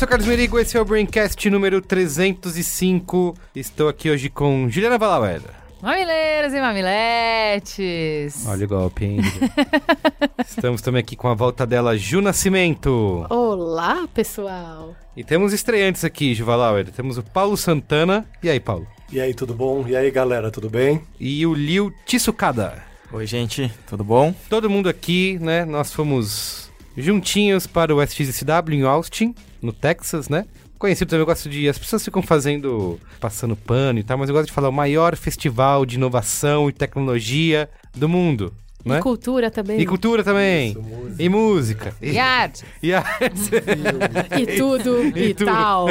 sou Carlos Merigo, esse é o Braincast número 305. Estou aqui hoje com Juliana Valauer. Mamileiros e mamiletes! Olha o golpe, hein? Estamos também aqui com a volta dela, Ju Nascimento. Olá, pessoal! E temos estreantes aqui, Ju Valauer. Temos o Paulo Santana. E aí, Paulo? E aí, tudo bom? E aí, galera, tudo bem? E o Liu Tsukada. Oi, gente, tudo bom? Todo mundo aqui, né? Nós fomos juntinhos para o SXSW em Austin, no Texas, né? Conhecido também, eu gosto de. As pessoas ficam fazendo. passando pano e tal, mas eu gosto de falar o maior festival de inovação e tecnologia do mundo. Né? E cultura também. E cultura também. Isso, música. E música. E arte! E arte. E tudo e, E tudo. tal.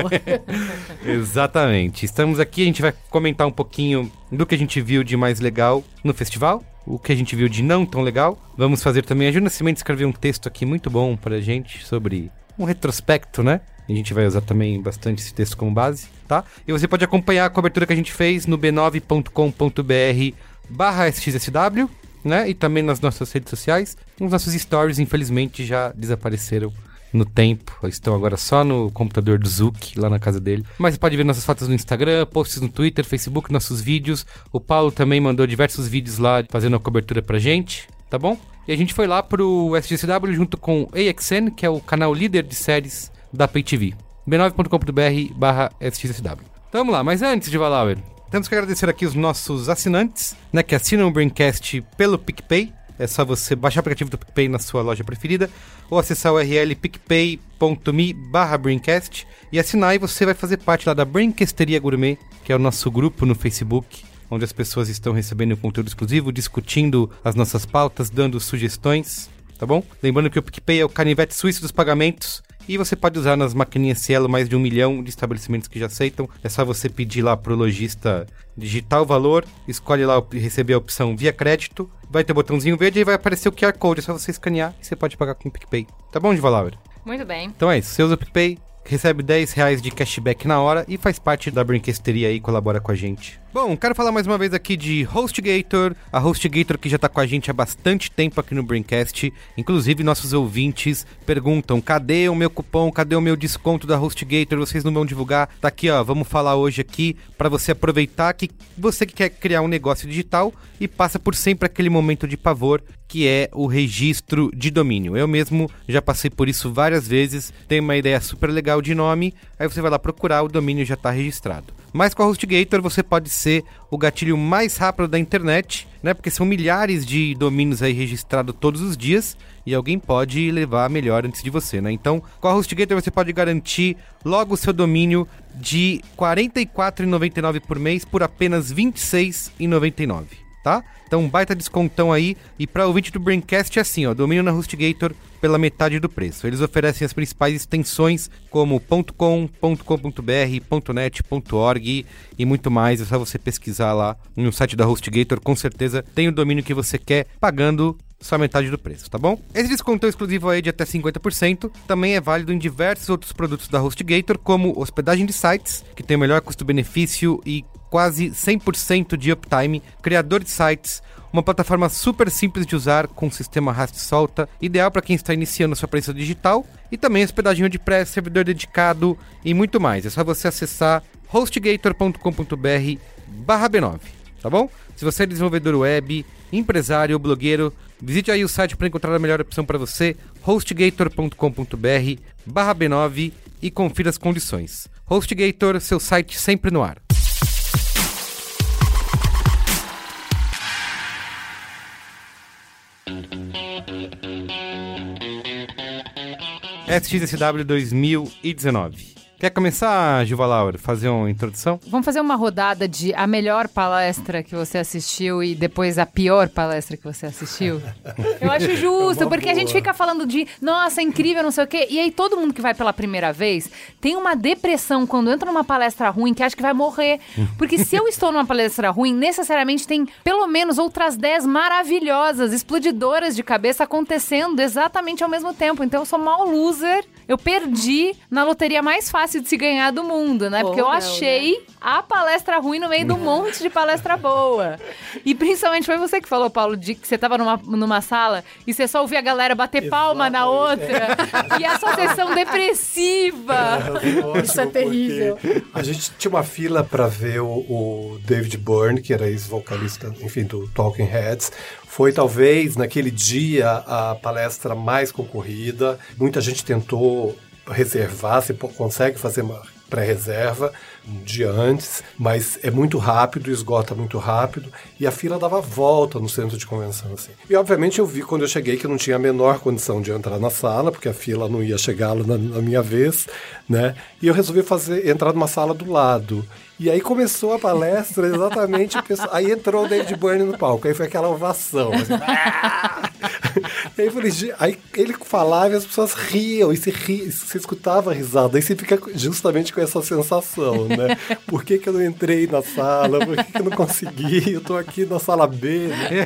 Exatamente. Estamos aqui, a gente vai comentar um pouquinho do que a gente viu de mais legal no festival, o que a gente viu de não tão legal. Vamos fazer também. A Ju Nascimento escreveu um texto aqui muito bom pra gente sobre um retrospecto, né? A gente vai usar também bastante esse texto como base, tá? E você pode acompanhar a cobertura que a gente fez no b9.com.br barra SXSW, né? E também nas nossas redes sociais. Os nossos stories, infelizmente, já desapareceram no tempo. Estão agora só no computador do Zuc, lá na casa dele. Mas você pode ver nossas fotos no Instagram, posts no Twitter, Facebook, nossos vídeos. O Paulo também mandou diversos vídeos lá fazendo a cobertura pra gente, tá bom? E a gente foi lá pro SGCW junto com o AXN, que é o canal líder de séries da PayTV. b9.com.br barra SGCW. Então vamos lá, mas antes de Valauer, temos que agradecer aqui os nossos assinantes, né, que assinam o Braincast pelo PicPay. É só você baixar o aplicativo do PicPay na sua loja preferida ou acessar o URL picpay.me barra Braincast e assinar e você vai fazer parte lá da Braincasteria Gourmet, que é o nosso grupo no Facebook, onde as pessoas estão recebendo conteúdo exclusivo, discutindo as nossas pautas, dando sugestões, tá bom? Lembrando que o PicPay é o canivete suíço dos pagamentos e você pode usar nas maquininhas Cielo mais de um milhão de estabelecimentos que já aceitam. É só você pedir lá pro lojista digitar o valor, escolhe lá receber a opção via crédito, vai ter o botãozinho verde e vai aparecer o QR Code. É só você escanear e você pode pagar com o PicPay. Tá bom, Divalauer? Muito bem. Então é isso, você usa o PicPay, recebe 10 reais de cashback na hora e faz parte da brinquesteria aí, colabora com a gente. Bom, quero falar mais uma vez aqui de HostGator, a HostGator que já tá com a gente há bastante tempo aqui no Braincast. Inclusive, nossos ouvintes perguntam: cadê o meu cupom? Cadê o meu desconto da HostGator? Vocês não vão divulgar? Tá aqui, ó. Vamos falar hoje aqui para você aproveitar que você que quer criar um negócio digital e passa por sempre aquele momento de pavor que é o registro de domínio. Eu mesmo já passei por isso várias vezes. Tem uma ideia super legal de nome, aí você vai lá procurar, o domínio já está registrado. Mas com a HostGator você pode ser o gatilho mais rápido da internet, né? Porque são milhares de domínios aí registrados todos os dias e alguém pode levar melhor antes de você, né? Então, com a HostGator você pode garantir logo o seu domínio de R$ 44,99 por mês por apenas R$ 26,99 tá? Então, um baita descontão aí. E para o ouvinte do Braincast é assim, ó, domínio na HostGator pela metade do preço. Eles oferecem as principais extensões como .com, .com.br, .net, .org e muito mais. É só você pesquisar lá no site da HostGator. Com certeza tem o domínio que você quer pagando só metade do preço, tá bom? Esse desconto exclusivo aí de até 50% também é válido em diversos outros produtos da HostGator, como hospedagem de sites, que tem o melhor custo-benefício e quase 100% de uptime, criador de sites, uma plataforma super simples de usar com sistema arrasta-solta, ideal para quem está iniciando sua presença digital, e também hospedagem WordPress, servidor dedicado e muito mais. É só você acessar hostgator.com.br barra B9, tá bom? Se você é desenvolvedor web, empresário ou blogueiro, visite aí o site para encontrar a melhor opção para você, hostgator.com.br barra B9 e confira as condições. HostGator, seu site sempre no ar. SXSW 2019. Quer começar, Gilva Laura, fazer uma introdução? Vamos fazer uma rodada de a melhor palestra que você assistiu e depois a pior palestra que você assistiu? Eu acho justo, Uma porque a gente boa. fica falando de, nossa, incrível, não sei o quê. E aí todo mundo que vai pela primeira vez tem uma depressão quando entra numa palestra ruim que acha que vai morrer. Porque se eu estou numa palestra ruim, necessariamente tem pelo menos outras 10 maravilhosas, explodidoras de cabeça acontecendo exatamente ao mesmo tempo. Então eu sou mal loser. Eu perdi na loteria mais fácil de se ganhar do mundo, né? Porque eu não, achei a palestra ruim no meio de um monte de palestra boa. E principalmente foi você que falou, Paulo, de que você tava numa, numa sala e você só ouvia a galera bater palma na outra. E a sua sessão depressiva. Ótimo, Isso é terrível. A gente tinha uma fila para ver o, o David Byrne, que era ex-vocalista, enfim, do Talking Heads. Foi talvez naquele dia a palestra mais concorrida. Muita gente tentou reservar, po- consegue fazer uma pré-reserva um dia antes, mas é muito rápido, esgota muito rápido, e a fila dava volta no centro de convenção. Assim. E obviamente eu vi quando eu cheguei que não tinha a menor condição de entrar na sala, porque a fila não ia chegar na, na minha vez, né? E eu resolvi fazer entrar numa sala do lado. E aí começou a palestra exatamente, o pessoal- aí entrou o David Byrne no palco, aí foi aquela ovação. assim, aí, eu falei, aí ele falava e as pessoas riam, e se ri, você escutava a risada, aí você fica justamente com essa sensação, né? Por que, que eu não entrei na sala? Por que, que eu não consegui? Eu tô aqui na sala B, né?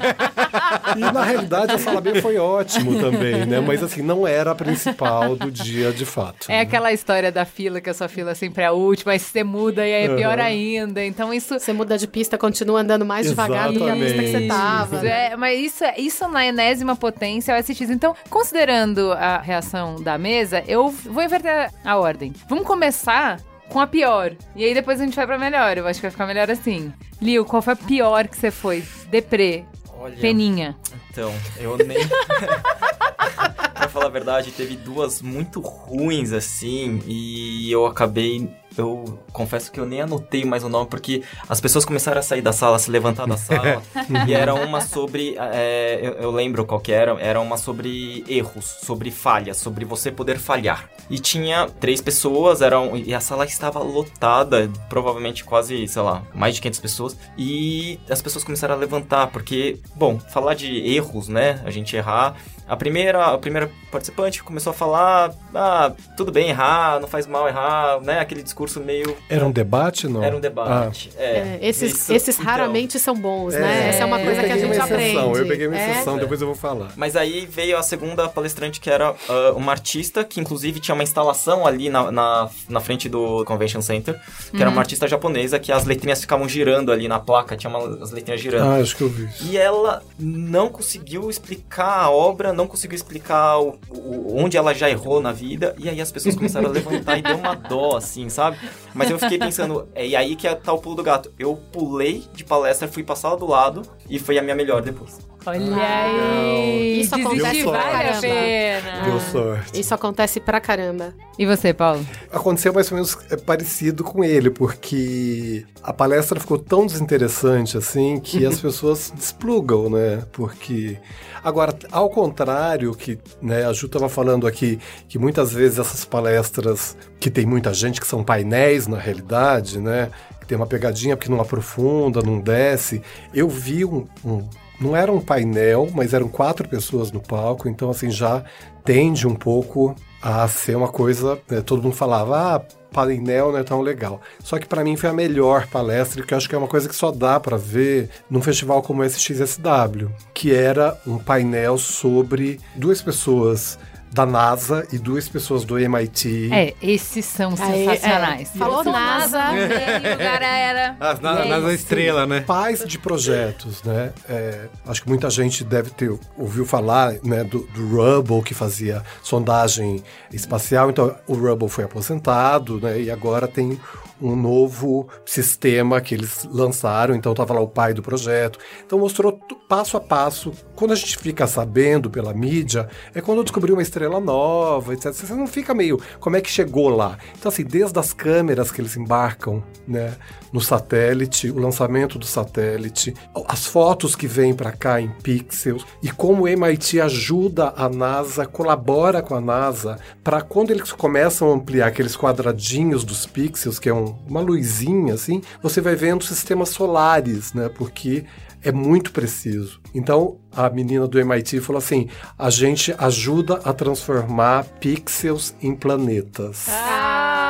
E na realidade a sala B foi ótimo também, né? Mas assim, não era a principal do dia de fato. É né? aquela história da fila, que a sua fila sempre é a última, aí você muda e aí é pior ainda. Então isso. Você muda de pista, continua andando mais devagar do que a pista que você tava. Isso, né? é, mas isso, é- isso na enésima potência é o SX. Então, considerando a reação da mesa, eu vou inverter a ordem. Vamos começar com a pior. E aí depois a gente vai pra melhor. Eu acho que vai ficar melhor assim. Liu, qual foi a pior que você foi? Deprê, Olha, peninha. então, eu nem... pra falar a verdade, teve duas muito ruins, assim, e eu acabei... Eu confesso que eu nem anotei mais o nome, porque as pessoas começaram a sair da sala, a se levantar da sala, e era uma sobre... é, eu, eu lembro qual que era, era uma sobre erros, sobre falhas, sobre você poder falhar. E tinha três pessoas, eram, e a sala estava lotada, provavelmente quase, sei lá, mais de 500 pessoas, e as pessoas começaram a levantar, porque, bom, falar de erros, né, a gente errar... A primeira, a primeira participante começou a falar, ah, tudo bem errar, não faz mal errar, né, aquele discurso meio... Era um debate, não? Era um debate. É, É, esses, isso, esses então. raramente são bons, né? Essa é uma coisa que a gente aprende. Eu peguei uma É. exceção, depois eu vou falar. Mas aí veio a segunda palestrante, que era ah, uma artista, que inclusive tinha uma instalação ali na, na, na frente do Convention Center, que era uma artista japonesa, que as letrinhas ficavam girando ali na placa, tinha uma, as letrinhas girando. Ah, acho que eu vi isso. E ela não conseguiu explicar a obra, não conseguiu explicar o, o- onde ela já errou na vida, e aí as pessoas começaram a levantar e deu uma dó, assim, sabe? Mas eu fiquei pensando, é e aí que tá o pulo do gato. Eu pulei de palestra, fui pra sala do lado e foi a minha melhor depois. Olha aí. Isso acontece pra caramba. Deu sorte. Isso acontece pra caramba. E você, Paulo? Aconteceu mais ou menos é, parecido com ele, porque a palestra ficou tão desinteressante assim que as pessoas desplugam, né? Porque. Agora, ao contrário, que né, a Ju estava falando aqui, que muitas vezes essas palestras, que tem muita gente, que são painéis na realidade, né? Que tem uma pegadinha porque não aprofunda, não desce. Eu vi um- um não era um painel, mas eram quatro pessoas no palco, então assim já tende um pouco a ser uma coisa. né, todo mundo falava, ah, painel não é tão legal. Só que pra mim foi a melhor palestra, que eu acho que é uma coisa que só dá pra ver num festival como o SXSW, que era um painel sobre duas pessoas da NASA e duas pessoas do MIT. É, esses são Aí, sensacionais. é. Falou NASA. meio, galera. As, na, E é nas isso. estrela, né? pais de projetos, né? É, acho que muita gente deve ter ouviu falar né, do, do Rubble que fazia sondagem espacial. Então o Rubble foi aposentado, né? E agora tem um novo sistema que eles lançaram, então estava lá o pai do projeto. Então mostrou passo a passo. Quando a gente fica sabendo pela mídia, é quando descobriu uma estrela nova, etc. Você não fica meio, como é que chegou lá? Então assim, desde as câmeras que eles embarcam, né, no satélite, o lançamento do satélite, as fotos que vêm para cá em pixels e como o MIT ajuda a NASA, colabora com a NASA para quando eles começam a ampliar aqueles quadradinhos dos pixels, que é um, uma luzinha assim, você vai vendo sistemas solares, né? Porque é muito preciso. Então, a menina do MIT falou assim: a gente ajuda a transformar pixels em planetas. Ah,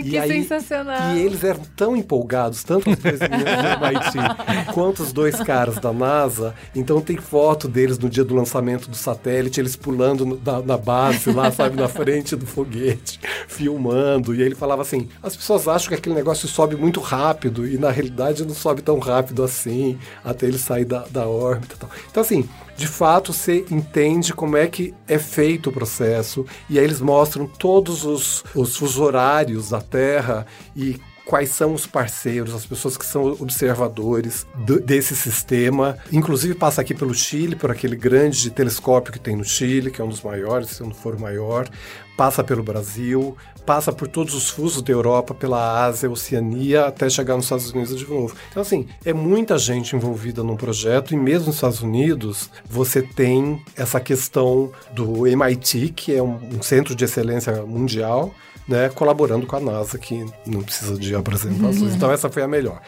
que aí, sensacional. E eles eram tão empolgados, tanto os dois meninos do MIT quanto os dois caras da NASA. Então tem foto deles no dia do lançamento do satélite, eles pulando na, na, base lá, sabe, na frente do foguete, filmando. E ele falava assim: as pessoas acham que aquele negócio sobe muito rápido e na realidade não sobe tão rápido assim, até ele sair da, da órbita. Tal. Então, assim, de fato você entende como é que é feito o processo e aí eles mostram todos os, os, os horários da Terra e quais são os parceiros, as pessoas que são observadores do, desse sistema. Inclusive passa aqui pelo Chile, por aquele grande telescópio que tem no Chile, que é um dos maiores, se não for o maior. Passa pelo Brasil, passa por todos os fusos da Europa, pela Ásia, Oceania, até chegar nos Estados Unidos de novo. Então, assim, é muita gente envolvida num projeto, e mesmo nos Estados Unidos, você tem essa questão do MIT, que é um, centro de excelência mundial, né, colaborando com a NASA, que não precisa de apresentações. Uhum. Então, essa foi a melhor.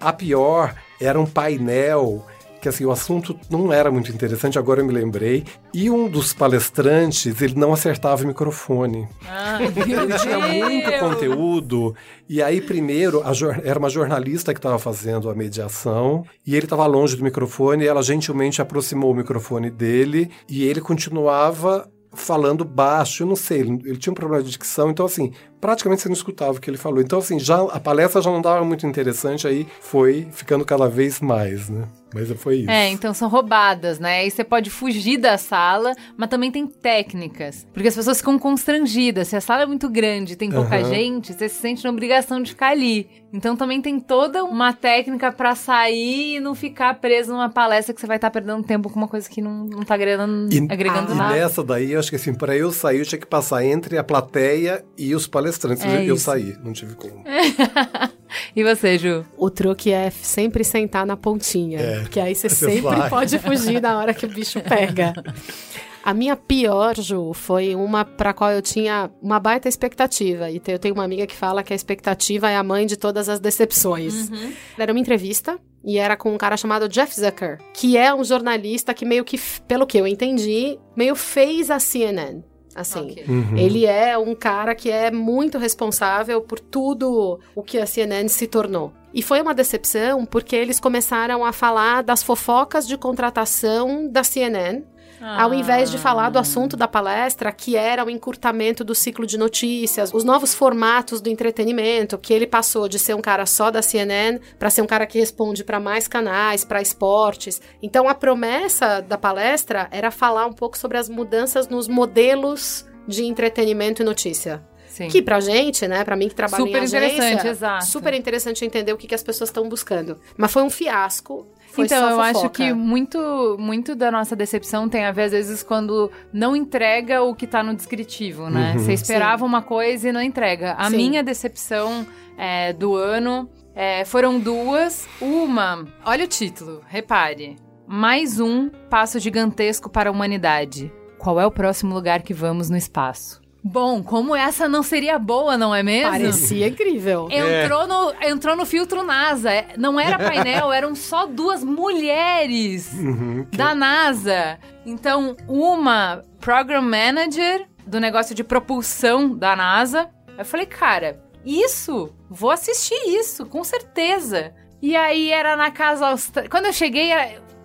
A pior era um painel que assim, o assunto não era muito interessante, agora eu me lembrei. E um dos palestrantes, ele não acertava o microfone. Ai, ele tinha muito conteúdo. E aí, primeiro, era uma jornalista que estava fazendo a mediação, e ele estava longe do microfone, e ela gentilmente aproximou o microfone dele, e ele continuava falando baixo, eu não sei, ele, ele, tinha um problema de dicção, então assim, praticamente você não escutava o que ele falou. Então assim, já a palestra já não dava muito interessante, aí foi ficando cada vez mais, né? Mas foi isso. É, então são roubadas, né? E você pode fugir da sala, mas também tem técnicas. Porque as pessoas ficam constrangidas. Se a sala é muito grande tem pouca uhum. gente, você se sente na obrigação de ficar ali. Então também tem toda uma técnica para sair e não ficar preso numa palestra que você vai estar tá perdendo tempo com uma coisa que não, não tá agregando, e, agregando ah, nada. E nessa daí, eu acho que assim, para eu sair, eu tinha que passar entre a plateia e os palestrantes. É eu isso. saí, não tive como. e você, Ju? O truque é sempre sentar na pontinha. É, porque aí você, você sempre vai. pode fugir na hora que o bicho pega. A minha pior, Ju, foi uma para qual eu tinha uma baita expectativa. E eu tenho uma amiga que fala que a expectativa é a mãe de todas as decepções. Uhum. Era uma entrevista e era com um cara chamado Jeff Zucker, que é um jornalista que meio que, pelo que eu entendi, meio fez a CNN. Assim, okay. uhum. ele é um cara que é muito responsável por tudo o que a CNN se tornou. E foi uma decepção porque eles começaram a falar das fofocas de contratação da CNN ah. Ao invés de falar do assunto da palestra, que era o encurtamento do ciclo de notícias, os novos formatos do entretenimento, que ele passou de ser um cara só da CNN para ser um cara que responde para mais canais, para esportes. Então a promessa da palestra era falar um pouco sobre as mudanças nos modelos de entretenimento e notícia. Sim. Que pra gente, né, pra mim que trabalha super em agência, interessante, exato. super interessante entender o que, que as pessoas estão buscando. Mas foi um fiasco. Foi então, eu acho que muito, muito da nossa decepção tem a ver, às vezes, quando não entrega o que tá no descritivo, né? Uhum. Você esperava Sim. uma coisa e não entrega. A Sim. minha decepção é, do ano é, foram duas. Uma, olha o título, repare. Mais um passo gigantesco para a humanidade. Qual é o próximo lugar que vamos no espaço? Bom, como essa não seria boa, não é mesmo? Parecia incrível. Entrou, é. no, entrou no filtro NASA. Não era painel, eram só duas mulheres uhum, que... da NASA. Então, uma Program Manager do negócio de propulsão da NASA. Eu falei, cara, isso, vou assistir isso, com certeza. E aí era na casa Austrália. Quando eu cheguei,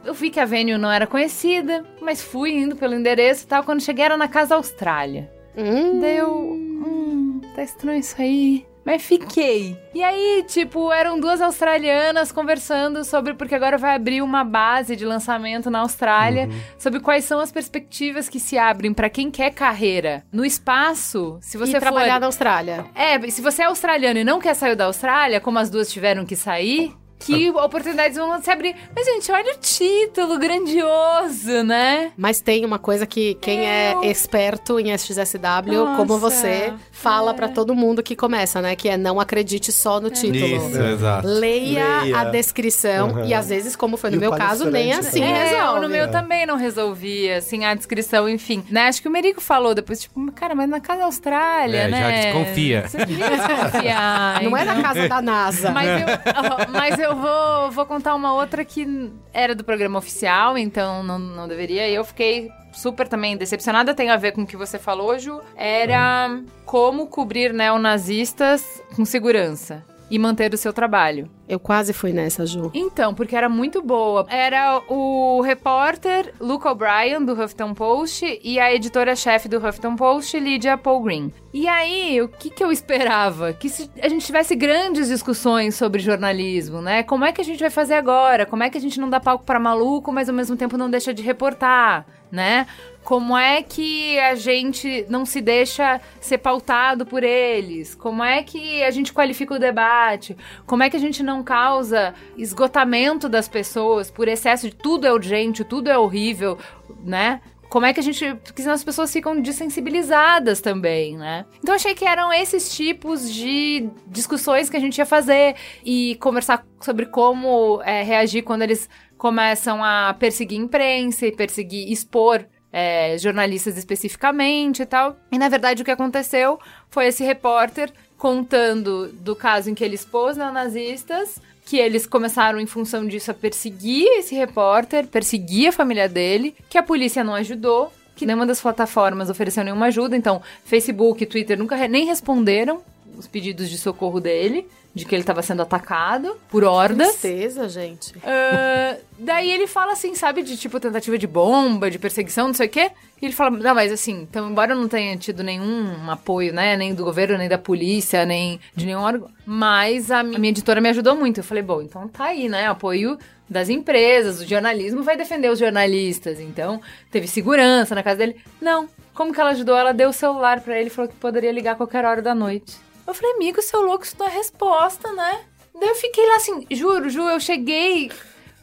eu vi que a Venue não era conhecida, mas fui indo pelo endereço e tal. Quando cheguei, era na casa Austrália. Hum. Deu. Hum, tá estranho isso aí. Mas fiquei. E aí, tipo, eram duas australianas conversando sobre. Porque agora vai abrir uma base de lançamento na Austrália. Uhum. Sobre quais são as perspectivas que se abrem para quem quer carreira no espaço. Se você e for... trabalhar na Austrália. É, se você é australiano e não quer sair da Austrália, como as duas tiveram que sair que oportunidades vão se abrir. Mas, gente, olha o título grandioso, né? Mas tem uma coisa que quem é Eu... é esperto em SXSW, Nossa, como você, fala é. para todo mundo que começa, né? Que é não acredite só no é. título. Isso, exato. Leia, Leia. a descrição. Uhum. E às vezes, como foi no e meu caso, nem assim é, resolve. No meu também não resolvia, assim, a descrição, enfim. Né? Acho que o Merico falou depois, tipo, cara, mas na casa da Austrália, é, né? Já desconfia. Você desconfiar. não é na casa da NASA. Mas eu, mas eu vou, vou contar uma outra que era do programa oficial, então não, não deveria. E eu fiquei super também decepcionada, tem a ver com o que você falou, Ju. Era como cobrir neonazistas com segurança e manter o seu trabalho. Eu quase fui nessa, Ju. Então, porque era muito boa. Era o repórter Luke O'Brien, do Huffington Post, e a editora-chefe do Huffington Post, Lydia Paul Green. E aí, o que, que eu esperava? Que a gente tivesse grandes discussões sobre jornalismo, né? Como é que a gente vai fazer agora? Como é que a gente não dá palco para maluco, mas ao mesmo tempo não deixa de reportar, né? Como é que a gente não se deixa ser pautado por eles? Como é que a gente qualifica o debate? Como é que a gente não causa esgotamento das pessoas por excesso de tudo é urgente, tudo é horrível, né? Como é que a gente. Porque senão as pessoas ficam desensibilizadas também, né? Então achei que eram esses tipos de discussões que a gente ia fazer e conversar sobre como é, reagir quando eles começam a perseguir imprensa e perseguir, expor é, jornalistas especificamente e tal. E na verdade o que aconteceu foi esse repórter contando do caso em que ele expôs neonazistas, que eles começaram em função disso a perseguir esse repórter, perseguir a família dele, que a polícia não ajudou, que nenhuma das plataformas ofereceu nenhuma ajuda, então Facebook, Twitter nunca nem responderam os pedidos de socorro dele de que ele estava sendo atacado por hordas. Tristeza, gente. Uh, daí ele fala assim, sabe, de tipo tentativa de bomba, de perseguição, não sei o quê. E ele fala, não, mas assim, então, embora eu não tenha tido nenhum apoio, né, nem do governo, nem da polícia, nem de nenhum órgão, mas a minha editora me ajudou muito. Eu falei, bom, então tá aí, né, apoio das empresas, o jornalismo vai defender os jornalistas. Então, teve segurança na casa dele. Não. Como que ela ajudou? Ela deu o celular para ele e falou que poderia ligar a qualquer hora da noite. Eu falei, amigo, seu louco, isso não é resposta, né? Daí eu fiquei lá assim, juro, juro, eu cheguei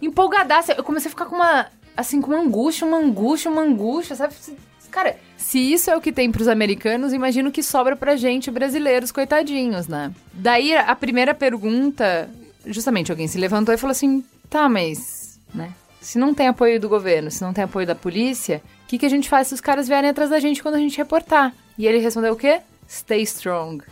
empolgadaça. Eu comecei a ficar com uma, assim, com uma angústia, uma angústia, uma angústia, sabe? Cara, se isso é o que tem pros americanos, imagino que sobra pra gente, brasileiros, coitadinhos, né? Daí a primeira pergunta, justamente alguém se levantou e falou assim: tá, mas, né? Se não tem apoio do governo, se não tem apoio da polícia, o que, que a gente faz se os caras vierem atrás da gente quando a gente reportar? E ele respondeu o quê? Stay strong.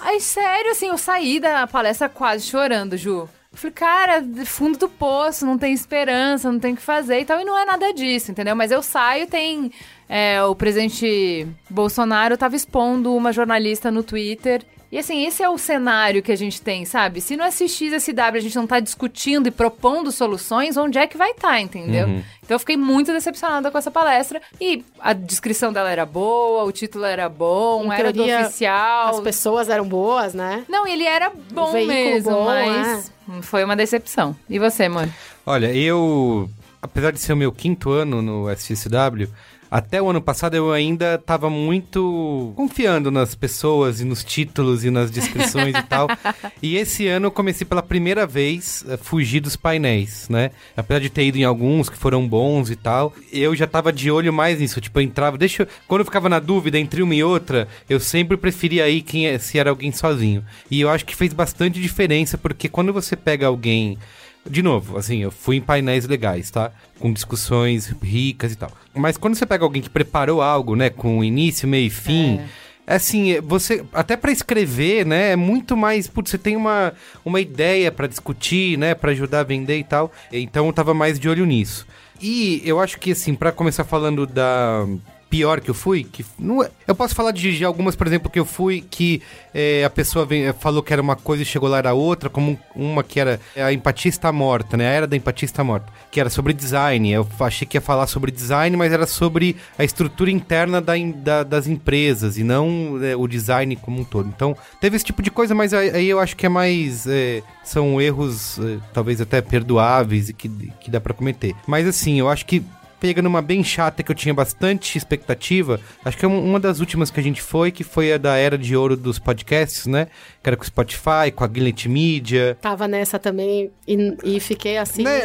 Ai, sério, assim, eu saí da palestra quase chorando, Ju. Eu falei, cara, fundo do poço, não tem esperança, não tem o que fazer e tal. E não é nada disso, entendeu? Mas eu saio, tem. É, o presidente Bolsonaro estava expondo uma jornalista no Twitter e assim, esse é o cenário que a gente tem, sabe? Se no SXSW a gente não tá discutindo e propondo soluções, onde é que vai estar, tá, entendeu? Uhum. Então eu fiquei muito decepcionada com essa palestra. E a descrição dela era boa, o título era bom, em era teoria, do oficial. As pessoas eram boas, né? Não, ele era bom mesmo, bom, mas é. foi uma decepção. E você, mano? Olha, eu, apesar de ser o meu quinto ano no SXSW, até o ano passado eu ainda estava muito confiando nas pessoas e nos títulos e nas descrições e tal. E esse ano eu comecei pela primeira vez a fugir dos painéis, né? Apesar de ter ido em alguns que foram bons e tal, eu já estava de olho mais nisso. Tipo, eu entrava, deixa eu... Quando eu ficava na dúvida entre uma e outra, eu sempre preferia ir quem é, se era alguém sozinho. E eu acho que fez bastante diferença, porque quando você pega alguém de novo, assim, eu fui em painéis legais, tá? Com discussões ricas e tal. Mas quando você pega alguém que preparou algo, né, com início, meio e fim. É. assim, você até para escrever, né, é muito mais, putz, você tem uma, uma ideia para discutir, né, para ajudar a vender e tal. Então eu tava mais de olho nisso. E eu acho que assim, para começar falando da pior que eu fui, que não é- eu posso falar de, de algumas, por exemplo, que eu fui que é, a pessoa vem- falou que era uma coisa e chegou lá era outra, como um- uma que era a empatia está morta, né? A era da empatia está morta, que era sobre design. Eu achei que ia falar sobre design, mas era sobre a estrutura interna da, da- das empresas e não é, o design como um todo. Então, teve esse tipo de coisa, mas aí, eu acho que é mais. é, são erros, é, talvez até perdoáveis e que, que dá pra cometer. Mas assim, eu acho que pega numa bem chata que eu tinha bastante expectativa. Acho que é um- uma das últimas que a gente foi, que foi a da era de ouro dos podcasts, né? Que era com o Spotify, com a Gillette Media. Tava nessa também e, e fiquei assim. Né,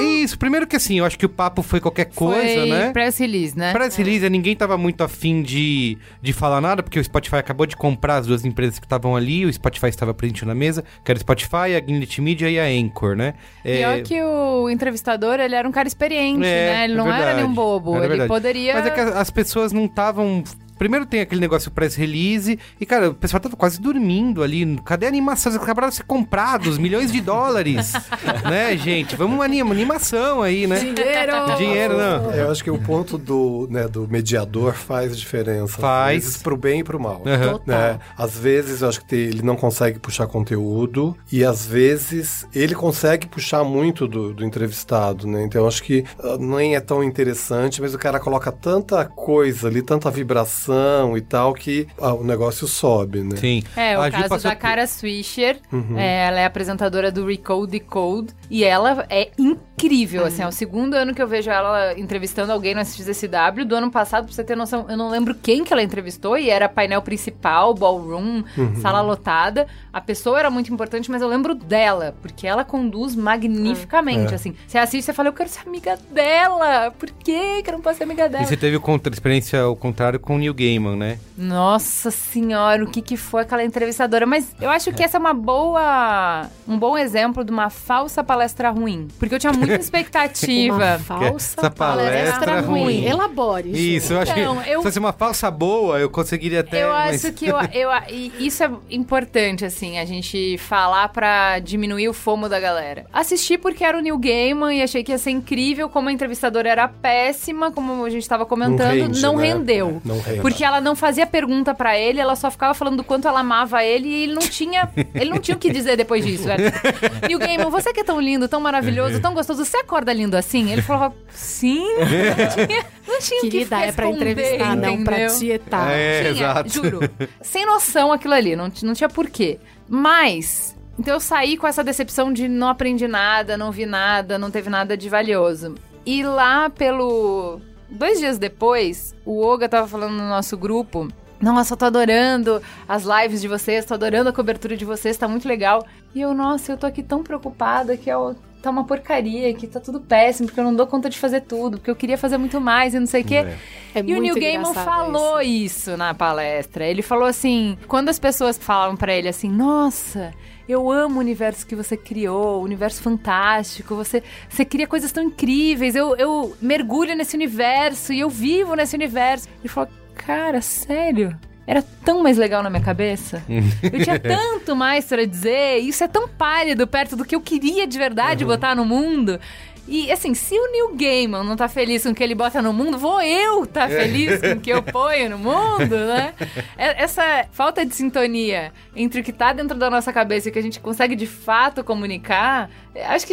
Isso, primeiro que assim, eu acho que o papo foi qualquer coisa, Foi né? press release, né? Press release, ninguém tava muito afim de, de falar nada, porque o Spotify acabou de comprar as duas empresas que estavam ali, o Spotify estava presente na mesa, que era o Spotify, a Gillette Media e a Anchor, né? É, Pior que o entrevistador, ele era um cara experiente, É, né? Ele é não era verdade, nenhum bobo. era ele verdade. poderia. Mas é que as as pessoas não estavam. Primeiro tem aquele negócio press release e, cara, o pessoal tava quase dormindo ali. Cadê a animação? Eles acabaram de ser comprados, milhões de dólares. né, gente? Vamos uma anima- animação aí, né? Dinheiro! Dinheiro, não. Eu acho que o ponto do, né, do mediador faz diferença. Faz. Às vezes pro bem e pro mal. Total. Né? Às vezes eu acho que ele não consegue puxar conteúdo e às vezes ele consegue puxar muito do, do entrevistado, né? Então eu acho que ah, nem é tão interessante, mas o cara coloca tanta coisa ali, tanta vibração e tal, que ah, o negócio sobe, né? Sim. É, o A caso passou da Cara Swisher. Uhum. é, ela é apresentadora do Recode Decode. E ela é incrível, assim. É o segundo ano que eu vejo ela entrevistando alguém no SXSW. Do ano passado, pra você ter noção, eu não lembro quem que ela entrevistou. E era painel principal, ballroom, Uhum. sala lotada. A pessoa era muito importante, mas eu lembro dela. Porque ela conduz magnificamente, É. assim. Você assiste e fala, eu quero ser amiga dela. Por que que eu não posso ser amiga dela? E você teve contra, experiência ao contrário com o Neil Gaiman, né? Nossa senhora, o que que foi aquela entrevistadora? Mas eu acho que essa é uma boa, um bom exemplo de uma falsa palestra ruim, porque eu tinha muita Uma expectativa. falsa Essa palestra palestra ruim. ruim. Elabore. Isso, eu acho Então, que eu- se fosse uma falsa boa, eu conseguiria até. eu mas- acho que eu, eu, isso é importante, assim, a gente falar pra diminuir o fomo da galera. Assisti porque era o Neil Gaiman e achei que ia ser incrível, como a entrevistadora era péssima, como a gente tava comentando, rende, não né? rendeu. Não rende. Porque ela não fazia pergunta pra ele, ela só ficava falando do quanto ela amava ele e ele não tinha, ele não tinha o que dizer depois disso. Era, e o Gaiman, você que é tão lindo, tão maravilhoso, tão gostoso, você acorda lindo assim? Ele falava, sim. Não tinha, não tinha o que Querida, é pra entrevistar, não pra entendeu? tietar. É, Tinha, exato. juro. Sem noção aquilo ali, não, não tinha porquê. Mas, então eu saí com essa decepção de não aprendi nada, não vi nada, não teve nada de valioso. E lá pelo. Dois dias depois, o Oga tava falando no nosso grupo. Nossa, eu tô adorando as lives de vocês, tô adorando a cobertura de vocês, tá muito legal. E eu, nossa, eu tô aqui tão preocupada que eu, tá uma porcaria, que tá tudo péssimo, porque eu não dou conta de fazer tudo, porque eu queria fazer muito mais e não sei o quê. É. É E o Neil Gaiman falou isso. isso. na palestra. Ele falou assim: quando as pessoas falavam pra ele assim, nossa. Eu amo o universo que você criou, o universo fantástico. Você, você cria coisas tão incríveis. Eu, eu mergulho nesse universo e eu vivo nesse universo. Ele falou, cara, sério? Era tão mais legal na minha cabeça. Eu tinha tanto mais pra dizer. Isso é tão pálido perto do que eu queria de verdade botar no mundo. E assim, se o Neil Gaiman não tá feliz com o que ele bota no mundo, vou eu tá feliz com o que eu ponho no mundo, né? É- Essa falta de sintonia entre o que tá dentro da nossa cabeça e o que a gente consegue de fato comunicar, acho que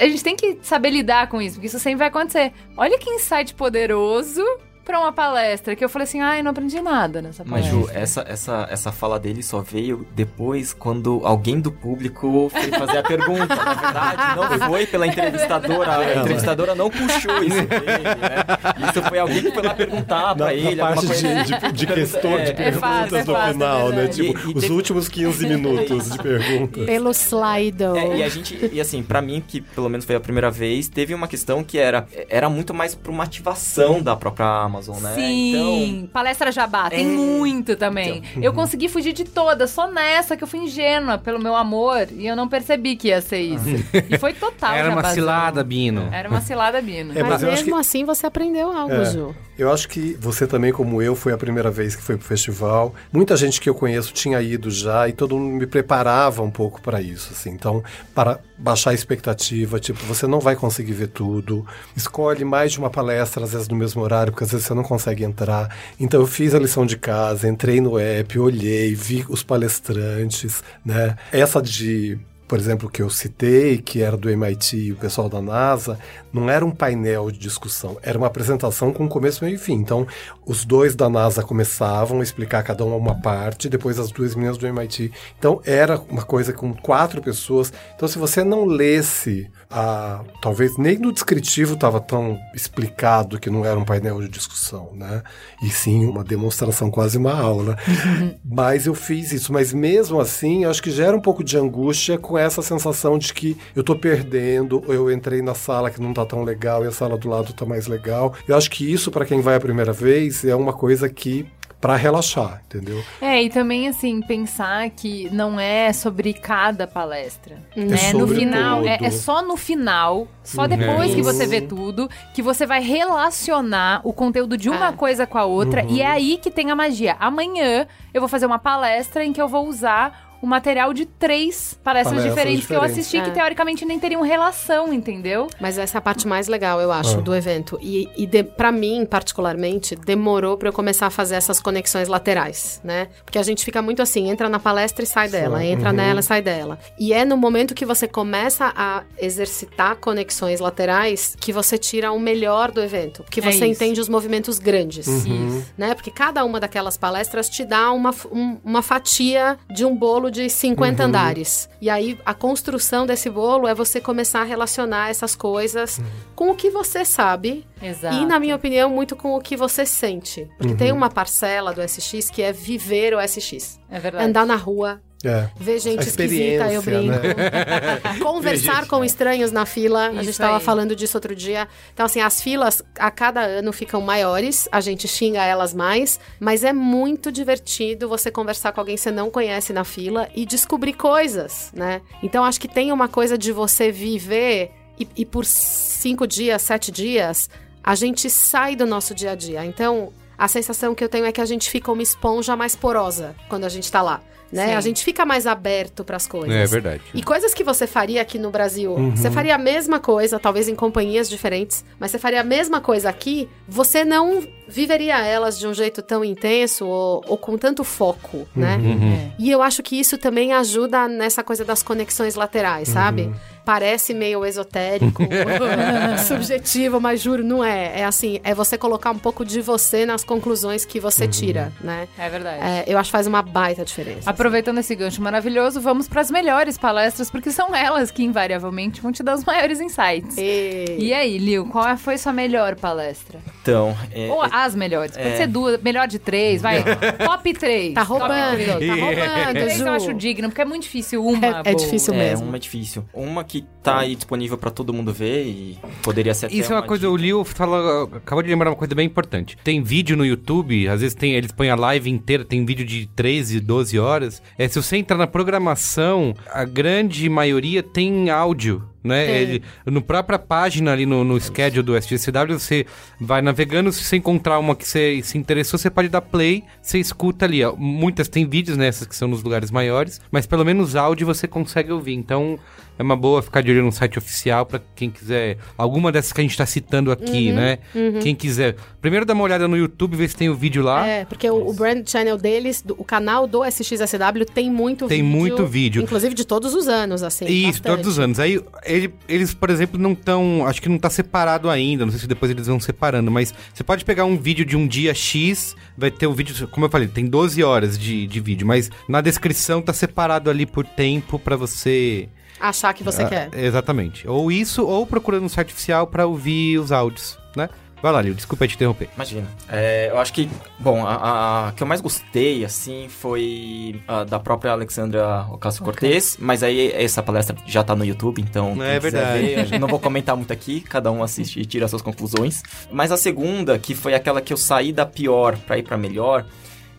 a gente tem que saber lidar com isso, porque isso sempre vai acontecer. Olha que insight poderoso pra uma palestra, que eu falei assim, ai, não aprendi nada nessa Mas, palestra. Ju, essa, essa, essa fala dele só veio depois quando alguém do público foi fazer a pergunta. Na verdade, não foi pela entrevistadora. A entrevistadora não puxou isso dele, né? Isso foi alguém que foi lá perguntar Na, pra na ele. alguma parte coisa- de, de, de questão, de É, perguntas é no fato, é final, né? Tipo, E- e os últimos 15 minutos de perguntas. Pelo Slido. É, e a gente, e assim, pra mim, que pelo menos foi a primeira vez, teve uma questão que era, era muito mais pra uma ativação da própria Amazon, né? Sim, palestra jabá, tem É. muito também. Eu consegui fugir de todas, só nessa que eu fui ingênua pelo meu amor e eu não percebi que ia ser isso. E foi total Era uma jabazão. cilada, Bino. Era uma cilada, Bino. É, Mas, mas mesmo que- assim você aprendeu algo, É. Ju. Eu acho que você também, como eu, foi a primeira vez que foi pro festival. Muita gente que eu conheço tinha ido já e todo mundo me preparava um pouco para isso, assim. Então, para baixar a expectativa, tipo, você não vai conseguir ver tudo. Escolhe mais de uma palestra, às vezes no mesmo horário, porque às vezes você não consegue entrar. Então, eu fiz a lição de casa, entrei no app, olhei, vi os palestrantes, né? Essa de por exemplo, que eu citei, que era do MIT e o pessoal da NASA, não era um painel de discussão, era uma apresentação com começo, meio e fim. Então, os dois da NASA começavam a explicar cada um uma parte, depois as duas meninas do MIT. Então, era uma coisa com quatro pessoas. Então, se você não lesse a, talvez nem no descritivo estava tão explicado que não era um painel de discussão, né? E sim uma demonstração, quase uma aula. Uhum. Mas eu fiz isso. Mas mesmo assim, acho que gera um pouco de angústia com essa sensação de que eu estou perdendo, ou eu entrei na sala que não está tão legal e a sala do lado está mais legal. Eu acho que isso, para quem vai a primeira vez, é uma coisa que para relaxar, entendeu? É, e também assim, pensar que não é sobre cada palestra. É né? no final, é, é, só no final, só uhum. depois que você vê tudo, que você vai relacionar o conteúdo de uma ah. coisa com a outra, uhum. e é aí que tem a magia. Amanhã eu vou fazer uma palestra em que eu vou usar o material de três palestras, palestras diferentes, diferentes, que eu assisti é. que teoricamente nem teriam relação, entendeu? Mas essa é a parte mais legal, eu acho, ah. do evento. E, e de, para mim, particularmente, demorou para eu começar a fazer essas conexões laterais, né? Porque a gente fica muito assim, entra na palestra e sai dela, Sim. entra uhum. nela e sai dela. E é no momento que você começa a exercitar conexões laterais que você tira o melhor do evento, que é você é entende os movimentos grandes, uhum. né? Porque cada uma daquelas palestras te dá uma, um, uma fatia de um bolo bolo de 50 uhum. andares. E aí a construção desse bolo é você começar a relacionar essas coisas uhum. com o que você sabe. Exato. E, na minha opinião, muito com o que você sente. Porque uhum. tem uma parcela do SX que é viver o SX. É verdade. Andar na rua, é. Ver gente esquisita, eu brinco. Né? Conversar com estranhos na fila. Isso a gente estava falando disso outro dia. Então, assim, as filas a cada ano ficam maiores, a gente xinga elas mais, mas é muito divertido você conversar com alguém que você não conhece na fila e descobrir coisas, né? Então, acho que tem uma coisa de você viver e, e por cinco dias, sete dias, a gente sai do nosso dia a dia. Então, a sensação que eu tenho é que a gente fica uma esponja mais porosa quando a gente tá lá né? Sim. A gente fica mais aberto para as coisas. É verdade. E coisas que você faria aqui no Brasil, uhum. você faria a mesma coisa, talvez em companhias diferentes, mas você faria a mesma coisa aqui, você não viveria elas de um jeito tão intenso ou, ou com tanto foco, né? Uhum. É. E eu acho que isso também ajuda nessa coisa das conexões laterais, sabe? Uhum parece meio esotérico, subjetivo, mas juro, não é. É assim, é você colocar um pouco de você nas conclusões que você uhum. tira, né? É verdade. É, eu acho que faz uma baita diferença. Assim. Aproveitando assim. esse gancho maravilhoso, vamos para as melhores palestras, porque são elas que invariavelmente vão te dar os maiores insights. E, e aí, Lil, qual foi sua melhor palestra? Então, é, Ou as melhores. Pode é... ser duas, melhor de três, vai. Top três. Tá roubando, tá roubando. Três eu acho digno, porque é muito difícil uma. É, é difícil mesmo. É, uma é difícil. Uma que tá aí disponível para todo mundo ver e poderia ser Isso é uma, coisa, dica. o Lil fala, acabou de lembrar uma coisa bem importante. Tem vídeo no YouTube, às vezes tem, eles põem a live inteira, tem vídeo de 13, 12 horas. É, se você entrar na programação, a grande maioria tem áudio né? Ele, no própria página ali no, no schedule do SGCW, você vai navegando, se você encontrar uma que você se interessou, você pode dar play, você escuta ali. Muitas tem vídeos nessas que são nos lugares maiores, mas pelo menos áudio você consegue ouvir. Então, é uma boa ficar de olho no site oficial para quem quiser. Alguma dessas que a gente está citando aqui, uhum, né? Uhum. Quem quiser. Primeiro dá uma olhada no YouTube, ver se tem o vídeo lá. É, porque o, o brand channel deles, do, o canal do SXSW tem muito tem vídeo. Tem muito vídeo. Inclusive de todos os anos, assim. Isso, bastante. todos os anos. Aí ele, eles, por exemplo, não estão. Acho que não está separado ainda. Não sei se depois eles vão separando, mas você pode pegar um vídeo de um dia X, vai ter o um vídeo, como eu falei, tem 12 horas de, de vídeo, mas na descrição tá separado ali por tempo para você achar que você ah, quer. Exatamente. Ou isso, ou procurando um site oficial para ouvir os áudios, né? Vai lá, Lil, desculpa te interromper. Imagina. É, eu acho que, bom, a, a, que eu mais gostei, assim, foi a da própria Alexandra Ocasio-Cortez, okay. mas aí essa palestra já tá no YouTube, então... É verdade. Ver, não vou comentar muito aqui, cada um assiste e tira suas conclusões. Mas a segunda, que foi aquela que eu saí da pior para ir para melhor,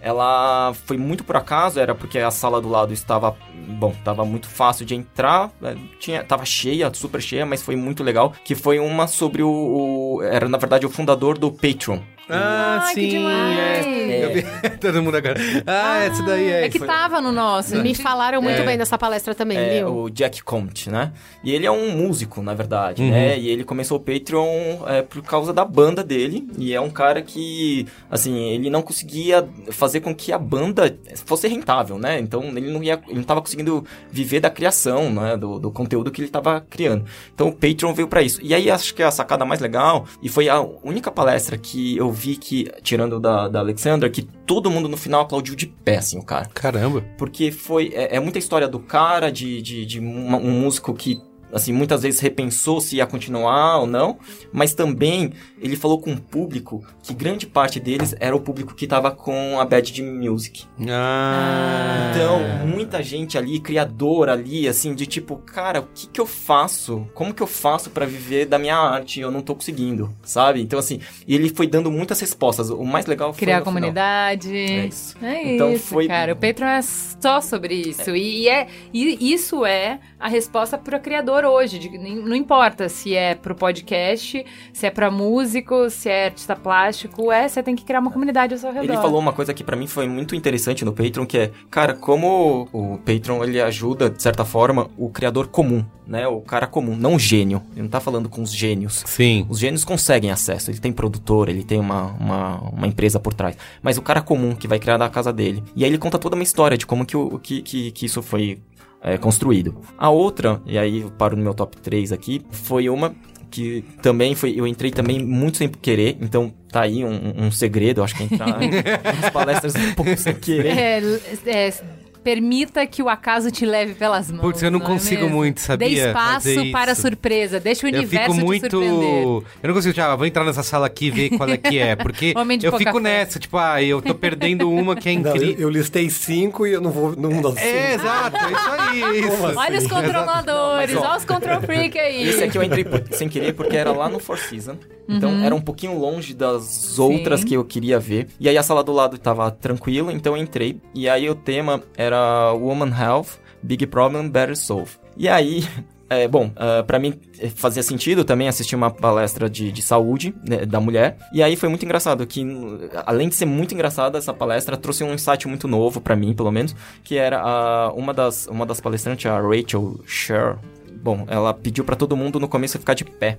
ela foi muito por acaso, era porque a sala do lado estava, bom, estava muito fácil de entrar, é, tinha, tava cheia, super cheia, mas foi muito legal, que foi uma sobre o, o era na verdade o fundador do Patreon, Ah, Ai, que sim. demais. é. Eu vi todo mundo agora. Ah, essa daí é. É que tava no nosso. Me falaram muito É. bem dessa palestra também, É, viu? o Jack Conte, né? E ele é um músico, na verdade, Uhum. né? E ele começou o Patreon é, por causa da banda dele. E é um cara que, assim, ele não conseguia fazer com que a banda fosse rentável, né? Então ele não ia, ele não tava conseguindo viver da criação, né? Do, do conteúdo que ele tava criando. Então o Patreon veio pra isso. E aí acho que a sacada mais legal, e foi a única palestra que eu vi que, tirando da, da Alexandra, que todo mundo no final aplaudiu de pé, assim, o cara. Caramba. Porque foi. É, é muita história do cara, de, de, de uma- um músico que. Assim, muitas vezes repensou se ia continuar ou não, mas também ele falou com um público que grande parte deles era o público que tava com a Bad de Music. Ah. Então, muita gente ali, criador ali, assim, de tipo, cara, o que que eu faço? Como que eu faço pra viver da minha arte? Eu não tô conseguindo, sabe? Então, assim, e ele foi dando muitas respostas. O mais legal foi Criar no final. comunidade. É isso. É Então isso, foi- cara. O Patreon é só sobre isso. E, é, e isso é a resposta pro hoje. de- não importa se é pro podcast, se é pra músico, se é artista plástico. É, você tem que criar uma comunidade ao seu redor. Ele falou uma coisa que pra mim foi muito interessante no Patreon, que é, cara, como o Patreon ele ajuda, de certa forma, o criador comum, né? O cara comum, não o gênio. Ele não tá falando com os gênios. Sim. Os gênios conseguem acesso, ele tem produtor, ele tem uma, uma, uma empresa por trás. Mas o cara comum que vai criar da casa dele. E aí ele conta toda uma história de como que, o, que, que, que isso foi é, construído. A outra, e aí eu paro no meu top 3 aqui, foi uma que também foi. Eu entrei também muito sem querer, então tá aí um, um segredo, eu acho que entrar nas palestras um pouco sem querer. É, é, permita que o acaso te leve pelas mãos. Putz, eu não é consigo mesmo? muito, sabia? Dê espaço Fazer para surpresa. Deixa o Eu universo fico te muito. surpreender. Eu não consigo, tipo, ah, vou entrar nessa sala aqui e ver qual é que é. Porque eu fico fé. nessa, tipo, ah, eu tô perdendo uma que é Não, eu, incrível. eu listei cinco e eu não vou num das É, cinco. exato, é isso aí. Isso. Como Olha os assim? controladores, Não, mas, ó, olha os control freak aí. Esse aqui eu entrei sem querer porque era lá no Four Seasons. Então era um pouquinho longe das outras Sim. que eu queria ver. E aí a sala do lado tava tranquila, então eu entrei. E aí o tema era Woman Health, Big Problem, Better Solve. E aí. É, bom, ah, pra mim eh, fazia sentido também assistir uma palestra de, de saúde né, da mulher. E aí foi muito engraçado que, além de ser muito engraçada, essa palestra trouxe um insight muito novo pra mim, pelo menos, que era a, uma, das, uma das palestrantes, a Rachel Sher. Bom, ela pediu pra todo mundo no começo ficar de pé.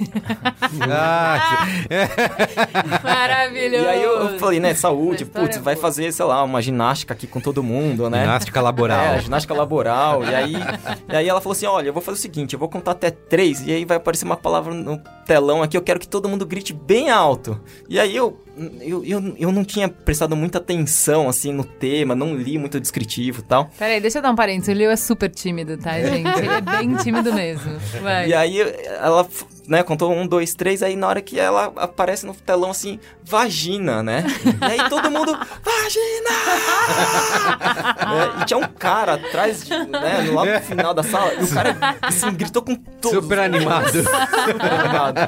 Ah, Maravilhoso. E aí eu, eu falei, né, saúde, putz, é vai fazer, sei lá, uma ginástica aqui com todo mundo, né? ginástica laboral. É, ginástica laboral. e, aí, e aí ela falou assim: olha, eu vou fazer o seguinte, eu vou contar até três, e aí vai aparecer uma palavra no telão aqui, eu quero que todo mundo grite bem alto. E aí eu. Eu, eu, eu não tinha prestado muita atenção, assim, no tema, não li muito descritivo e tal. Peraí, deixa eu dar um parênteses. O Leo é super tímido, tá, gente? Ele é bem tímido mesmo. Vai. E aí ela, né, contou um, dois, três, aí na hora que ela aparece no telão assim, vagina, né? E aí todo mundo, vagina! É, e tinha um cara atrás, de, né, lá no final da sala, e o cara, assim, gritou com todos. Super animado. Super animado.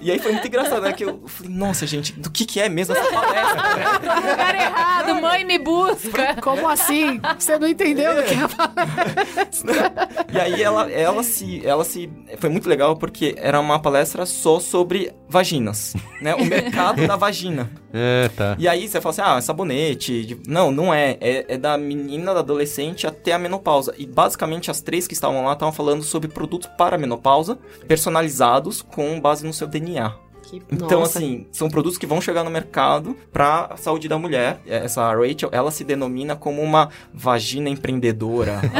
E, e aí foi muito engraçado, né, que eu falei, nossa, gente, do que que é mesmo essa palestra? Tô no lugar errado, mãe me busca. Como assim? Você não entendeu do que ia falar? E aí ela, ela se, ela se, foi muito legal porque era uma palestra só sobre vaginas, né? O mercado da vagina. É, tá. E aí você fala assim, ah, é sabonete. Não, não é. é. é da menina, da adolescente até a menopausa. E basicamente as três que estavam lá estavam falando sobre produtos para a menopausa, personalizados com base no seu DNA. Que- Então, nossa. assim, são produtos que vão chegar no mercado pra saúde da mulher. Essa Rachel, ela se denomina como uma vagina empreendedora.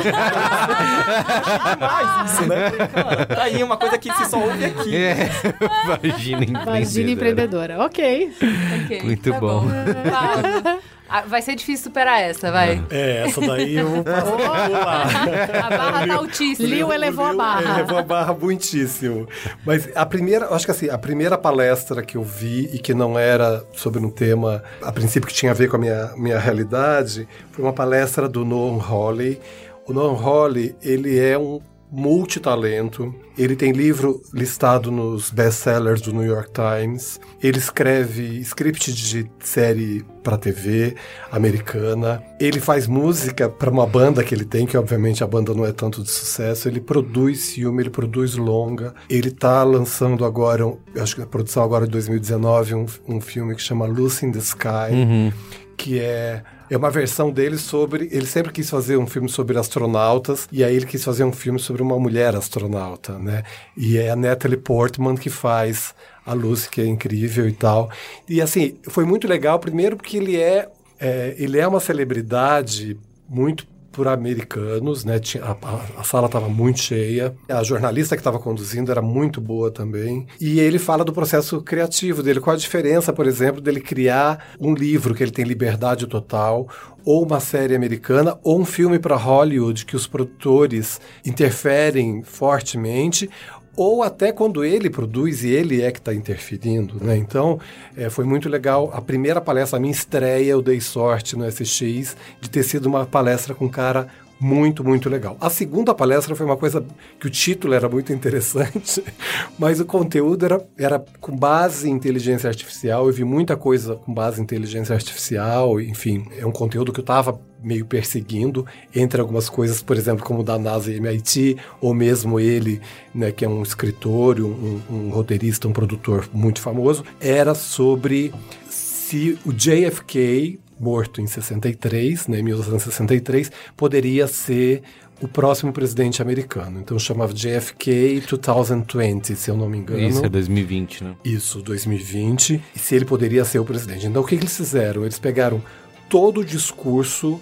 Demais isso, né? Tá aí uma coisa que se só ouve aqui. É, vagina empreendedora. Vagina empreendedora. Ok. Ok, Muito tá bom. Pausa. Ah, vai ser difícil superar essa, vai. É, essa daí eu vou passar por lá. A barra tá altíssima. Liu elevou a Liu barra. Elevou a barra muitíssimo. Mas a primeira, acho que assim, a primeira palestra que eu vi e que não era sobre um tema, a princípio que tinha a ver com a minha, minha realidade, foi uma palestra do Noam Hawley. O Noam Hawley, ele é um multitalento. Ele tem livro listado nos best-sellers do New York Times. Ele escreve script de série para TV americana. Ele faz música para uma banda que ele tem, que obviamente a banda não é tanto de sucesso. Ele produz filme, ele produz longa. Ele tá lançando agora, acho que a produção agora de 2019, um, um filme que chama Lucy in the Sky, uhum. que é é uma versão dele sobre. Ele sempre quis fazer um filme sobre astronautas, e aí ele quis fazer um filme sobre uma mulher astronauta, né? E é a Natalie Portman que faz a Lucy, que é incrível e tal. E assim, foi muito legal, primeiro porque ele é, é ele é uma celebridade muito por americanos, né? A, a, a sala estava muito cheia. A jornalista que estava conduzindo era muito boa também. E ele fala do processo criativo dele. Qual a diferença, por exemplo, dele criar um livro que ele tem liberdade total, ou uma série americana, ou um filme para Hollywood que os produtores interferem fortemente, ou até quando ele produz e ele é que está interferindo, né? Então, é, foi muito legal. A primeira palestra, a minha estreia, eu dei sorte no SX de ter sido uma palestra com um cara muito, muito legal. A segunda palestra foi uma coisa que o título era muito interessante, mas o conteúdo era, era com base em inteligência artificial. Eu vi muita coisa com base em inteligência artificial, enfim, é um conteúdo que eu estava meio perseguindo, entre algumas coisas, por exemplo, como da NASA e MIT, ou mesmo ele, né, que é um escritor, um, um roteirista, um produtor muito famoso, era sobre se o JFK morto em 63, né, 1963, poderia ser o próximo presidente americano. Então chamava JFK 2020, se eu não me engano. Isso é 2020, né? Isso, 2020. E se ele poderia ser o presidente. Então o que, que eles fizeram? Eles pegaram todo o discurso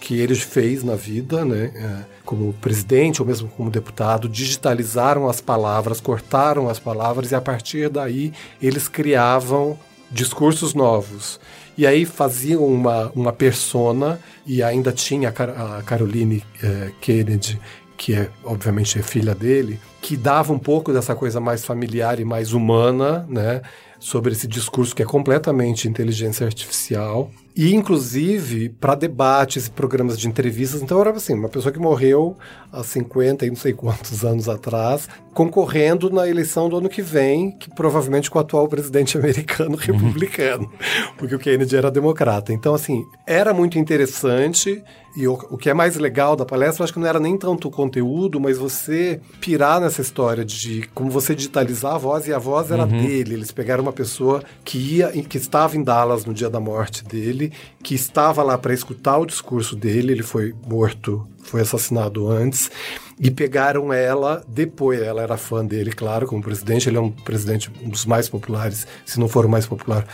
que ele fez na vida, né, é, como presidente ou mesmo como deputado, digitalizaram as palavras, cortaram as palavras e a partir daí eles criavam discursos novos. E aí faziam uma, uma persona, e ainda tinha a, Caroline eh, Kennedy, que é obviamente é filha dele, que dava um pouco dessa coisa mais familiar e mais humana, né? Sobre esse discurso que é completamente inteligência artificial e inclusive para debates e programas de entrevistas. Então era assim, uma pessoa que morreu há 50 e não sei quantos anos atrás, concorrendo na eleição do ano que vem, que provavelmente com o atual presidente americano republicano, porque o Kennedy era democrata. Então assim, era muito interessante e o, o, que é mais legal da palestra, acho que não era nem tanto o conteúdo, mas você pirar nessa história de como você digitalizar a voz, e a voz era uhum. dele. Eles pegaram uma pessoa que ia, que estava em Dallas no dia da morte dele, que estava lá para escutar o discurso dele, ele foi morto, foi assassinado antes, e pegaram ela depois. Ela era fã dele, claro, como presidente. Ele é um presidente, um dos mais populares, se não for o mais popular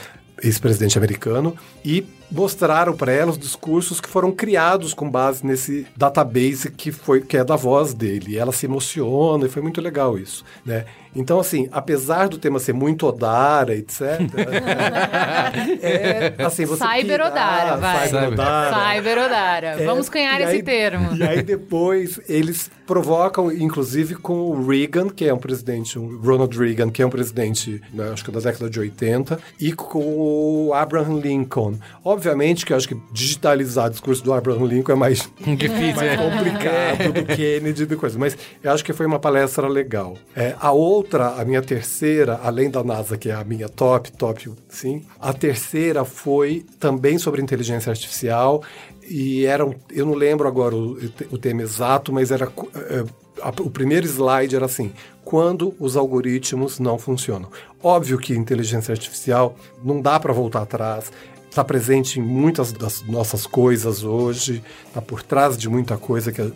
ex-presidente americano, e mostraram para ela os discursos que foram criados com base nesse database que foi que é da voz dele. E ela se emociona e foi muito legal isso, né? Então, assim, apesar do tema ser muito Odara, etc. é, assim, você Cyber Odara, vai. Cyber Odara. Cyber Odara. É, Vamos cunhar esse aí, termo. E aí depois eles provocam, inclusive, com o Reagan, que é um presidente, o Ronald Reagan, que é um presidente, né, acho que da década de 80, e com o Abraham Lincoln. Obviamente que eu acho que digitalizar o discurso do Abraham Lincoln é mais difícil, mais é. complicado do Kennedy e coisa, mas eu acho que foi uma palestra legal. É, a outra, a minha terceira, além da NASA, que é a minha top, top, sim, a terceira foi também sobre inteligência artificial e era um, eu não lembro agora o, o tema exato, mas era é, a, o primeiro slide era assim: quando os algoritmos não funcionam. Óbvio que inteligência artificial não dá para voltar atrás. Está presente em muitas das nossas coisas hoje, está por trás de muita coisa que a,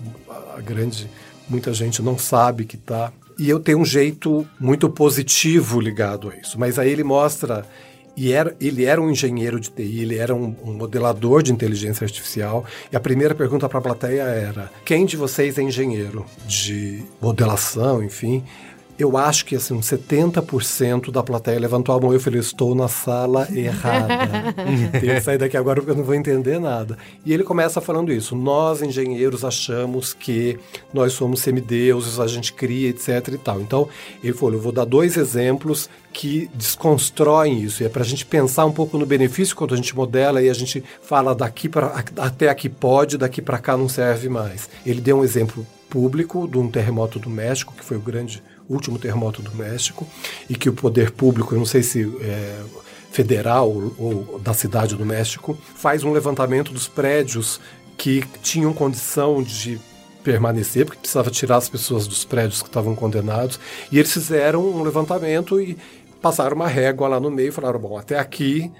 a grande muita gente não sabe que está. E eu tenho um jeito muito positivo ligado a isso. Mas aí ele mostra e era, ele era um engenheiro de TI, ele era um, um modelador de inteligência artificial. E a primeira pergunta para a plateia era: quem de vocês é engenheiro de modelação, enfim? Eu acho que assim, 70% da plateia levantou a mão e eu falei, estou na sala errada. Tenho que sair daqui agora porque eu não vou entender nada. E ele começa falando isso. Nós, engenheiros, achamos que nós somos semideuses, a gente cria, etc e tal. Então, ele falou, eu vou dar dois exemplos que desconstroem isso. E é para a gente pensar um pouco no benefício quando a gente modela e a gente fala daqui para até aqui pode, daqui para cá não serve mais. Ele deu um exemplo público de um terremoto do México, que foi o grande último terremoto do México, e que o poder público, eu não sei se é, federal ou da cidade do México, faz um levantamento dos prédios que tinham condição de permanecer, porque precisava tirar as pessoas dos prédios que estavam condenados, e eles fizeram um levantamento e passaram uma régua lá no meio e falaram: bom, até aqui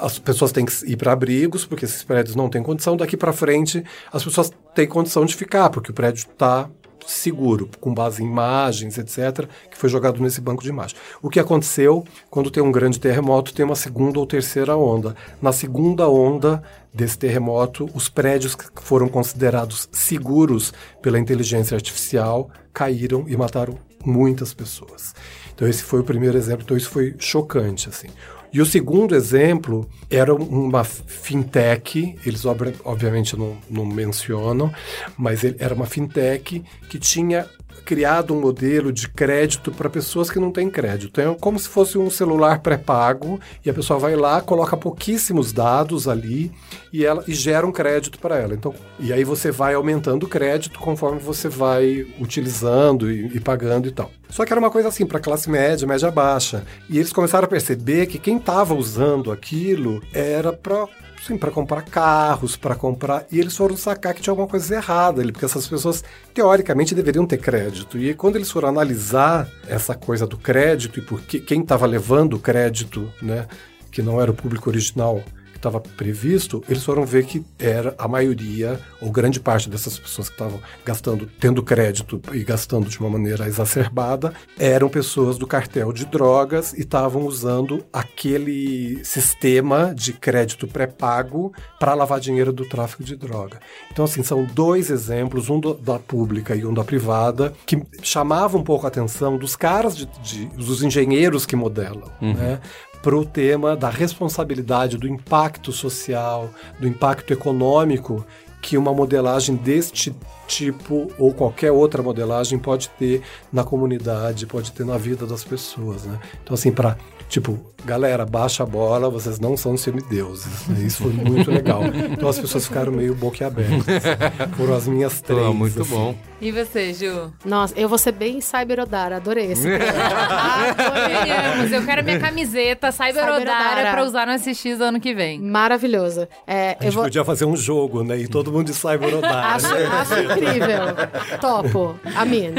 as pessoas têm que ir para abrigos, porque esses prédios não têm condição. Daqui para frente, as pessoas têm condição de ficar, porque o prédio está seguro, com base em imagens, etc., que foi jogado nesse banco de imagens. O que aconteceu quando tem um grande terremoto, tem uma segunda ou terceira onda. Na segunda onda desse terremoto, os prédios que foram considerados seguros pela inteligência artificial caíram e mataram muitas pessoas. Então esse foi o primeiro exemplo, então isso foi chocante assim. E o segundo exemplo era uma fintech, eles obviamente não, não mencionam, mas era uma fintech que tinha criado um modelo de crédito para pessoas que não têm crédito. É como se fosse um celular pré-pago e a pessoa vai lá, coloca pouquíssimos dados ali e, ela, e gera um crédito para ela. Então, e aí você vai aumentando o crédito conforme você vai utilizando e, e pagando e tal. Só que era uma coisa assim para classe média, média baixa. E eles começaram a perceber que quem estava usando aquilo era para Sim, para comprar carros, para comprar. E eles foram sacar que tinha alguma coisa errada ali, porque essas pessoas, teoricamente, deveriam ter crédito. E quando eles foram analisar essa coisa do crédito e por que, quem estava levando o crédito, né, que não era o público original, estava previsto, eles foram ver que era a maioria, ou grande parte dessas pessoas que estavam gastando, tendo crédito e gastando de uma maneira exacerbada, eram pessoas do cartel de drogas e estavam usando aquele sistema de crédito pré-pago para lavar dinheiro do tráfico de droga. Então, assim, são dois exemplos, um do, da pública e um da privada, que chamavam um pouco a atenção dos caras, de, de dos engenheiros que modelam, uhum. né? Para o tema da responsabilidade, do impacto social, do impacto econômico que uma modelagem deste tipo ou qualquer outra modelagem pode ter na comunidade, pode ter na vida das pessoas, né? Então assim, para Tipo, galera, baixa a bola, vocês não são semideuses. Né? Isso foi muito legal. Então as pessoas ficaram meio boquiabertas. Foram as minhas três. Oh, muito assim. bom. E você, Ju? Nossa, eu vou ser bem Cyberodara, adorei esse. Adoramos. Eu quero minha camiseta Cyberodara pra usar no SX ano que vem. Maravilhoso. É, a gente vou... podia fazer um jogo, né? E todo mundo de Cyberodara. acho, acho incrível. Topo. Amin.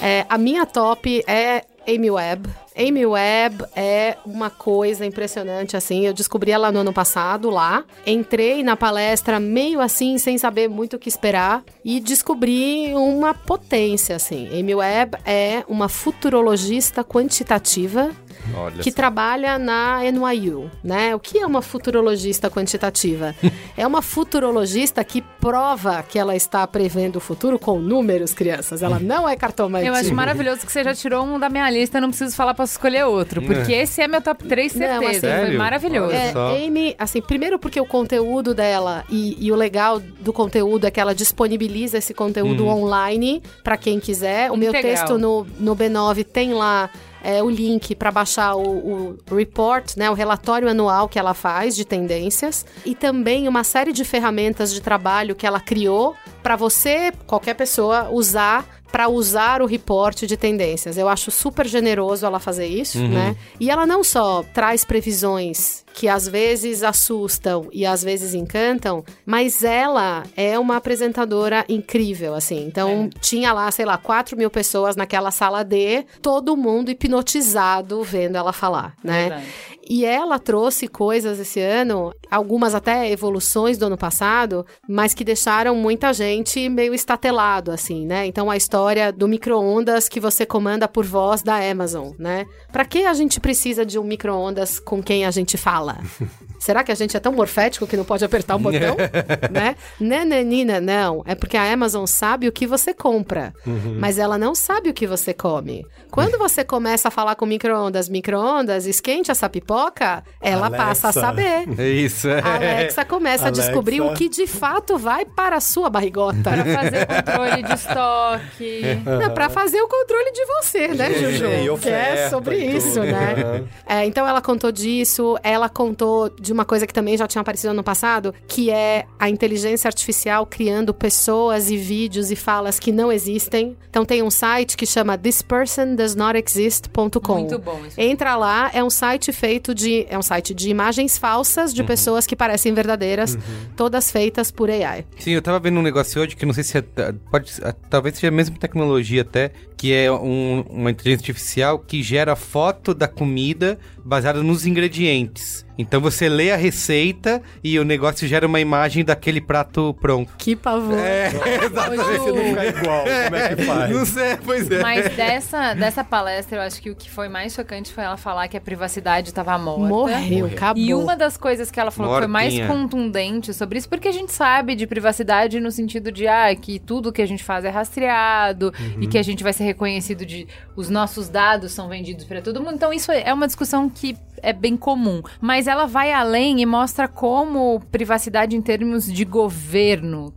É, a minha top é Amy Webb. Amy Webb é uma coisa impressionante, assim. Eu descobri ela no ano passado lá. Entrei na palestra meio assim, sem saber muito o que esperar. E descobri uma potência, assim. Amy Webb é uma futurologista quantitativa Olha que só. trabalha na NYU, né? O que é uma futurologista quantitativa? é uma futurologista que prova que ela está prevendo o futuro com números, crianças. Ela não é cartomante. Eu acho maravilhoso que você já tirou um da minha lista, não preciso falar para escolher outro, porque é. esse é meu top 3, certeza. Não, assim, foi maravilhoso. É, Amy, assim, primeiro porque o conteúdo dela e, e, o legal do conteúdo é que ela disponibiliza esse conteúdo hum. online para quem quiser. O Integral. meu texto no, no B9 tem lá é, o link para baixar o, o, report, né, o relatório anual que ela faz de tendências e também uma série de ferramentas de trabalho que ela criou para você, qualquer pessoa, usar para usar o reporte de tendências. Eu acho super generoso ela fazer isso, uhum. né? E ela não só traz previsões que às vezes assustam e às vezes encantam, mas ela é uma apresentadora incrível, assim. Então, é. tinha lá, sei lá, 4 mil pessoas naquela sala D, todo mundo hipnotizado vendo ela falar, né? Verdade. E ela trouxe coisas esse ano, algumas até evoluções do ano passado, mas que deixaram muita gente meio estatelado, assim, né? Então a história do micro-ondas que você comanda por voz da Amazon, né? Para que a gente precisa de um micro-ondas com quem a gente fala? Será que a gente é tão morfético que não pode apertar um botão? né? Nananina, não. É porque a Amazon sabe o que você compra, uhum. mas ela não sabe o que você come. Quando você começa a falar com micro-ondas, micro-ondas, esquente essa pipoca, ela Alexa. passa a saber. É isso. A Alexa começa Alexa. a descobrir o que de fato vai para a sua barrigota. Para fazer controle de estoque. Não, para fazer o controle de você, né, Juju? E que é sobre isso, né? É, então ela contou disso, ela contou de uma coisa que também já tinha aparecido no passado, que é a inteligência artificial criando pessoas e vídeos e falas que não existem. Então tem um site que chama thispersondoesnotexist.com. Muito bom isso. Entra lá, é um site feito de. É um site de imagens falsas de pessoas que parecem verdadeiras, todas feitas por AI. Sim, eu tava vendo um negócio hoje que não sei se é, pode, talvez seja a mesma tecnologia até, que é um- uma inteligência artificial que gera foto da comida baseada nos ingredientes. Então você lê a receita e o negócio gera uma imagem daquele prato pronto. Que pavor. É, Se não ficar igual, como é que faz? Não sei, pois é. Mas dessa, dessa palestra, eu acho que o que foi mais chocante foi ela falar que a privacidade estava morta. Morreu, acabou. E uma das coisas que ela falou que foi mais Mortinha. contundente sobre isso, porque a gente sabe de privacidade no sentido de ah, que tudo que a gente faz é rastreado e que a gente vai ser reconhecido de os nossos dados são vendidos para todo mundo. Então isso é uma discussão que é bem comum, mas ela vai além e mostra como privacidade em termos de governo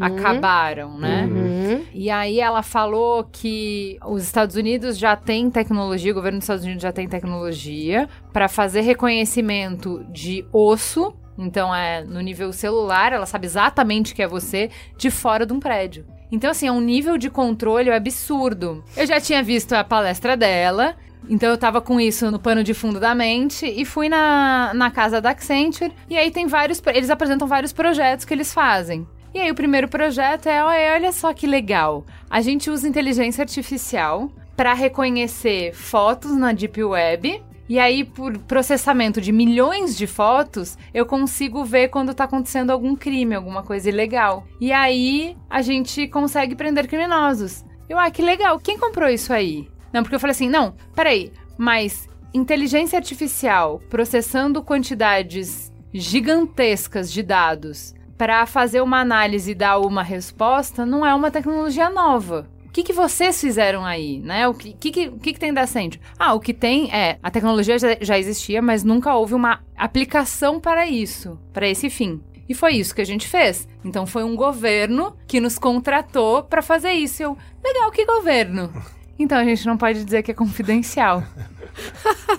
acabaram, né? Uhum. E aí ela falou que os Estados Unidos já tem tecnologia, o governo dos Estados Unidos já tem tecnologia para fazer reconhecimento de osso. Então é no nível celular, ela sabe exatamente que é você de fora de um prédio. Então assim, é um nível de controle absurdo. Eu já tinha visto a palestra dela, então eu tava com isso no pano de fundo da mente e fui na, na casa da Accenture. E aí tem vários. Eles apresentam vários projetos que eles fazem. E aí o primeiro projeto é, olha, só que legal. A gente usa inteligência artificial para reconhecer fotos na Deep Web. E aí, por processamento de milhões de fotos, eu consigo ver quando tá acontecendo algum crime, alguma coisa ilegal. E aí, a gente consegue prender criminosos. Eu, ah, que legal. Quem comprou isso aí? Não, porque eu falei assim, não, peraí, mas inteligência artificial processando quantidades gigantescas de dados para fazer uma análise e dar uma resposta não é uma tecnologia nova. O que, que vocês fizeram aí, né? O que, que, que, que, tem Ascend? Ah, o que tem é, a tecnologia já, já existia, mas nunca houve uma aplicação para isso, para esse fim. E foi isso que a gente fez. Então foi um governo que nos contratou para fazer isso. Eu, legal, que governo? Então a gente não pode dizer que é confidencial.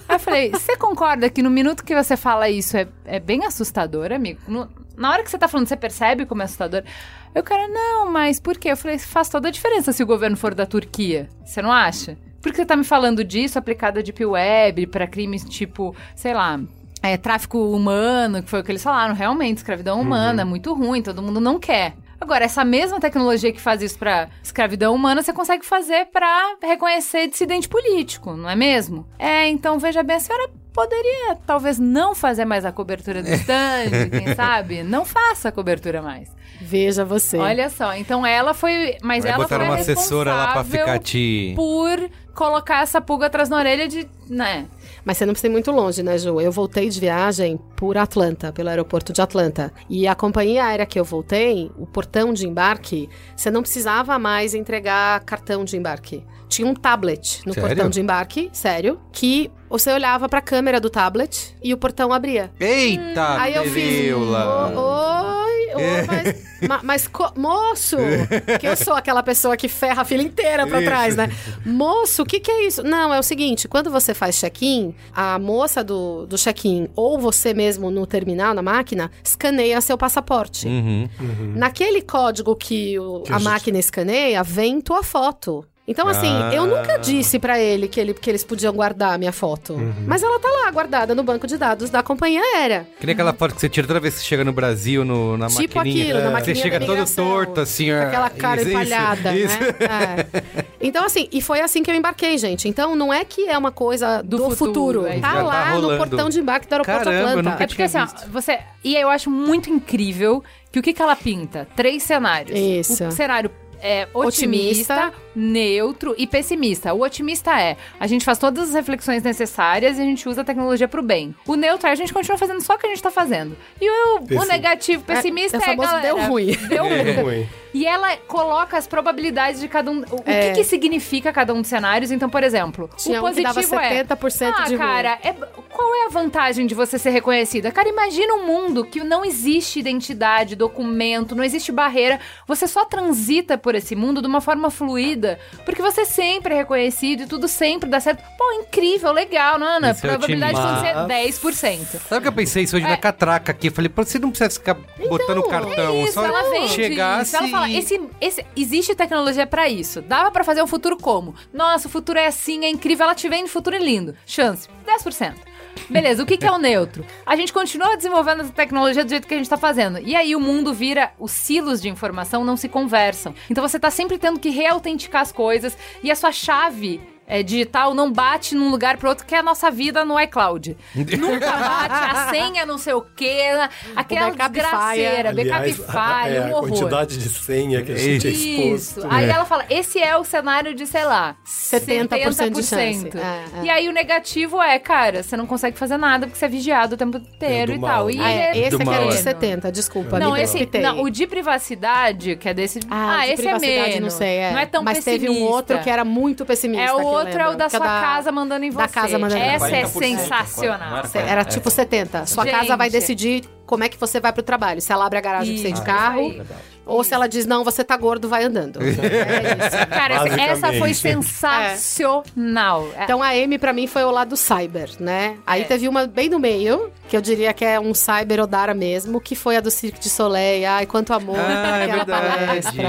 Aí eu falei, você concorda que no minuto que você fala isso é, é bem assustador, amigo? No- na hora que você tá falando, você percebe como é assustador? Eu, cara, não, mas por quê? Eu falei, faz toda a diferença se o governo for da Turquia. Você não acha? Por que você tá me falando disso aplicado a Deep Web pra crimes tipo, sei lá, é, tráfico humano, que foi o que eles falaram, realmente, escravidão humana, é muito ruim, todo mundo não quer. Agora, essa mesma tecnologia que faz isso pra escravidão humana, você consegue fazer pra reconhecer dissidente político, não é mesmo? É, então veja bem, a senhora poderia talvez não fazer mais a cobertura do stand, quem sabe? Não faça a cobertura mais. Veja você. Olha só, então ela foi, mas Vai ela botar foi a uma assessora lá pra responsável ficar te. por colocar essa pulga atrás na orelha de, né? Mas você não precisa ir muito longe, né, Ju? Eu voltei de viagem por Atlanta, pelo aeroporto de Atlanta. E a companhia aérea que eu voltei, o portão de embarque, você não precisava mais entregar cartão de embarque. Tinha um tablet no Sério? portão de embarque, sério, que você olhava pra câmera do tablet e o portão abria. Eita, Aí eu fiz. Bereula. "O- Oi, oi, mas, ma- mas co- moço, que eu sou aquela pessoa que ferra a fila inteira pra trás, né? Moço, o que, que é isso? Não, é o seguinte: quando você faz check-in, a moça do, do check-in ou você mesmo no terminal, na máquina, escaneia seu passaporte. Uhum. Naquele código que, o- Que a a gente- máquina escaneia, vem tua foto. Então, assim, Ah. eu nunca disse pra ele que, ele que eles podiam guardar a minha foto. Mas ela tá lá, guardada no banco de dados da companhia aérea. Que nem aquela foto que você tira toda vez que você chega no Brasil, no, na Tipo maquininha. aquilo, na Você maquininha chega da todo torto, assim, ó. Aquela cara Isso, empalhada, isso. né? É. Então, assim, e foi assim que eu embarquei, gente. Então, não é que é uma coisa do, Do futuro. futuro, é. Tá Já tá lá no rolando. portão de embarque do aeroporto Caramba, eu Atlanta. nunca É porque assim, ó, você. E aí eu acho muito incrível que o que, que ela pinta? Três cenários. Isso. O cenário é otimista, Otimista. neutro e pessimista. O otimista é a gente faz todas as reflexões necessárias e a gente usa a tecnologia pro bem. O neutro é a gente continua fazendo só o que a gente tá fazendo. E o, o negativo, pessimista É, é, é galera, deu ruim. Deu ruim. E ela coloca as probabilidades de cada um. O, o É. que, que significa cada um dos cenários? Então, por exemplo, Tinha o um que positivo dava é. 70% ah, de cara, é- qual é a vantagem de você ser reconhecida? Cara, imagina um mundo que não existe identidade, documento, não existe barreira. Você só transita por esse mundo de uma forma fluida, porque você sempre é reconhecido e tudo sempre dá certo. Pô, incrível, legal, Nana. Esse é Probabilidade de acontecer 10%. Sabe o que eu pensei isso hoje na catraca aqui? Eu falei, você não precisa ficar botando cartão. É isso, só ela vende chegasse isso. Ela fala, e- esse, esse, existe tecnologia pra isso. Dava pra fazer um futuro como? Nossa, o futuro é assim, é incrível. Ela te vende futuro é lindo. Chance, 10%. Beleza, o que, que é o neutro? A gente continua desenvolvendo essa tecnologia do jeito que a gente tá fazendo. E aí o mundo vira, os silos de informação não se conversam. Então você tá sempre tendo que reautenticar as coisas e a sua chave é, digital não bate num lugar pro outro, que é a nossa vida no iCloud. Nunca bate a senha, não sei o quê, aquela desgraceira, backup Aliás, falha, é, um a horror. quantidade de senha que a gente é exposto. Isso. Aí ela fala, esse é o cenário de, sei lá, 70% de chance. 70%. É, é. E aí o negativo é, cara, você não consegue fazer nada porque você é vigiado o tempo inteiro É e tal. né? E Ah, é, esse é que era de é. 70, desculpa. Não, me esse, não, o de privacidade, que é desse. Ah, de esse é privacidade, menos. não sei, é. Não é tão Mas teve um pessimista. outro que era muito pessimista. É o outro, é o da que sua da- casa mandando em você. da casa mandando em Essa você. é 40%, sensacional. era É. tipo 70. Sua Gente. casa vai decidir como é que você vai pro trabalho. Se ela abre a garagem pra você ir de carro, aí. ou se ela diz, não, você tá gordo, vai andando. é isso. Cara, essa- foi sensacional. É. Então a M pra mim foi o lado cyber, né? Aí É. teve uma bem no meio, que eu diria que é um cyber Odara mesmo, que foi a do Cirque de Soleil. Ai, quanto amor Ah, é naquela palestra.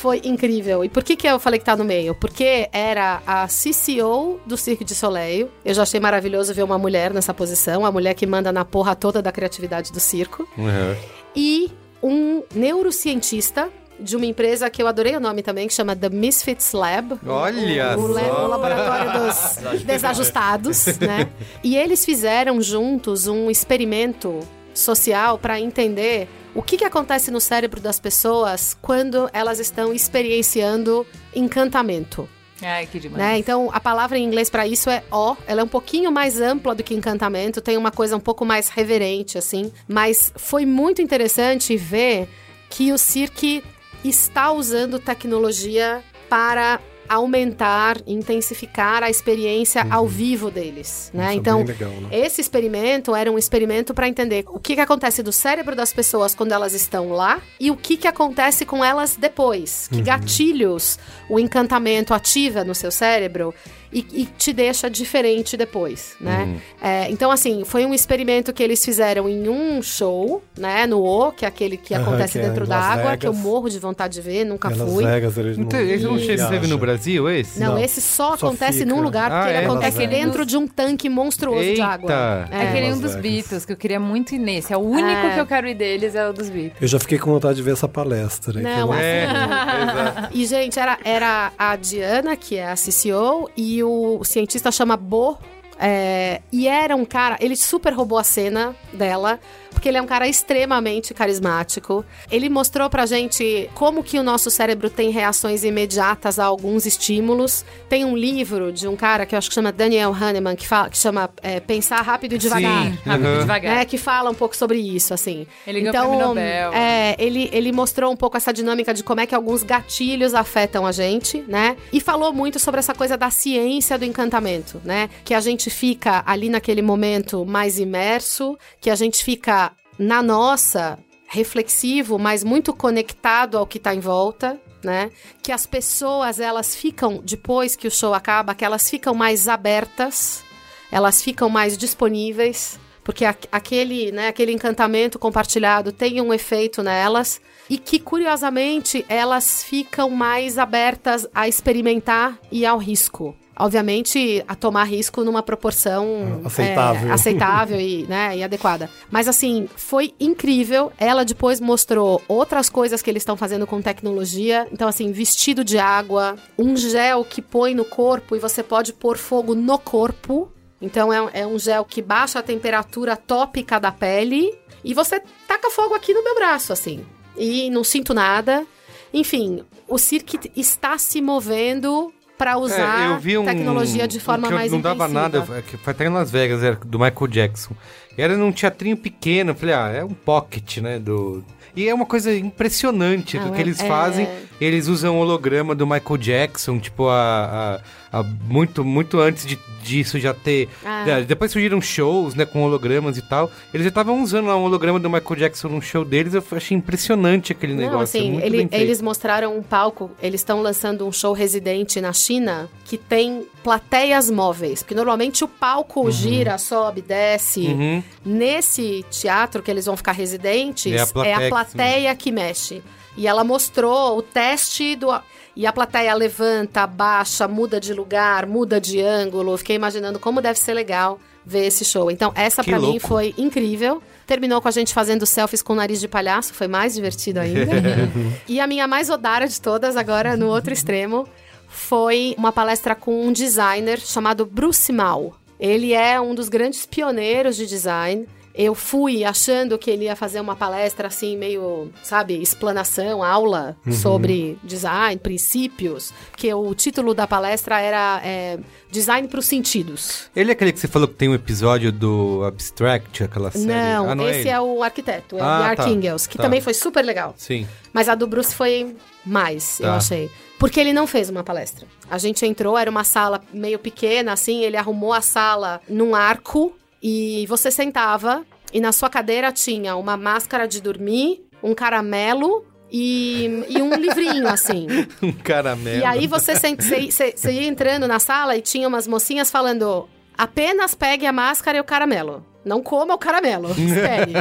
Foi incrível. E por que, que eu falei que tá no meio? Porque era a CCO do Cirque de Soleil. Eu já achei maravilhoso ver uma mulher nessa posição, a mulher que manda na porra toda da criatividade do circo. Uhum. E um neurocientista de uma empresa que eu adorei o nome também, que chama The Misfits Lab. Olha o, o, só. o laboratório dos desajustados, né? E eles fizeram juntos um experimento social para entender o que, que acontece no cérebro das pessoas quando elas estão experienciando encantamento. Ai, que demais. Né? Então, a palavra em inglês para isso é ó. Ela é um pouquinho mais ampla do que encantamento, tem uma coisa um pouco mais reverente, assim. Mas foi muito interessante ver que o Cirque está usando tecnologia para aumentar, intensificar a experiência ao vivo deles, né? Isso é então, bem legal, né? esse experimento era um experimento para entender o que, que acontece do cérebro das pessoas quando elas estão lá e o que, que acontece com elas depois. Que gatilhos o encantamento ativa no seu cérebro e, e te deixa diferente depois, né? É, então, assim, foi um experimento que eles fizeram em um show, né? No O, que é aquele que Aham, acontece que é dentro em da Las água, que eu morro de vontade de ver, nunca Las fui. Vegas, eles não, Então, esse não teve no. Brasil, esse? Não, Não, esse só só acontece fica. num lugar, porque Ah, ele é? acontece dentro de um tanque monstruoso de Eita. água. É aquele um dos. Beatles, que eu queria muito ir nesse. É o único É. que eu quero ir deles, é o dos Beatles. Eu já fiquei com vontade de ver essa palestra. Não, É, exato. E, gente, era, era a Diana, que é a CCO, e o cientista chama Bo. É, e era um cara, ele super roubou a cena dela, porque ele é um cara extremamente carismático. Ele mostrou pra gente como que o nosso cérebro tem reações imediatas a alguns estímulos. Tem um livro de um cara que eu acho que chama Daniel Kahneman, que, fala, que chama é, Pensar Rápido e Devagar. Sim. Rápido Uhum. e devagar. né, que fala um pouco sobre isso, assim. Ele ganhou então, o prêmio Nobel. É, ele, ele mostrou um pouco essa dinâmica de como é que alguns gatilhos afetam a gente, né? E falou muito sobre essa coisa da ciência do encantamento, né? Que a gente fica ali naquele momento mais imerso, que a gente fica na nossa reflexivo, mas muito conectado ao que tá em volta. Né? Que as pessoas elas ficam depois que o show acaba, que elas ficam mais abertas, elas ficam mais disponíveis, porque aquele, né, aquele encantamento compartilhado tem um efeito nelas e que curiosamente elas ficam mais abertas a experimentar e ao risco. Obviamente, a tomar risco numa proporção Aceitável. é, aceitável e, né, e adequada. Mas assim, foi incrível. Ela depois mostrou outras coisas que eles estão fazendo com tecnologia. Então, assim, vestido de água, um gel que põe no corpo e você pode pôr fogo no corpo. Então é, um- é um gel que baixa a temperatura tópica da pele e você taca fogo aqui no meu braço, assim. E não sinto nada. Enfim, o Cirque está se movendo para usar É, eu vi um, tecnologia de forma um que eu mais não dava nada, é foi até em Las Vegas, era do Michael Jackson. Era num teatrinho pequeno. Falei, ah, é um pocket, né? Do... E é uma coisa impressionante Ah, do que é- eles é- fazem. Eles usam o holograma do Michael Jackson, tipo, a, a- a- muito, muito antes de, disso já ter. Ah. Depois surgiram shows, né, com hologramas e tal. Eles já estavam usando lá um holograma do Michael Jackson num show deles. Eu achei impressionante aquele Não, negócio. assim, ele- eles mostraram um palco, eles estão lançando um show residente na China que tem plateias móveis, porque normalmente o palco gira, sobe, desce. Uhum. Nesse teatro que eles vão ficar residentes, É a plateia é que a plateia que mexe. E ela mostrou o teste do. E a plateia levanta, abaixa, muda de lugar, muda de ângulo. Fiquei imaginando como deve ser legal ver esse show. Então, essa Que pra mim foi incrível. Terminou com a gente fazendo selfies com o nariz de palhaço, foi mais divertido ainda. e a minha mais odara de todas, agora no outro extremo, foi uma palestra com um designer chamado Bruce Mal. Ele é um dos grandes pioneiros de design. Eu fui achando que ele ia fazer uma palestra assim, meio, sabe, explanação, aula sobre design, princípios. Porque o título da palestra era é, Design para os Sentidos. Ele é aquele que você falou que tem um episódio do Abstract, aquela série. Não, Ah, não esse ele? é o arquiteto, é Ah, o The tá. Que Tá. também foi super legal. Sim. Mas a do Bruce foi mais, eu Tá. achei. Porque ele não fez uma palestra. A gente entrou, era uma sala meio pequena, assim, ele arrumou a sala num arco e você sentava e na sua cadeira tinha uma máscara de dormir, um caramelo e, e um livrinho, assim. Um caramelo. E aí você, sent- você, você- você ia entrando na sala e tinha umas mocinhas falando: apenas pegue a máscara e o caramelo. Não coma o caramelo, espere.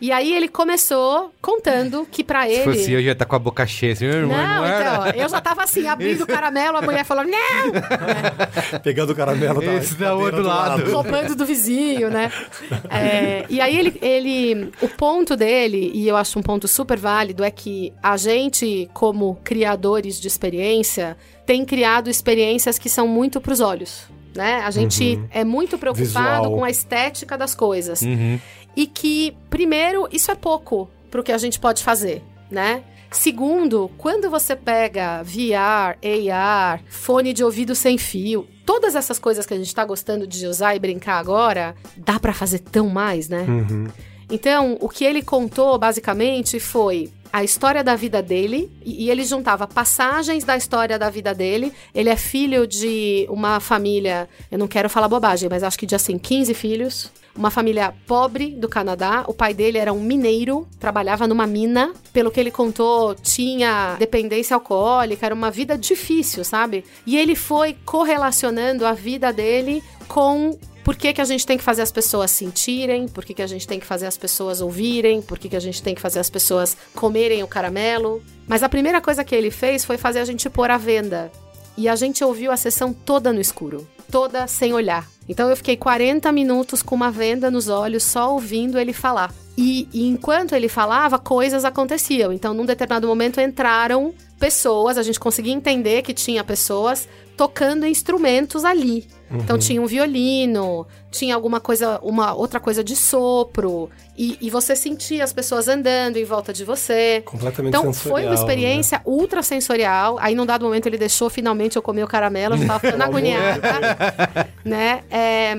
e aí ele começou contando que pra Se ele. fosse eu, já ia estar com a boca cheia. Assim, não, Não, era? então, eu já tava assim, abrindo o caramelo, a mulher falou, não! Pegando o caramelo da Esse da cadeira outro do lado. roubando do vizinho, né? É, e aí ele, ele. O ponto dele, e eu acho um ponto super válido, é que a gente, como criadores de experiência, tem criado experiências que são muito pros olhos. Né? A gente é muito preocupado Visual. com a estética das coisas. Uhum. E que, primeiro, isso é pouco pro que a gente pode fazer, né? Segundo, quando você pega VR, AR, fone de ouvido sem fio, todas essas coisas que a gente tá gostando de usar e brincar agora, dá pra fazer tão mais, né? Uhum. Então, o que ele contou basicamente foi a história da vida dele e, e ele juntava passagens da história da vida dele. Ele é filho de uma família, eu não quero falar bobagem, mas acho que de assim 15 filhos. Uma família pobre do Canadá. O pai dele era um mineiro, trabalhava numa mina. Pelo que ele contou, tinha dependência alcoólica, era uma vida difícil, sabe? E ele foi correlacionando a vida dele com por que, que a gente tem que fazer as pessoas sentirem, por que, que a gente tem que fazer as pessoas ouvirem, por que, que a gente tem que fazer as pessoas comerem o caramelo. Mas a primeira coisa que ele fez foi fazer a gente pôr à venda. E a gente ouviu a sessão toda no escuro, toda sem olhar. Então eu fiquei 40 minutos com uma venda nos olhos, só ouvindo ele falar. E, e enquanto ele falava, coisas aconteciam. Então, num determinado momento, entraram pessoas, a gente conseguia entender que tinha pessoas tocando instrumentos ali. Então tinha um violino, tinha alguma coisa, uma outra coisa de sopro, e, e você sentia as pessoas andando em volta de você. Completamente Então foi sensorial, uma experiência né? ultra sensorial. Aí num dado momento ele deixou finalmente eu comer o caramelo, eu tava ficando agoniada, né? É,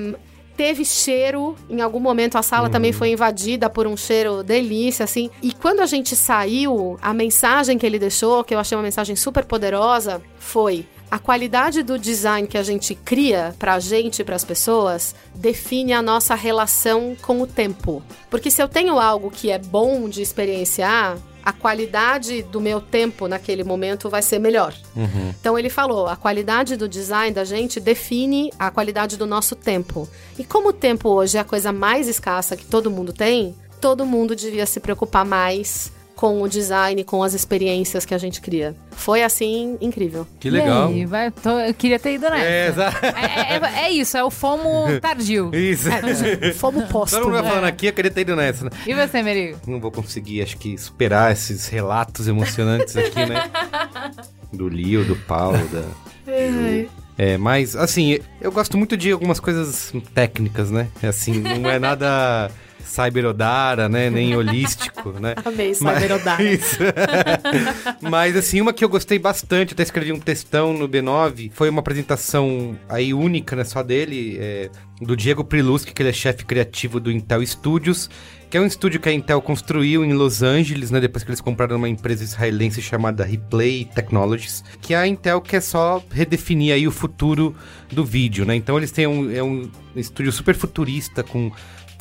teve cheiro, em algum momento a sala também foi invadida por um cheiro delícia, assim. E quando a gente saiu, a mensagem que ele deixou, que eu achei uma mensagem super poderosa, foi: a qualidade do design que a gente cria pra gente e pras pessoas define a nossa relação com o tempo. Porque se eu tenho algo que é bom de experienciar, a qualidade do meu tempo naquele momento vai ser melhor. Então ele falou, a qualidade do design da gente define a qualidade do nosso tempo. E como o tempo hoje é a coisa mais escassa que todo mundo tem, todo mundo devia se preocupar mais com o design, com as experiências que a gente cria. Foi assim incrível. Que legal. E aí, vai, tô- eu queria ter ido nessa. É, exa- É, é- é isso, é o fomo tardio. Isso. Fomos Todo póstumo. mundo vai falando aqui, eu queria ter ido nessa. né? E você, Merigo? Não vou conseguir, acho que, superar esses relatos emocionantes aqui, né? Do Leo, do Paulo, da... É, mas, assim, eu gosto muito de algumas coisas técnicas, né? Assim, não é nada... Cyberodara, né? Nem holístico, né? Amei Cyberodara. Isso. Mas, assim, uma que eu gostei bastante, até escrevi um textão no B9, foi uma apresentação aí única, né? Só dele, é, do Diego Priluski, que ele é chefe criativo do Intel Studios, que é um estúdio que a Intel construiu em Los Angeles, né? Depois que eles compraram uma empresa israelense chamada Replay Technologies, que a Intel quer só redefinir aí o futuro do vídeo, né? Então eles têm um, é um estúdio super futurista com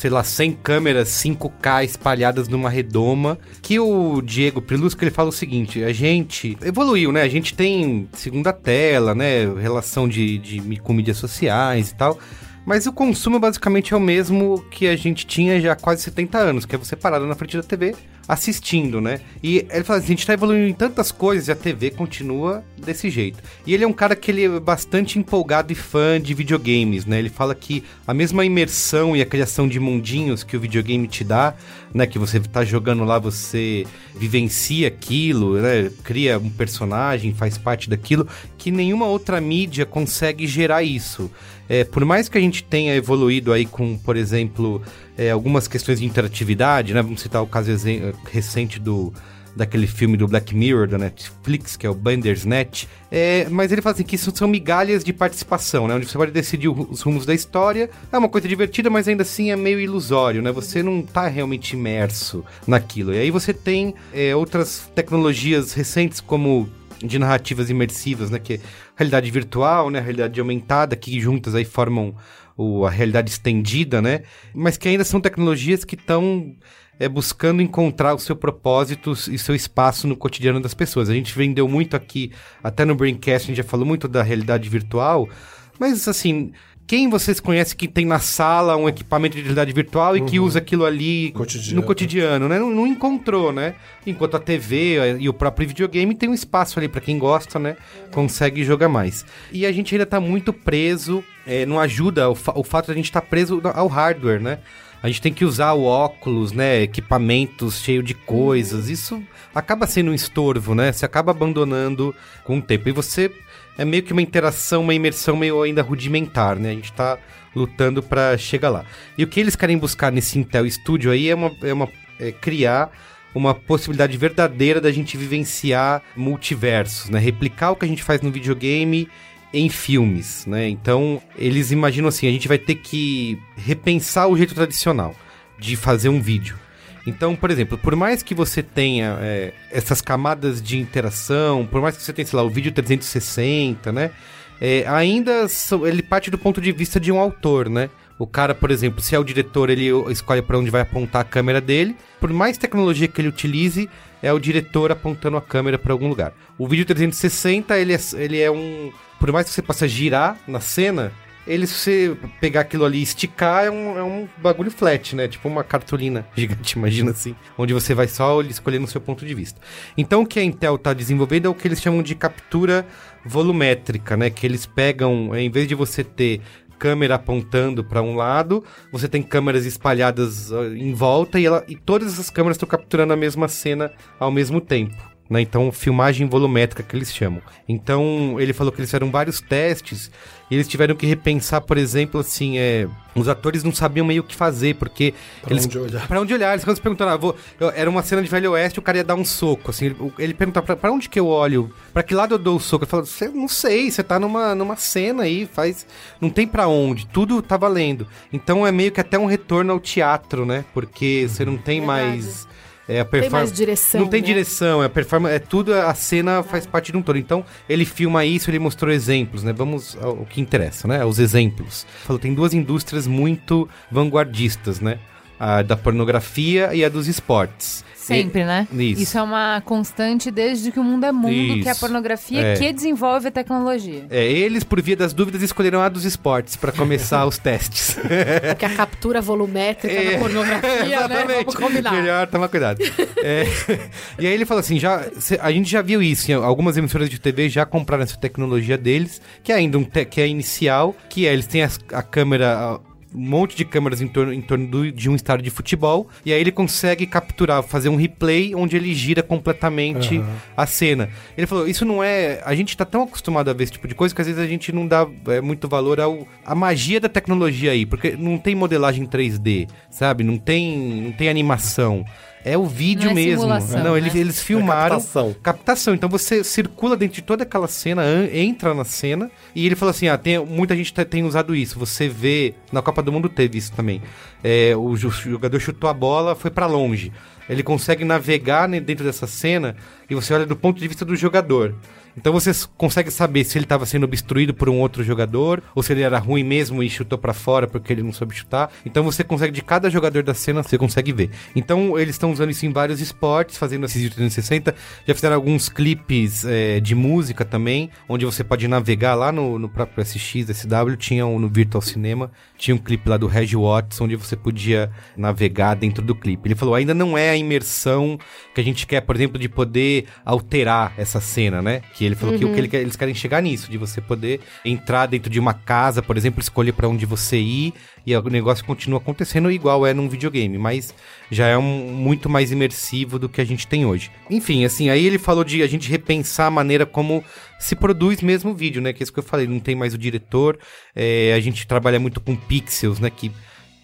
sei lá, 100 câmeras 5K espalhadas numa redoma, que o Diego Prilusco, ele fala o seguinte, a gente evoluiu, né? A gente tem segunda tela, né? Relação de, de com mídias sociais e tal, mas o consumo basicamente é o mesmo que a gente tinha já há quase 70 anos, que é você parado na frente da TV assistindo, né? E ele fala assim, a gente tá evoluindo em tantas coisas e a TV continua desse jeito. E ele é um cara que ele é bastante empolgado e fã de videogames, né? Ele fala que a mesma imersão e a criação de mundinhos que o videogame te dá, né? Que você tá jogando lá, você vivencia aquilo, né? Cria um personagem, faz parte daquilo, que nenhuma outra mídia consegue gerar isso. É, por mais que a gente tenha evoluído aí com, por exemplo, é, algumas questões de interatividade, né? Vamos citar o caso recente do daquele filme do Black Mirror da Netflix, que é o Bandersnatch. É, mas ele fala assim que isso são migalhas de participação, né? Onde você pode decidir os rumos da história. É uma coisa divertida, mas ainda assim é meio ilusório, né? Você não tá realmente imerso naquilo. E aí você tem é, outras tecnologias recentes como de narrativas imersivas, né? Que realidade virtual, né? Realidade aumentada, que juntas aí formam o, a realidade estendida, né? Mas que ainda são tecnologias que estão é, buscando encontrar o seu propósito e seu espaço no cotidiano das pessoas. A gente vendeu muito aqui, até no Braincast, a gente já falou muito da realidade virtual, mas assim quem vocês conhecem que tem na sala um equipamento de realidade virtual e uhum. que usa aquilo ali cotidiano. no cotidiano, né? Não, não, encontrou, né? Enquanto a TV e o próprio videogame tem um espaço ali para quem gosta, né? Consegue jogar mais. E a gente ainda tá muito preso, é, não ajuda o, fa o fato de a gente estar tá preso ao hardware, né? A gente tem que usar o óculos, né? Equipamentos cheio de coisas. Isso acaba sendo um estorvo, né? Você acaba abandonando com o tempo. E você é meio que uma interação, uma imersão meio ainda rudimentar, né? A gente tá lutando para chegar lá. E o que eles querem buscar nesse Intel Studio aí é uma, é uma é criar uma possibilidade verdadeira da gente vivenciar multiversos, né? Replicar o que a gente faz no videogame em filmes, né? Então, eles imaginam assim, a gente vai ter que repensar o jeito tradicional de fazer um vídeo. Então, por exemplo, por mais que você tenha é, essas camadas de interação, por mais que você tenha, sei lá, o vídeo 360, né? É, ainda ele parte do ponto de vista de um autor, né? O cara, por exemplo, se é o diretor, ele escolhe para onde vai apontar a câmera dele. Por mais tecnologia que ele utilize, é o diretor apontando a câmera para algum lugar. O vídeo 360, ele é, ele é um. Por mais que você possa girar na cena, ele, se você pegar aquilo ali e esticar, é um, é um bagulho flat, né? Tipo uma cartolina gigante, imagina assim. Onde você vai só escolher no seu ponto de vista. Então, o que a Intel está desenvolvendo é o que eles chamam de captura volumétrica, né? Que eles pegam, em vez de você ter câmera apontando para um lado, você tem câmeras espalhadas em volta e, ela, e todas essas câmeras estão capturando a mesma cena ao mesmo tempo. Né? Então, filmagem volumétrica que eles chamam. Então, ele falou que eles fizeram vários testes e eles tiveram que repensar, por exemplo, assim, é, os atores não sabiam meio o que fazer, porque. Pra eles, onde olhar? Pra onde olhar. Eles quando se perguntaram, ah, vou, eu, era uma cena de Velho Oeste, o cara ia dar um soco, assim. Ele, ele perguntava, pra, pra, onde que eu olho? Pra que lado eu dou o soco? Eu falava, não sei, você tá numa, numa cena aí, faz. Não tem pra onde, tudo tá valendo. Então é meio que até um retorno ao teatro, né? Porque você não tem Verdade. mais é a Tem mais direção. Não tem né? direção, é performance, é tudo, a cena faz parte de um todo. Então, ele filma isso, ele mostrou exemplos, né? Vamos ao que interessa, né? Os exemplos. Falou, tem duas indústrias muito vanguardistas, né? A da pornografia e a dos esportes. Sempre, e, né? Isso. isso. é uma constante desde que o mundo é mundo, isso. que é a pornografia é. que desenvolve a tecnologia. É, eles, por via das dúvidas, escolheram a dos esportes para começar os testes. Porque a captura volumétrica é, da pornografia, né? Vamos combinar. Melhor tomar cuidado. é, e aí ele falou assim, já, a gente já viu isso, algumas emissoras de TV já compraram essa tecnologia deles, que é ainda um te, que é inicial, que é, eles têm a, a câmera monte de câmeras em torno, em torno do, de um estádio de futebol, e aí ele consegue capturar, fazer um replay onde ele gira completamente uhum. a cena. Ele falou, isso não é... A gente tá tão acostumado a ver esse tipo de coisa que às vezes a gente não dá é, muito valor ao, à magia da tecnologia aí, porque não tem modelagem 3D, sabe? Não tem, não tem animação. É o vídeo não é mesmo. Não, eles, né? eles filmaram. É captação. captação. Então você circula dentro de toda aquela cena, entra na cena, e ele falou assim: ah, tem, muita gente tem usado isso. Você vê. Na Copa do Mundo teve isso também. É, o, o jogador chutou a bola, foi para longe. Ele consegue navegar né, dentro dessa cena e você olha do ponto de vista do jogador. Então você consegue saber se ele estava sendo obstruído por um outro jogador ou se ele era ruim mesmo e chutou para fora porque ele não soube chutar. Então você consegue de cada jogador da cena você consegue ver. Então eles estão usando isso em vários esportes, fazendo esses 360. Já fizeram alguns clipes é, de música também, onde você pode navegar lá no, no próprio SX, SW, tinha um no Virtual Cinema, tinha um clipe lá do Reg Watts onde você podia navegar dentro do clipe. Ele falou, ainda não é a imersão que a gente quer, por exemplo, de poder alterar essa cena, né? Que ele falou uhum. que o que ele quer, eles querem chegar nisso, de você poder entrar dentro de uma casa, por exemplo, escolher para onde você ir e o negócio continua acontecendo igual é num videogame, mas já é um, muito mais imersivo do que a gente tem hoje. Enfim, assim, aí ele falou de a gente repensar a maneira como se produz mesmo o vídeo, né? Que é isso que eu falei, não tem mais o diretor, é, a gente trabalha muito com pixels, né? Que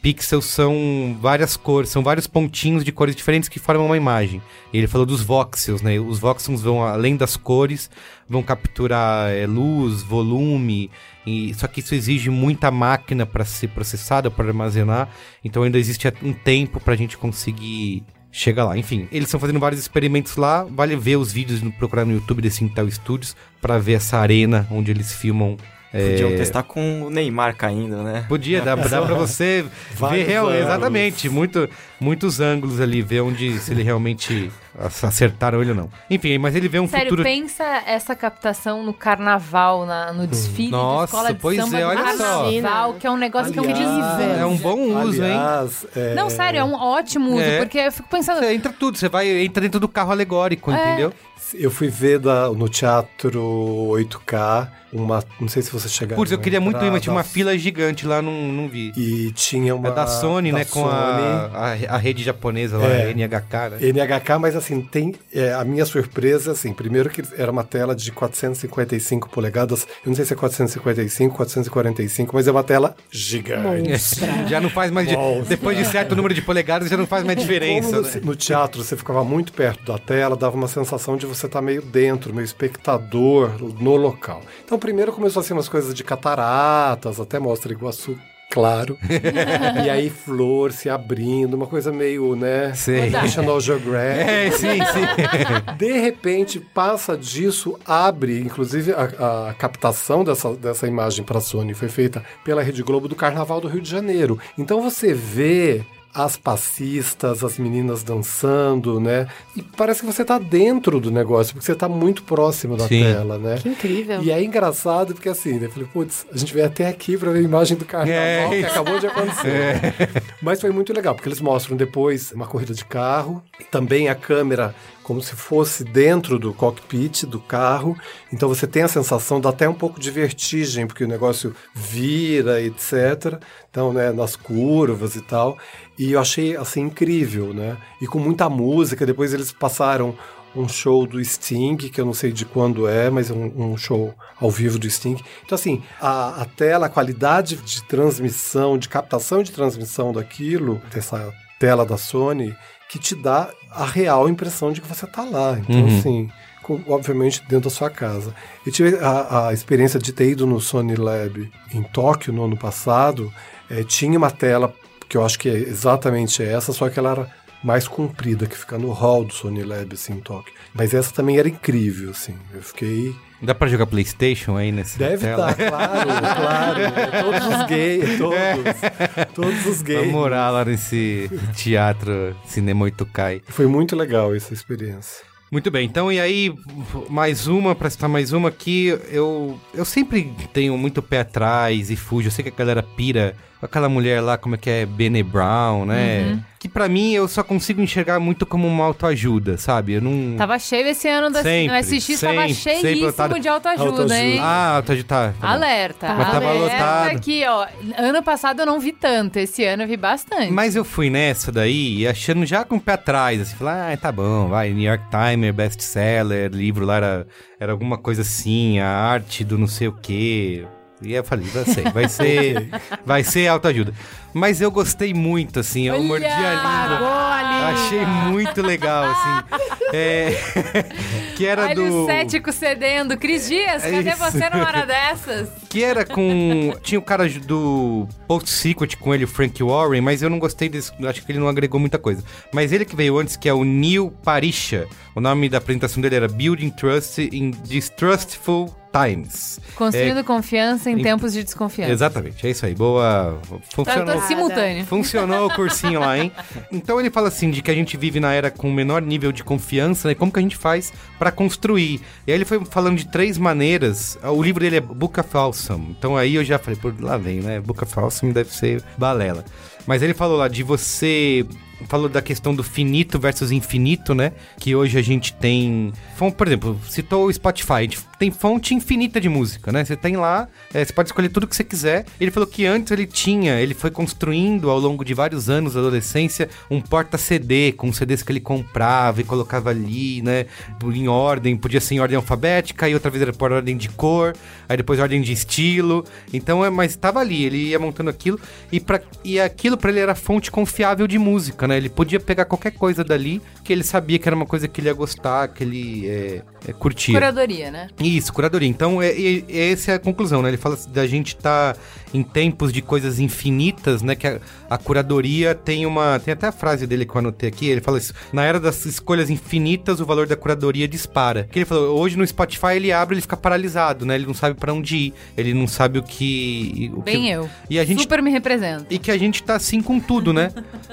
Pixels são várias cores, são vários pontinhos de cores diferentes que formam uma imagem. Ele falou dos voxels, né? Os voxels vão além das cores, vão capturar é, luz, volume, e, só que isso exige muita máquina para ser processada, para armazenar. Então ainda existe um tempo para a gente conseguir chegar lá. Enfim, eles estão fazendo vários experimentos lá. Vale ver os vídeos, procurar no YouTube desse Intel Studios para ver essa arena onde eles filmam Podiam é... testar com o Neymar caindo, né? Podia, dá, dá pra você ver real, exatamente, muito, muitos ângulos ali, ver onde se ele realmente acertaram ele ou não. Enfim, mas ele vê um Sério, futuro... pensa essa captação no carnaval, na, no desfile Nossa, de escola de pois samba é, olha carnaval, só. que é um negócio Aliás, que é incrível. É um bom uso, Aliás, hein? É... Não, sério, é um ótimo uso, É. porque eu fico pensando... Você entra tudo, você vai, entra dentro do carro alegórico, É. entendeu? Eu fui ver da- no Teatro 8K uma. Não sei se você chegaram Putz, eu a queria muito ir, mas tinha uma fila gigante lá, não, não vi. E tinha uma. É da Sony, da né? Com Sony. a, a, a rede japonesa lá, É. a NHK, né? NHK, mas assim, tem. é, a minha surpresa, assim, primeiro que era uma tela de 455 polegadas. Eu não sei se é 455, 445, mas é uma tela gigante. Já não faz mais. de- depois de certo número de polegadas, já não faz mais diferença. Como né? no, no teatro você ficava muito perto da tela, dava uma sensação de você estar meio dentro, meio espectador no local. Então, primeiro começou assim umas coisas de cataratas, até mostra Iguaçu, claro. e aí flor se abrindo, uma coisa meio, né? Sei. National Geographic. É, sim, sim. De repente, passa disso, abre, inclusive a, a captação dessa, dessa imagem para a Sony foi feita pela Rede Globo do Carnaval do Rio de Janeiro. Então você vê as passistas, as meninas dançando, né? E parece que você tá dentro do negócio, porque você tá muito próximo da Sim. tela, né? Que incrível. E é engraçado porque assim, né? Eu falei, putz, a gente veio até aqui pra ver a imagem do carnaval É que acabou de acontecer. Mas foi muito legal, porque eles mostram depois uma corrida de carro, também a câmera como se fosse dentro do cockpit do carro. Então você tem a sensação, dá até um pouco de vertigem, porque o negócio vira, etc. Então, né, nas curvas e tal. E eu achei assim incrível, né? E com muita música, depois eles passaram um show do Sting, que eu não sei de quando é, mas é um, um show ao vivo do Sting. Então, assim, a, a tela, a qualidade de transmissão, de captação de transmissão daquilo, dessa tela da Sony, que te dá a real impressão de que você está lá. Então, Uhum. assim, com- obviamente dentro da sua casa. Eu tive a, a experiência de ter ido no Sony Lab em Tóquio no ano passado. Eh, tinha uma tela que eu acho que é exatamente essa, só que ela era mais comprida, que fica no hall do Sony Lab, assim, em Tóquio. Mas essa também era incrível, assim. Eu fiquei... Dá pra jogar Playstation aí nessa Deve estar, claro, claro. Todos os gays, todos. Todos os gays. Vamos morar lá nesse teatro Cinema 8K. Foi muito legal essa experiência. Muito bem, então e aí, mais uma, pra citar mais uma aqui, eu, eu sempre tenho muito pé atrás e fujo, eu sei que a galera pira aquela mulher lá, como é que é, Bene Brown, né? Uhum. Que pra mim eu só consigo enxergar muito como uma autoajuda, sabe? Eu não. Tava cheio esse ano da, Sempre, SX, tava sempre, cheíssimo lotado. de autoajuda, Autoajuda. hein? Ah, autoajuda tá. tá. Alerta. Mas tava Alerta lotado. aqui, ó. Ano passado eu não vi tanto, esse ano eu vi bastante. Mas eu fui nessa daí, achando já com o pé atrás, assim, falar, ah, tá bom, vai, New York Times, best-seller, livro lá era, era alguma coisa assim, a arte do não sei o quê. E eu falei, vai ser, vai ser, vai ser autoajuda. Mas eu gostei muito, assim, eu Olha, mordi a língua. Achei muito legal, assim. É, que era Olha do... o cético cedendo. Cris Dias, É cadê isso. você numa hora dessas? Que era com. Tinha o cara do Post Secret com ele, o Frank Warren, mas eu não gostei desse. Acho que ele não agregou muita coisa. Mas ele que veio antes, que é o Neil Parisha. O nome da apresentação dele era Building Trust in Distrustful Times. Construindo confiança em em- tempos de desconfiança. Exatamente, é isso aí. Boa. Funcionou. Tradutor simultâneo. Funcionou o cursinho lá, hein? Então ele fala assim de que a gente vive na era com menor nível de confiança, né? Como que a gente faz pra construir? E aí ele foi falando de três maneiras. O livro dele é Book of Awesome. Então aí eu já falei, por lá vem, né? Book of Awesome deve ser balela. Mas ele falou lá de você falou da questão do finito versus infinito, né? Que hoje a gente tem. Por exemplo, citou o Spotify, a gente tem fonte infinita de música, né? Você tem lá, é, você pode escolher tudo que você quiser. Ele falou que antes ele tinha, ele foi construindo ao longo de vários anos da adolescência um porta-CD com CDs que ele comprava e colocava ali, né? Em ordem, podia ser em ordem alfabética, aí outra vez era por ordem de cor, aí depois ordem de estilo. Então, é, mas estava ali, ele ia montando aquilo e, pra, e aquilo para ele era fonte confiável de música, né? Ele podia pegar qualquer coisa dali que ele sabia que era uma coisa que ele ia gostar, que ele é, é, curtia. Curadoria, né? Isso, curadoria. Então, é, é- essa é a conclusão, né? Ele fala da gente estar em tempos de coisas infinitas, né? Que a, a curadoria tem uma... Tem até a frase dele que eu anotei aqui, ele fala isso. Na era das escolhas infinitas, o valor da curadoria dispara. Que ele falou, hoje no Spotify ele abre ele fica paralisado, né? Ele não sabe pra onde ir, ele não sabe o que... O Bem que... eu. E a gente Super me representa. e que a gente tá assim com tudo, né?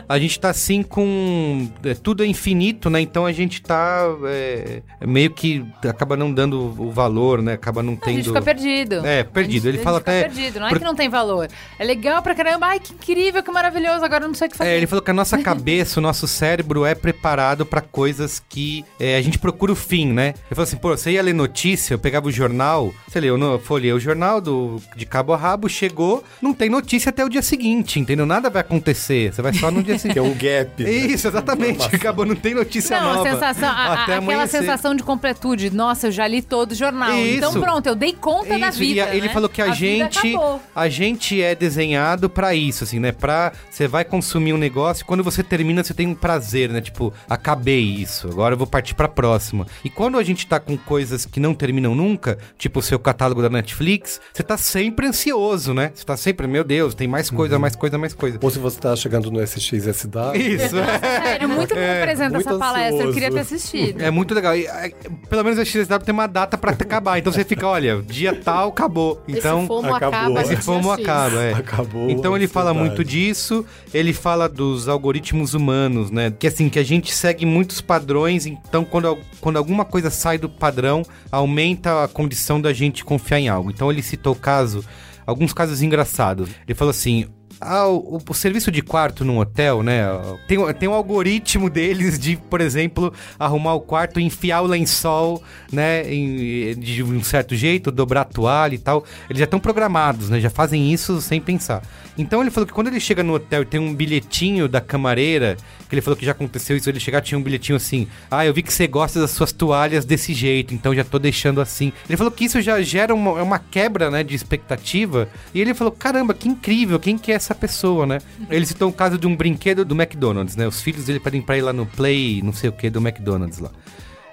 A gente tá assim com. é, tudo é infinito, né? Então a gente tá é, meio que acaba não dando o valor, né? Acaba não A tendo. gente fica perdido. É, perdido. A Ele fala fica até. perdido. Não é que não tem valor. É legal pra caramba. Ai, que incrível, que maravilhoso. Agora eu não sei o que fazer. É, ele falou que a nossa cabeça, o nosso cérebro é preparado pra coisas que é, a gente procura o fim, né? Ele falou assim, pô, você ia ler notícia, eu pegava o jornal, você leu, no, folhei o jornal do, de cabo a rabo, chegou, não tem notícia até o dia seguinte, entendeu? Nada vai acontecer, você vai só no dia seguinte. Que é um gap. né? Isso, exatamente. Acabou, não tem notícia Não, nova. a sensação, a- a- aquela amanhecer. sensação de completude. Nossa, eu já li todo o jornal. Então Isso. pronto, eu dei conta da Isso, vida. e a- ele né? falou que a, vida gente a gente é desenhado pra isso, assim, né? Pra você vai consumir um negócio e quando você termina você tem um prazer, né? Tipo, acabei isso, agora eu vou partir pra próxima. E quando a gente tá com coisas que não terminam nunca, tipo o seu catálogo da Netflix, você tá sempre ansioso, né? Você tá sempre, meu Deus, tem mais Uhum. coisa, mais coisa, mais coisa. Ou se você tá chegando no SXSW. Isso, é. Sério, muito me representa muito essa palestra. Eu ansioso. queria ter assistido. É muito legal. E, é, pelo menos a XSW tem uma data pra acabar. Então você fica, olha, dia tal, acabou. Então, esse fomo acabou. acaba. esse fomo acaba, é. Acabou. Então ele a fala muito disso, ele fala dos algoritmos humanos, né? Que assim, que a gente segue muitos padrões, então quando, quando alguma coisa sai do padrão, aumenta a condição da gente confiar em algo. Então ele citou o caso, alguns casos engraçados. Ele falou assim. Ah, o, o serviço de quarto num hotel, né? Tem, tem um algoritmo deles de, por exemplo, arrumar o quarto, enfiar o lençol, né? em- de um certo jeito, dobrar a toalha e tal. Eles já estão programados, né? Já fazem isso sem pensar. Então ele falou que quando ele chega no hotel e tem um bilhetinho da camareira, que ele falou que já aconteceu isso, ele chegar tinha um bilhetinho assim: Ah, eu vi que você gosta das suas toalhas desse jeito, então já tô deixando assim. Ele falou que isso já gera uma, é uma quebra, né, de expectativa. E ele falou: caramba, que incrível, quem que é essa pessoa, né? Ele citou o caso de um brinquedo do McDonald's, né? Os filhos dele pedem pra ir lá no Play, não sei o que, do McDonald's lá.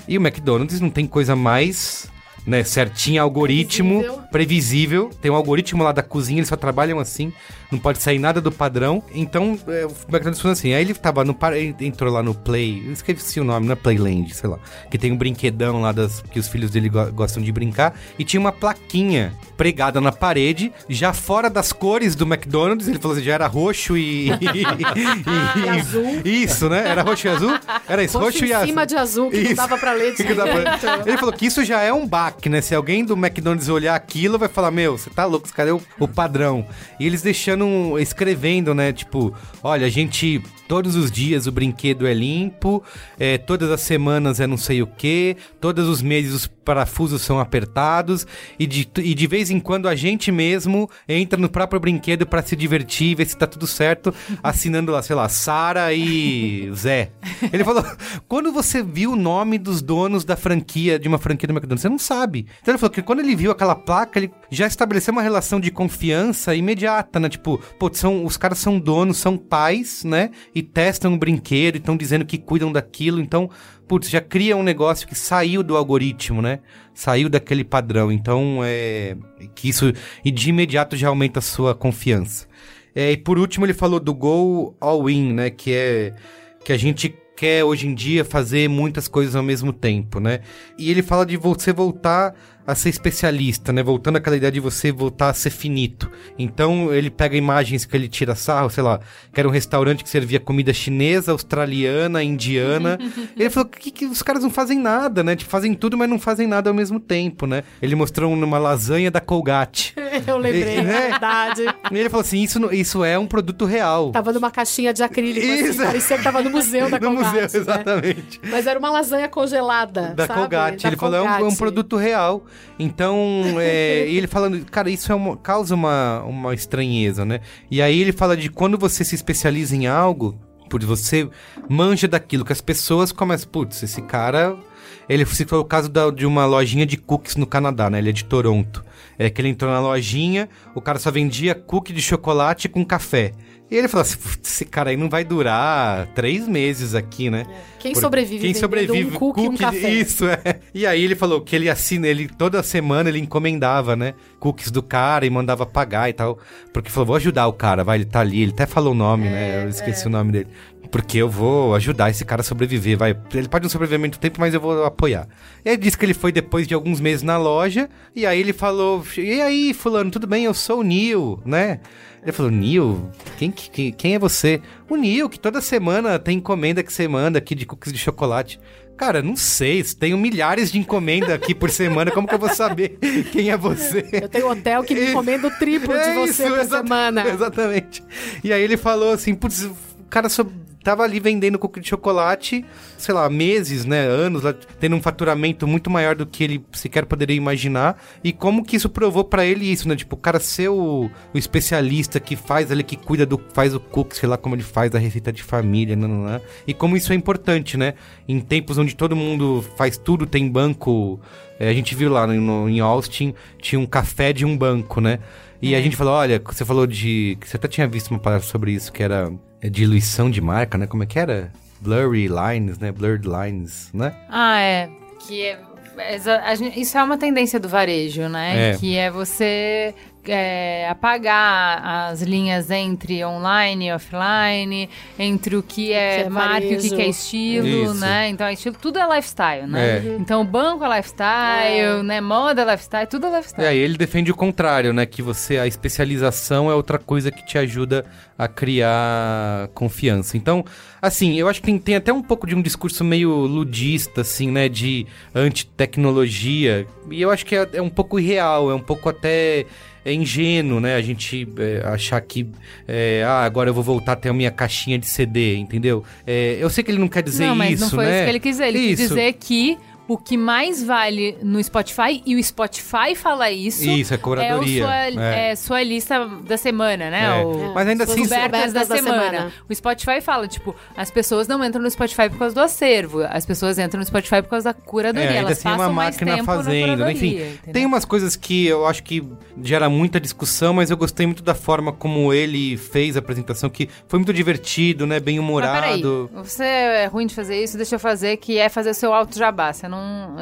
E o McDonald's não tem coisa mais. Né, certinho, algoritmo, Previsível. Tem um algoritmo lá da cozinha, eles só trabalham assim, não pode sair nada do padrão. Então, é, o McDonald's funciona assim. Aí ele tava no ele entrou lá no Play, eu esqueci o nome, não é Playland, sei lá. Que tem um brinquedão lá das que os filhos dele go- gostam de brincar. E tinha uma plaquinha pregada na parede, já fora das cores do McDonald's. Ele falou assim, já era roxo e. e- E azul. Isso, né? Era roxo e azul? Era isso, roxo, Roxo e em azul. cima de azul, que Isso. não dava pra ler Que dá pra-. Ele falou que isso já é um baque, né? Se alguém do McDonald's olhar aquilo aquilo vai falar, meu, você tá louco, cadê o, o padrão? E eles deixando, escrevendo, né? Tipo, olha, a gente todos os dias o brinquedo é limpo, é, todas as semanas é não sei o que, todos os meses os parafusos são apertados e de, e de vez em quando a gente mesmo entra no próprio brinquedo para se divertir, ver se tá tudo certo, assinando lá, sei lá, Sara e Zé. Ele falou: quando você viu o nome dos donos da franquia, de uma franquia do McDonald's, você não sabe. Então ele falou que quando ele viu aquela placa, ele já estabeleceu uma relação de confiança imediata, né? Tipo, pô, são, os caras são donos, são pais, né? E testam o brinquedo e estão dizendo que cuidam daquilo. Então, putz, já cria um negócio que saiu do algoritmo, né? Saiu daquele padrão. Então, é. Que isso. E de imediato já aumenta a sua confiança. É, e por último, ele falou do Go All In, né? Que é. Que a gente quer hoje em dia fazer muitas coisas ao mesmo tempo, né? E ele fala de você voltar a ser especialista, né? Voltando àquela ideia de você voltar a ser finito. Então ele pega imagens que ele tira sarro, sei lá, que era um restaurante que servia comida chinesa, australiana, indiana. ele falou que, que os caras não fazem nada, né? Tipo, fazem tudo, mas não fazem nada ao mesmo tempo, né? Ele mostrou uma lasanha da Colgate. Eu lembrei, é né? verdade. E ele falou assim: isso, isso é um produto real. Tava numa caixinha de acrílico, assim, isso. assim, parecia que tava no museu da no Colgate. No museu, exatamente. Né? Mas era uma lasanha congelada. Da sabe? Colgate. Da ele Colgate. falou: é um, é um produto real. Então, é, ele falando, cara, isso é uma, causa uma, uma estranheza, né? E aí ele fala de quando você se especializa em algo, por você manja daquilo, que as pessoas começam, putz, esse cara. Ele citou o caso da, de uma lojinha de cookies no Canadá, né? Ele é de Toronto. É que ele entrou na lojinha, o cara só vendia cookie de chocolate com café. E ele falou assim: esse cara aí não vai durar três meses aqui, né? Quem Por... sobrevive? Quem sobrevive? Um cookie, cookie um café. Isso, é. E aí ele falou que ele assina, ele toda semana ele encomendava, né? Cookies do cara e mandava pagar e tal. Porque falou: vou ajudar o cara, vai, ele tá ali. Ele até falou o nome, é, né? Eu esqueci é. o nome dele. Porque eu vou ajudar esse cara a sobreviver, vai. Ele pode não sobreviver muito tempo, mas eu vou apoiar. E aí disse que ele foi depois de alguns meses na loja, e aí ele falou: E aí, fulano, tudo bem? Eu sou o Neil, né? Ele falou, Neil, quem, quem, quem é você? O Neil, que toda semana tem encomenda que você manda aqui de cookies de chocolate. Cara, não sei, tenho milhares de encomenda aqui por semana, como que eu vou saber quem é você? Eu tenho hotel que me encomenda o triplo é de você isso, por semana. Exatamente. E aí ele falou assim, putz, o cara só tava ali vendendo cookie de chocolate, sei lá, meses, né, anos, tendo um faturamento muito maior do que ele sequer poderia imaginar. E como que isso provou para ele isso, né? Tipo, o cara ser o, o, especialista que faz ali, que cuida do, faz o cookie, sei lá como ele faz a receita de família, não, não, não. E como isso é importante, né? Em tempos onde todo mundo faz tudo, tem banco. É, a gente viu lá no, em Austin, tinha um café de um banco, né? E a uhum. gente falou, olha, você falou de. Você até tinha visto uma palavra sobre isso, que era diluição de marca, né? Como é que era? Blurry lines, né? Blurred lines, né? Ah, é. Que é, isso é uma tendência do varejo, né? É. Que é você é, apagar as linhas entre online e offline, entre o que é, que é marca e o que é estilo, Isso. né? Então, é estilo, tudo é lifestyle, né? É. Então, o banco é lifestyle, é. né? Moda é lifestyle, tudo é lifestyle. É, e ele defende o contrário, né? Que você, a especialização é outra coisa que te ajuda a criar confiança. Então, assim, eu acho que tem, tem até um pouco de um discurso meio ludista, assim, né? De anti-tecnologia. E eu acho que é, é um pouco irreal, é um pouco até é ingênuo, né? A gente é, achar que, é, ah, agora eu vou voltar a ter a minha caixinha de CD, entendeu? É, eu sei que ele não quer dizer não, mas isso, não foi né? isso que ele quis dizer. Ele isso. quis dizer que o que mais vale no Spotify, e o Spotify fala isso. Isso, é curadoria. É, sua, é. é sua lista da semana, né? É. O, Mas ainda assim... Descobertas da, da semana. semana. O Spotify fala, tipo, as pessoas não entram no Spotify por causa do acervo. As pessoas entram no Spotify por causa da curadoria. É, Elas assim passam uma máquina fazendo. Enfim, entendeu? tem umas coisas que eu acho que gera muita discussão, mas eu gostei muito da forma como ele fez a apresentação, que foi muito divertido, né? Bem humorado. Mas peraí, você é ruim de fazer isso, deixa eu fazer, que é fazer o seu auto jabá. Você não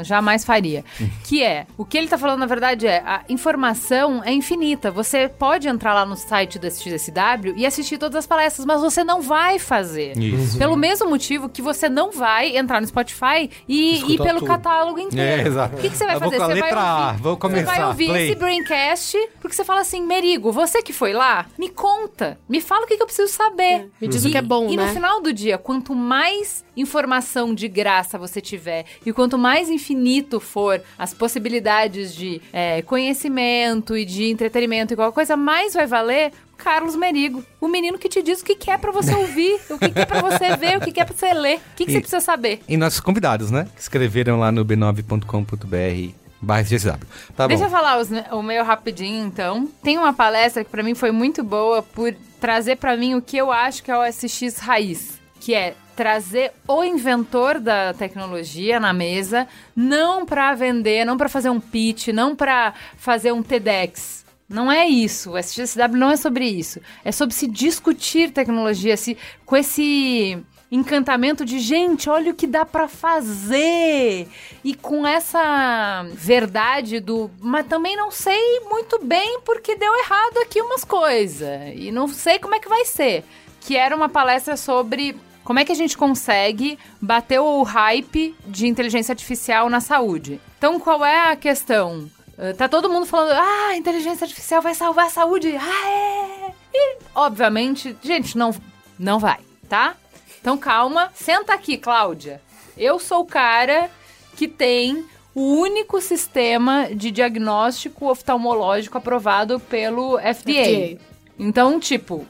jamais faria. que é, o que ele tá falando na verdade é, a informação é infinita. Você pode entrar lá no site do XSW e assistir todas as palestras, mas você não vai fazer. Isso. Pelo mesmo motivo que você não vai entrar no Spotify e ir pelo tudo. catálogo inteiro. É, exato. O que, que você vai eu fazer? Vou você vai ouvir, vou começar. Você vai ouvir Play. esse Braincast porque você fala assim, Merigo, você que foi lá, me conta, me fala o que, que eu preciso saber. É. Me diz e, o que é bom, e né? E no final do dia, quanto mais informação de graça você tiver e quanto mais infinito for as possibilidades de é, conhecimento e de entretenimento e qualquer coisa, mais vai valer Carlos Merigo, o menino que te diz o que, que é para você ouvir, o que, que é para você ver, o que, que é para você ler, o que, que E- você precisa saber. E nossos convidados, né? Que escreveram lá no b9.com.br barra GSW. Tá Deixa bom. eu falar os, o meu rapidinho, então. Tem uma palestra que pra mim foi muito boa por trazer pra mim o que eu acho que é o SX raiz, que é trazer o inventor da tecnologia na mesa, não pra vender, não pra fazer um pitch, não pra fazer um TEDx. Não é isso. O SXSW não é sobre isso. É sobre se discutir tecnologia se, com esse encantamento de gente, olha o que dá pra fazer. E com essa verdade do, mas também não sei muito bem porque deu errado aqui umas coisas e não sei como é que vai ser. Que era uma palestra sobre como é que a gente consegue bater o hype de inteligência artificial na saúde. Então, qual é a questão? Uh, Tá todo mundo falando, ah, inteligência artificial vai salvar a saúde. Ah, é. E, obviamente, gente, não, não vai, tá? Então, calma. Senta aqui, Cláudia. Eu sou o cara que tem o único sistema de diagnóstico oftalmológico aprovado pelo FDA. FDA. Então, tipo,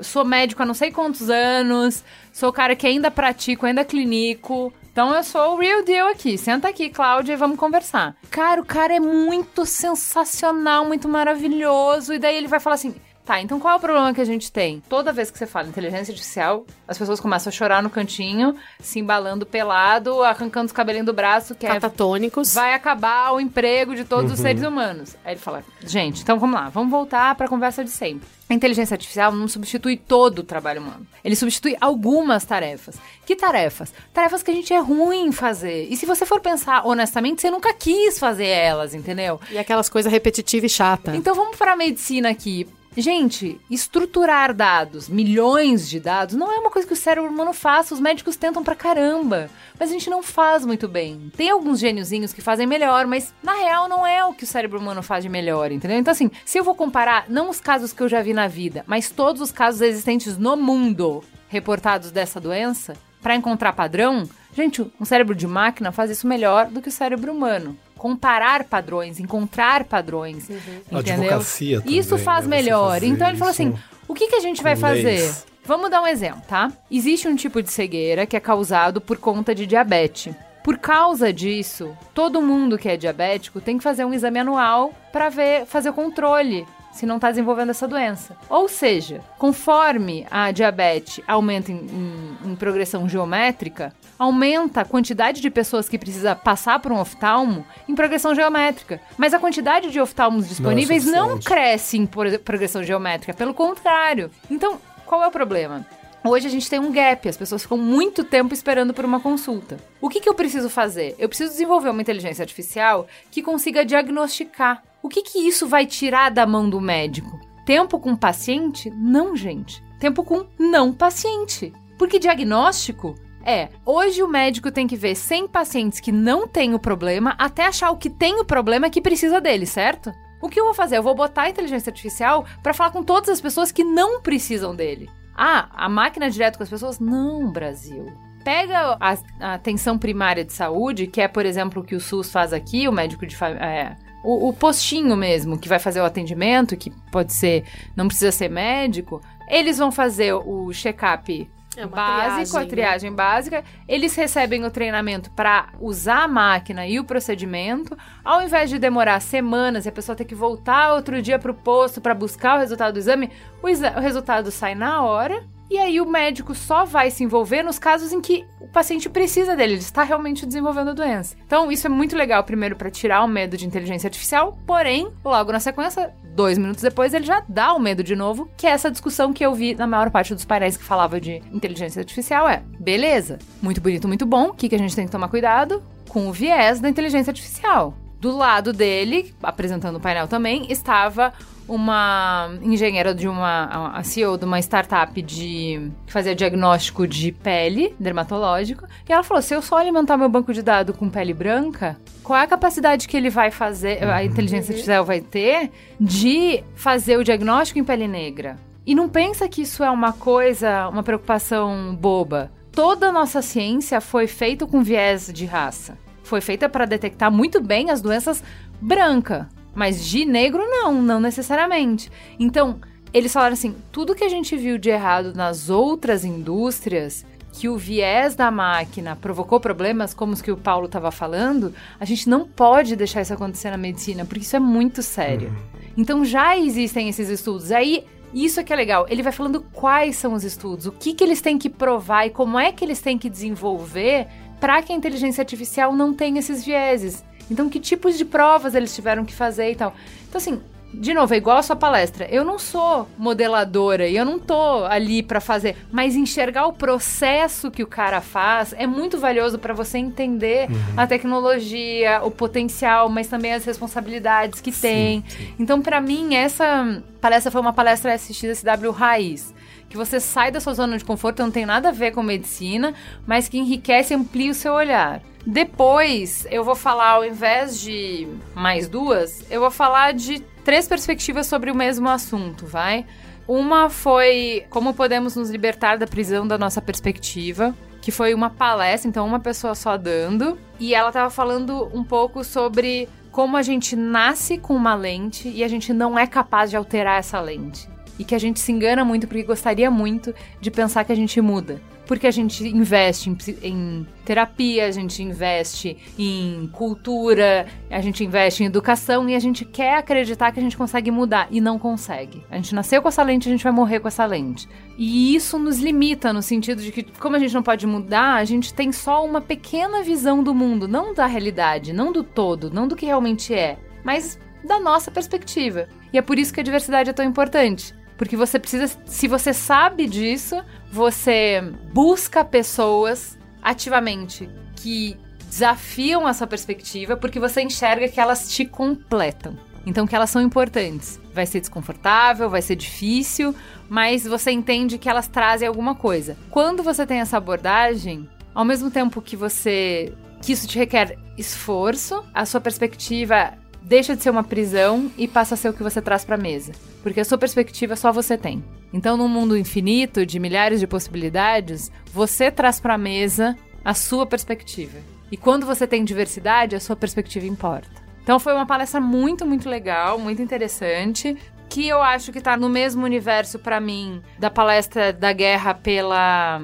sou médico há não sei quantos anos, sou cara que ainda pratico, ainda clinico. Então eu sou o real deal aqui. Senta aqui, Cláudia, e vamos conversar. Cara, o cara é muito sensacional, muito maravilhoso. E daí ele vai falar assim. Tá, então qual é o problema que a gente tem? Toda vez que você fala inteligência artificial, as pessoas começam a chorar no cantinho, se embalando pelado, arrancando os cabelinhos do braço, que é Catatônicos. vai acabar o emprego de todos os seres humanos. Aí ele fala, gente, então vamos lá, vamos voltar para a conversa de sempre. A inteligência artificial não substitui todo o trabalho humano. Ele substitui algumas tarefas. Que tarefas? Tarefas que a gente é ruim em fazer. E se você for pensar honestamente, você nunca quis fazer elas, entendeu? E aquelas coisas repetitivas e chatas. Então vamos para a medicina aqui. Gente, estruturar dados, milhões de dados, não é uma coisa que o cérebro humano faça. Os médicos tentam pra caramba. Mas a gente não faz muito bem. Tem alguns gêniozinhos que fazem melhor, mas na real não é o que o cérebro humano faz de melhor, entendeu? Então, assim, se eu vou comparar não os casos que eu já vi na vida, mas todos os casos existentes no mundo reportados dessa doença, pra encontrar padrão, gente, um cérebro de máquina faz isso melhor do que o cérebro humano. Comparar padrões, encontrar padrões, A entendeu? advocacia também, isso faz né? Melhor. Então ele falou isso assim: o que, que a gente vai fazer? leis. Vamos dar um exemplo, tá? Existe um tipo de cegueira que é causado por conta de diabetes. Por causa disso, todo mundo que é diabético tem que fazer um exame anual para ver, fazer o controle se não está desenvolvendo essa doença. Ou seja, conforme a diabetes aumenta em, em- em progressão geométrica, aumenta a quantidade de pessoas que precisa passar por um oftalmo em progressão geométrica. Mas a quantidade de oftalmos disponíveis não, suficiente. cresce em pro- progressão geométrica, pelo contrário. Então, qual é o problema? Hoje a gente tem um gap, as pessoas ficam muito tempo esperando por uma consulta. O que, que eu preciso fazer? Eu preciso desenvolver uma inteligência artificial que consiga diagnosticar. O que, que isso vai tirar da mão do médico? Tempo com paciente? Não, gente. Tempo com não paciente. Porque diagnóstico é, hoje o médico tem que ver 100 pacientes que não têm o problema até achar o que tem o problema que precisa dele, certo? O que eu vou fazer? Eu vou botar a inteligência artificial para falar com todas as pessoas que não precisam dele. Ah, a máquina direto com as pessoas? Não, Brasil. Pega a, a atenção primária de saúde, que é, por exemplo, o que o SUS faz aqui, o médico de família. É, o, o postinho mesmo, que vai fazer o atendimento, que pode ser. não precisa ser médico. Eles vão fazer o check-up É básico, triagem, a triagem básica. Eles recebem o treinamento para usar a máquina e o procedimento. Ao invés de demorar semanas e a pessoa ter que voltar outro dia para o posto para buscar o resultado do exame, o, exa- o resultado sai na hora. E aí o médico só vai se envolver nos casos em que o paciente precisa dele, ele está realmente desenvolvendo a doença. Então isso é muito legal, primeiro para tirar o medo de inteligência artificial, porém, logo na sequência, dois minutos depois, ele já dá o medo de novo, que é essa discussão que eu vi na maior parte dos painéis que falava de inteligência artificial é, beleza, muito bonito, muito bom, o que, que a gente tem que tomar cuidado? Com o viés da inteligência artificial. Do lado dele, apresentando o painel também, estava uma engenheira de uma a CEO de uma startup de que fazia diagnóstico de pele dermatológico e ela falou: se eu só alimentar meu banco de dados com pele branca, qual é a capacidade que ele vai fazer, a inteligência artificial vai ter de fazer o diagnóstico em pele negra? E não pensa que isso é uma coisa, uma preocupação boba. Toda a nossa ciência foi feita com viés de raça foi feita para detectar muito bem as doenças branca, mas de negro não, não necessariamente. Então, eles falaram assim: tudo que a gente viu de errado nas outras indústrias, que o viés da máquina provocou problemas, como os que o Paulo estava falando, a gente não pode deixar isso acontecer na medicina, porque isso é muito sério. Uhum. Então já existem esses estudos. Aí isso é que é legal. Ele vai falando quais são os estudos, o que, que eles têm que provar e como é que eles têm que desenvolver para que a inteligência artificial não tenha esses vieses. Então, que tipos de provas eles tiveram que fazer e tal. Então, assim, de novo, é igual a sua palestra. Eu não sou modeladora e eu não tô ali para fazer, mas enxergar o processo que o cara faz é muito valioso para você entender uhum. a tecnologia, o potencial, mas também as responsabilidades que sim, tem. Sim. Então, para mim, essa palestra foi uma palestra assistida SW Raiz que você sai da sua zona de conforto, não tem nada a ver com medicina, mas que enriquece e amplia o seu olhar. Depois, eu vou falar, ao invés de mais duas, eu vou falar de três perspectivas sobre o mesmo assunto, vai? Uma foi como podemos nos libertar da prisão da nossa perspectiva, que foi uma palestra, então uma pessoa só dando, e ela estava falando um pouco sobre como a gente nasce com uma lente e a gente não é capaz de alterar essa lente. E que a gente se engana muito porque gostaria muito de pensar que a gente muda porque a gente investe em, em, terapia, a gente investe em cultura, a gente investe em educação e a gente quer acreditar que a gente consegue mudar e não consegue. A gente nasceu com essa lente, a gente vai morrer com essa lente. E isso nos limita no sentido de que, como a gente não pode mudar, a gente tem só uma pequena visão do mundo, não da realidade, não do todo, não do que realmente é, mas da nossa perspectiva. E é por isso que a diversidade é tão importante. Porque você precisa, se você sabe disso, você busca pessoas ativamente que desafiam a sua perspectiva, porque você enxerga que elas te completam. Então, que elas são importantes. Vai ser desconfortável, vai ser difícil, mas você entende que elas trazem alguma coisa. Quando você tem essa abordagem, ao mesmo tempo que você que isso te requer esforço, a sua perspectiva deixa de ser uma prisão e passa a ser o que você traz para a mesa. Porque a sua perspectiva só você tem. Então, num mundo infinito de milhares de possibilidades, você traz para a mesa a sua perspectiva. E quando você tem diversidade, a sua perspectiva importa. Então, foi uma palestra muito, muito legal, muito interessante que eu acho que está no mesmo universo para mim da palestra da guerra pela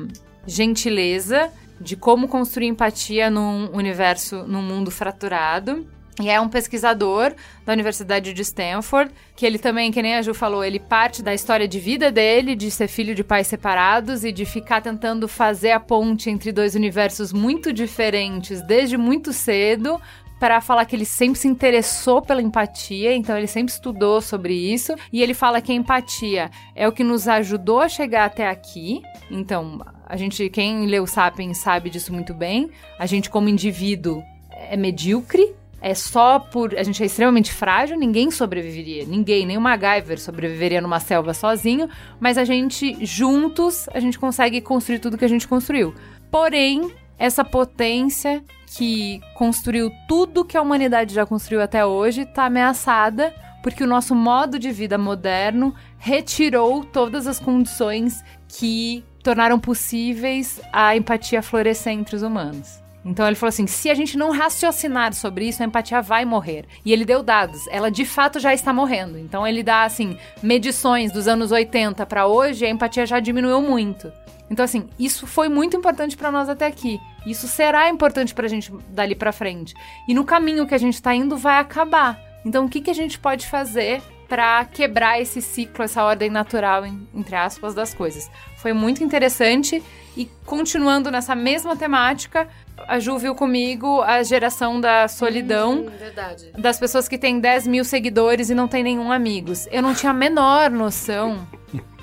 gentileza, de como construir empatia num universo, num mundo fraturado. E é um pesquisador da Universidade de Stanford, que ele também, que nem a Ju falou, ele parte da história de vida dele, de ser filho de pais separados e de ficar tentando fazer a ponte entre dois universos muito diferentes desde muito cedo, para falar que ele sempre se interessou pela empatia, então ele sempre estudou sobre isso, e ele fala que a empatia é o que nos ajudou a chegar até aqui. Então, a gente, quem leu Sapiens sabe disso muito bem. A gente como indivíduo é medíocre, é só por. A gente é extremamente frágil, ninguém sobreviveria. Ninguém, nem o MacGyver sobreviveria numa selva sozinho, mas a gente, juntos, a gente consegue construir tudo que a gente construiu. Porém, essa potência que construiu tudo que a humanidade já construiu até hoje está ameaçada porque o nosso modo de vida moderno retirou todas as condições que tornaram possíveis a empatia florescer entre os humanos. Então ele falou assim: se a gente não raciocinar sobre isso, a empatia vai morrer. E ele deu dados, ela de fato já está morrendo. Então ele dá assim medições dos anos 80 para hoje, a empatia já diminuiu muito. Então assim, isso foi muito importante para nós até aqui. Isso será importante para a gente dali para frente. E no caminho que a gente está indo vai acabar. Então o que, que a gente pode fazer para quebrar esse ciclo, essa ordem natural, entre aspas, das coisas? Foi muito interessante e continuando nessa mesma temática, a Ju viu comigo a geração da solidão. Hum, verdade. Das pessoas que têm 10 mil seguidores e não tem nenhum amigos. Eu não tinha a menor noção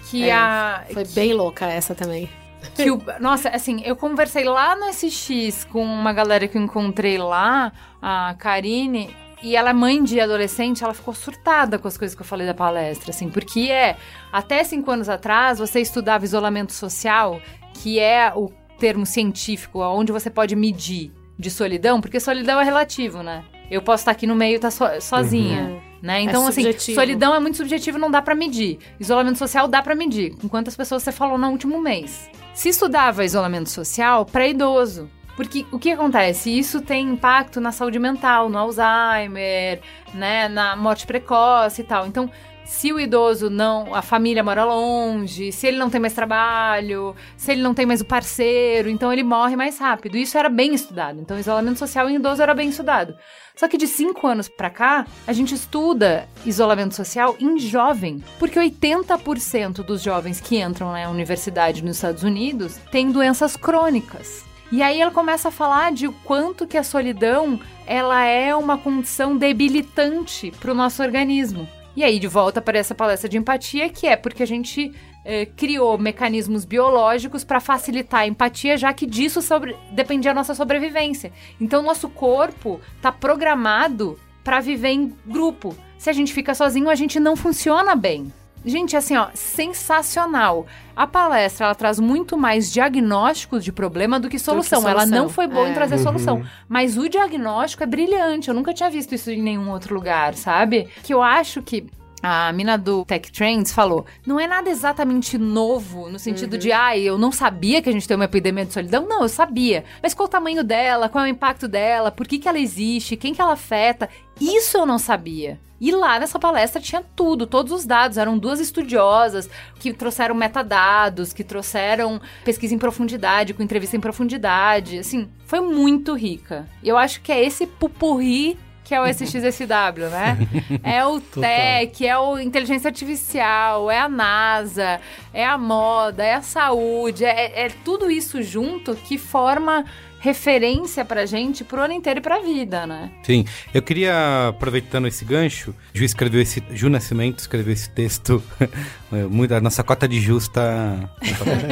que é, a. Foi que, bem louca essa também. Que o, nossa, assim, eu conversei lá no SX com uma galera que eu encontrei lá, a Karine, e ela é mãe de adolescente, ela ficou surtada com as coisas que eu falei da palestra, assim, porque é, até cinco anos atrás, você estudava isolamento social, que é o termo científico onde você pode medir de solidão, porque solidão é relativo, né? Eu posso estar aqui no meio e estar so, sozinha. Uhum. Né? É então, é assim, solidão é muito subjetivo, não dá para medir. Isolamento social dá para medir. Com quantas pessoas você falou no último mês? Se estudava isolamento social para idoso, Porque o que acontece? Isso tem impacto na saúde mental, no Alzheimer, né, na morte precoce e tal. Então, se o idoso não, a família mora longe, se ele não tem mais trabalho, se ele não tem mais o parceiro, então ele morre mais rápido. Isso era bem estudado. Então, isolamento social em idoso era bem estudado. Só que de cinco anos para cá, a gente estuda isolamento social em jovem, porque 80% dos jovens que entram na universidade nos Estados Unidos têm doenças crônicas. E aí ela começa a falar de quanto que a solidão ela é uma condição debilitante para o nosso organismo. E aí, de volta para essa palestra de empatia, que é porque a gente eh, criou mecanismos biológicos para facilitar a empatia, já que disso sobre, dependia a nossa sobrevivência. Então, nosso corpo está programado para viver em grupo. Se a gente fica sozinho, a gente não funciona bem. Gente, assim, ó, sensacional. A palestra ela traz muito mais diagnósticos de problema do que solução. solução. Ela não foi boa É. em trazer Uhum. solução, mas o diagnóstico é brilhante. Eu nunca tinha visto isso em nenhum outro lugar, sabe? Que eu acho que a mina do Tech Trends falou: não é nada exatamente novo, no sentido de, ai, eu não sabia que a gente tem uma epidemia de solidão. Não, eu sabia. Mas qual o tamanho dela? Qual é o impacto dela? Por que, que ela existe? Quem que ela afeta? Isso eu não sabia. E lá nessa palestra tinha tudo, todos os dados. Eram duas estudiosas que trouxeram metadados, que trouxeram pesquisa em profundidade, com entrevista em profundidade. Assim, foi muito rica. Eu acho que é esse pupurri que é o SXSW, né? É o tech, é o inteligência artificial, é a NASA, é a moda, é a saúde, é, é tudo isso junto que forma referência pra gente pro ano inteiro e pra vida, né? Sim, eu queria, aproveitando esse gancho, Ju escreveu esse, Ju Nascimento escreveu esse texto, é, muito, a nossa cota de Ju está...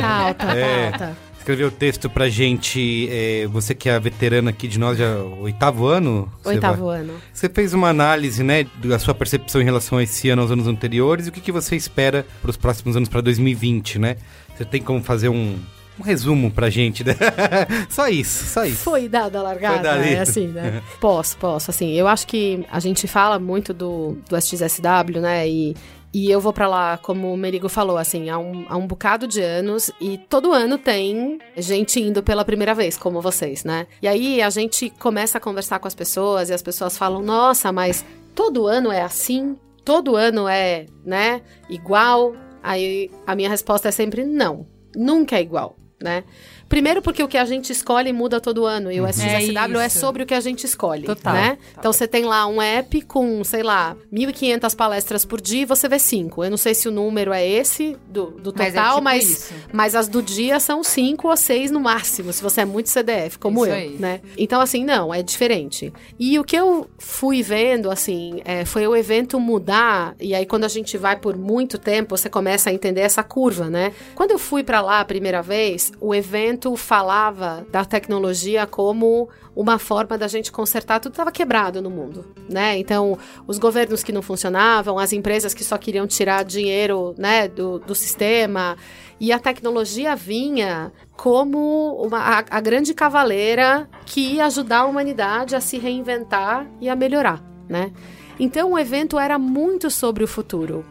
Alta, É. alta. Escreveu o texto pra gente, é, você que é a veterana aqui de nós, já oitavo ano? Oitavo vai- ano. Você fez uma análise, né, da sua percepção em relação a esse ano, aos anos anteriores, e o que, que você espera para os próximos anos, para 2020, né? Você tem como fazer um, um resumo pra gente, né? só isso, só isso. Foi dada a largada, Foi dali. é assim, né? posso, posso. Assim, eu acho que a gente fala muito do, do SXSW, né? E, e eu vou pra lá, como o Merigo falou, assim, há um, há um bocado de anos e todo ano tem gente indo pela primeira vez, como vocês, né? E aí a gente começa a conversar com as pessoas e as pessoas falam, nossa, mas todo ano é assim? Todo ano é, né, igual? Aí a minha resposta é sempre não. Nunca é igual, né? Primeiro porque o que a gente escolhe muda todo ano e o SXSW é, isso. sobre o que a gente escolhe, Total. né? Então você tem lá um app com, sei lá, 1.500 palestras por dia e você vê cinco. Eu não sei se o número é esse do, do Mas é total, tipo mas, mas as do dia são cinco ou seis no máximo, se você é muito CDF, como Isso eu, aí. né? Então, assim, não, é diferente. E o que eu fui vendo, assim, é, foi o evento mudar, e aí quando a gente vai por muito tempo, você começa a entender essa curva, né? Quando eu fui pra lá a primeira vez, o evento falava da tecnologia como uma forma da gente consertar tudo estava quebrado no mundo, né? Então, os governos que não funcionavam, as empresas que só queriam tirar dinheiro, né, do, do sistema, e a tecnologia vinha como uma, a, a grande cavaleira que ia ajudar a humanidade a se reinventar e a melhorar, né? Então o evento era muito sobre o futuro.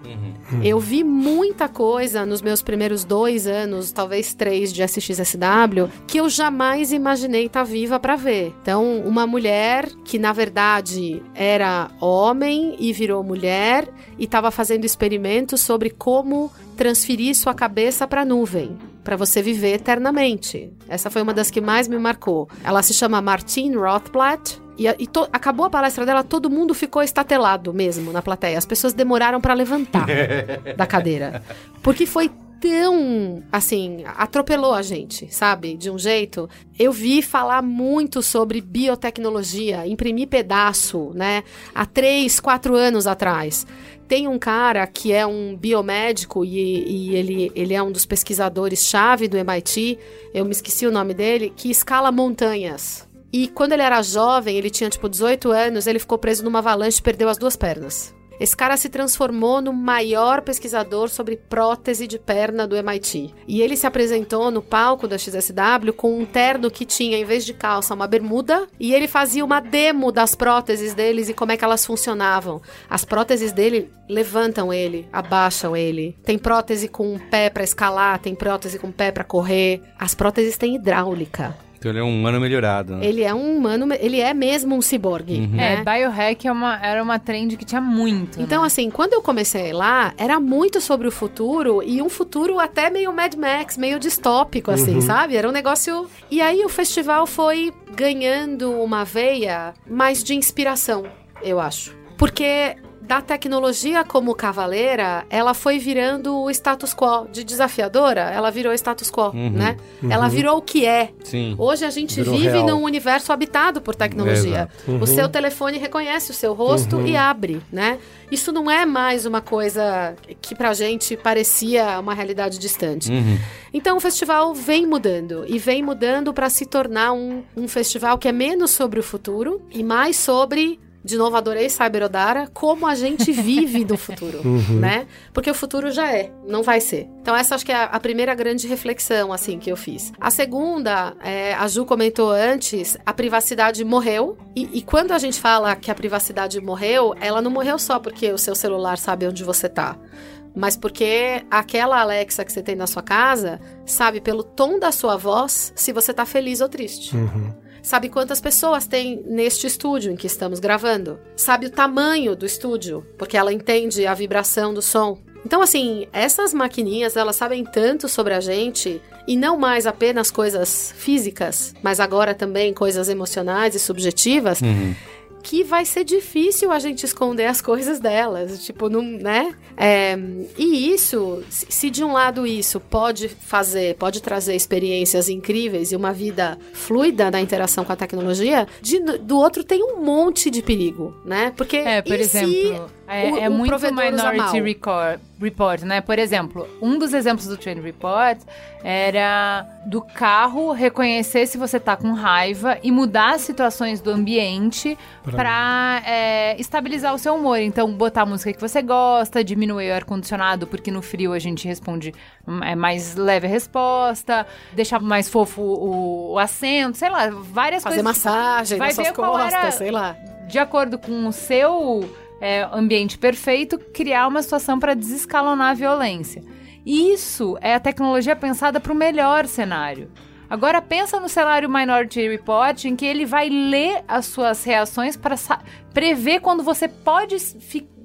Eu vi muita coisa nos meus primeiros dois anos, talvez três de SXSW, que eu jamais imaginei estar viva para ver. Então, uma mulher que na verdade era homem e virou mulher e estava fazendo experimentos sobre como transferir sua cabeça para a nuvem. Para você viver eternamente. Essa foi uma das que mais me marcou. Ela se chama Martine Rothblatt. E, e to- acabou a palestra dela, todo mundo ficou estatelado mesmo na plateia. As pessoas demoraram para levantar da cadeira. Porque foi tão, assim, atropelou a gente, sabe? De um jeito. Eu vi falar muito sobre biotecnologia, imprimir pedaço, né? Há três, quatro anos atrás. Tem um cara que é um biomédico e, e ele, ele é um dos pesquisadores-chave do MIT, eu me esqueci o nome dele, que escala montanhas. E quando ele era jovem, ele tinha tipo 18 anos, ele ficou preso numa avalanche e perdeu as duas pernas. Esse cara se transformou no maior pesquisador sobre prótese de perna do MIT. E ele se apresentou no palco da XSW com um terno que tinha, em vez de calça, uma bermuda. E ele fazia uma demo das próteses deles e como é que elas funcionavam. As próteses dele levantam ele, abaixam ele. Tem prótese com um pé pra escalar, tem prótese com um pé pra correr. As próteses têm hidráulica. Então ele é um humano melhorado. Né? Ele é um humano, ele é mesmo um ciborgue, uhum. né? É, biohack é uma, era uma trend que tinha muito. Então, né? assim, quando eu comecei lá, era muito sobre o futuro e um futuro até meio Mad Max, meio distópico, assim, uhum. sabe? Era um negócio. E aí o festival foi ganhando uma veia mais de inspiração, eu acho. Porque da tecnologia como cavaleira, ela foi virando o status quo. De desafiadora, ela virou status quo, uhum, né? Uhum. Ela virou o que é. Sim. Hoje a gente virou vive real. num universo habitado por tecnologia. Uhum. O seu telefone reconhece o seu rosto e uhum. abre, né? Isso não é mais uma coisa que pra gente parecia uma realidade distante. Uhum. Então o festival vem mudando e vem mudando para se tornar um, um festival que é menos sobre o futuro e mais sobre de novo, adorei Cyber Odara, como a gente vive do futuro, uhum. né? Porque o futuro já é, não vai ser. Então essa acho que é a primeira grande reflexão, assim, que eu fiz. A segunda, é, a Ju comentou antes, a privacidade morreu. E, e, quando a gente fala que a privacidade morreu, ela não morreu só porque o seu celular sabe onde você tá mas porque aquela Alexa que você tem na sua casa sabe pelo tom da sua voz se você tá feliz ou triste. Uhum. Sabe quantas pessoas tem neste estúdio em que estamos gravando? Sabe o tamanho do estúdio, porque ela entende a vibração do som. Então, assim, essas maquininhas, elas sabem tanto sobre a gente e não mais apenas coisas físicas, mas agora também coisas emocionais e subjetivas. Uhum que vai ser difícil a gente esconder as coisas delas, tipo, não, né? É, e isso, se de um lado isso pode fazer, pode trazer experiências incríveis e uma vida fluida na interação com a tecnologia, de, do outro tem um monte de perigo, né? Porque é, por exemplo, é, o, é muito Minority Report, report, né? Por exemplo, um dos exemplos do Trend Report era do carro reconhecer se você tá com raiva e mudar as situações do ambiente para é, estabilizar o seu humor. Então, botar a música que você gosta, diminuir o ar-condicionado, porque no frio a gente responde é mais leve a resposta, deixar mais fofo o, o assento, sei lá, várias Fazer coisas. Fazer massagem vai nas suas costas, era, sei lá. De acordo com o seu é, ambiente perfeito, criar uma situação para desescalonar a violência. Isso é a tecnologia pensada para o melhor cenário. Agora pensa no cenário Minority Report, em que ele vai ler as suas reações para prever quando você pode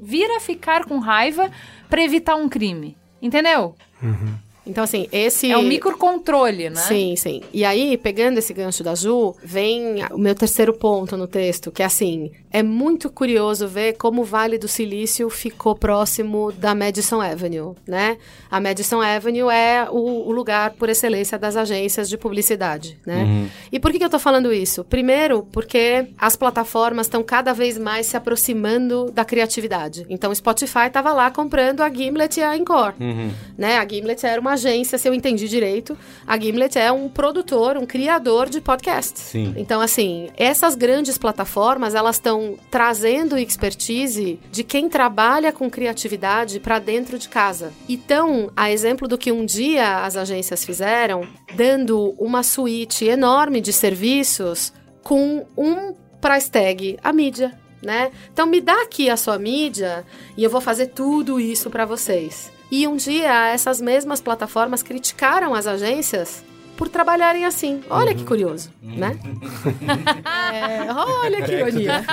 vir a ficar com raiva para evitar um crime. Entendeu? Uhum. Então, assim, esse. É um microcontrole, né? Sim, sim. E aí, pegando esse gancho da Ju, vem o meu terceiro ponto no texto, que é assim: é muito curioso ver como o Vale do Silício ficou próximo da Madison Avenue, né? A Madison Avenue é o, o lugar por excelência das agências de publicidade, né? Uhum. E por que, que eu tô falando isso? Primeiro, porque as plataformas estão cada vez mais se aproximando da criatividade. Então, o Spotify estava lá comprando a Gimlet e a Encore, uhum. né? A Gimlet era uma agência, se eu entendi direito, a Gimlet é um produtor, um criador de podcasts. Sim. Então, assim, essas grandes plataformas, elas estão trazendo expertise de quem trabalha com criatividade para dentro de casa. Então, a exemplo do que um dia as agências fizeram, dando uma suíte enorme de serviços com um price tag, a mídia. Né? Então me dá aqui a sua mídia e eu vou fazer tudo isso para vocês. E um dia essas mesmas plataformas criticaram as agências por trabalharem assim. Olha uhum. que curioso, uhum. né? é, olha que ironia.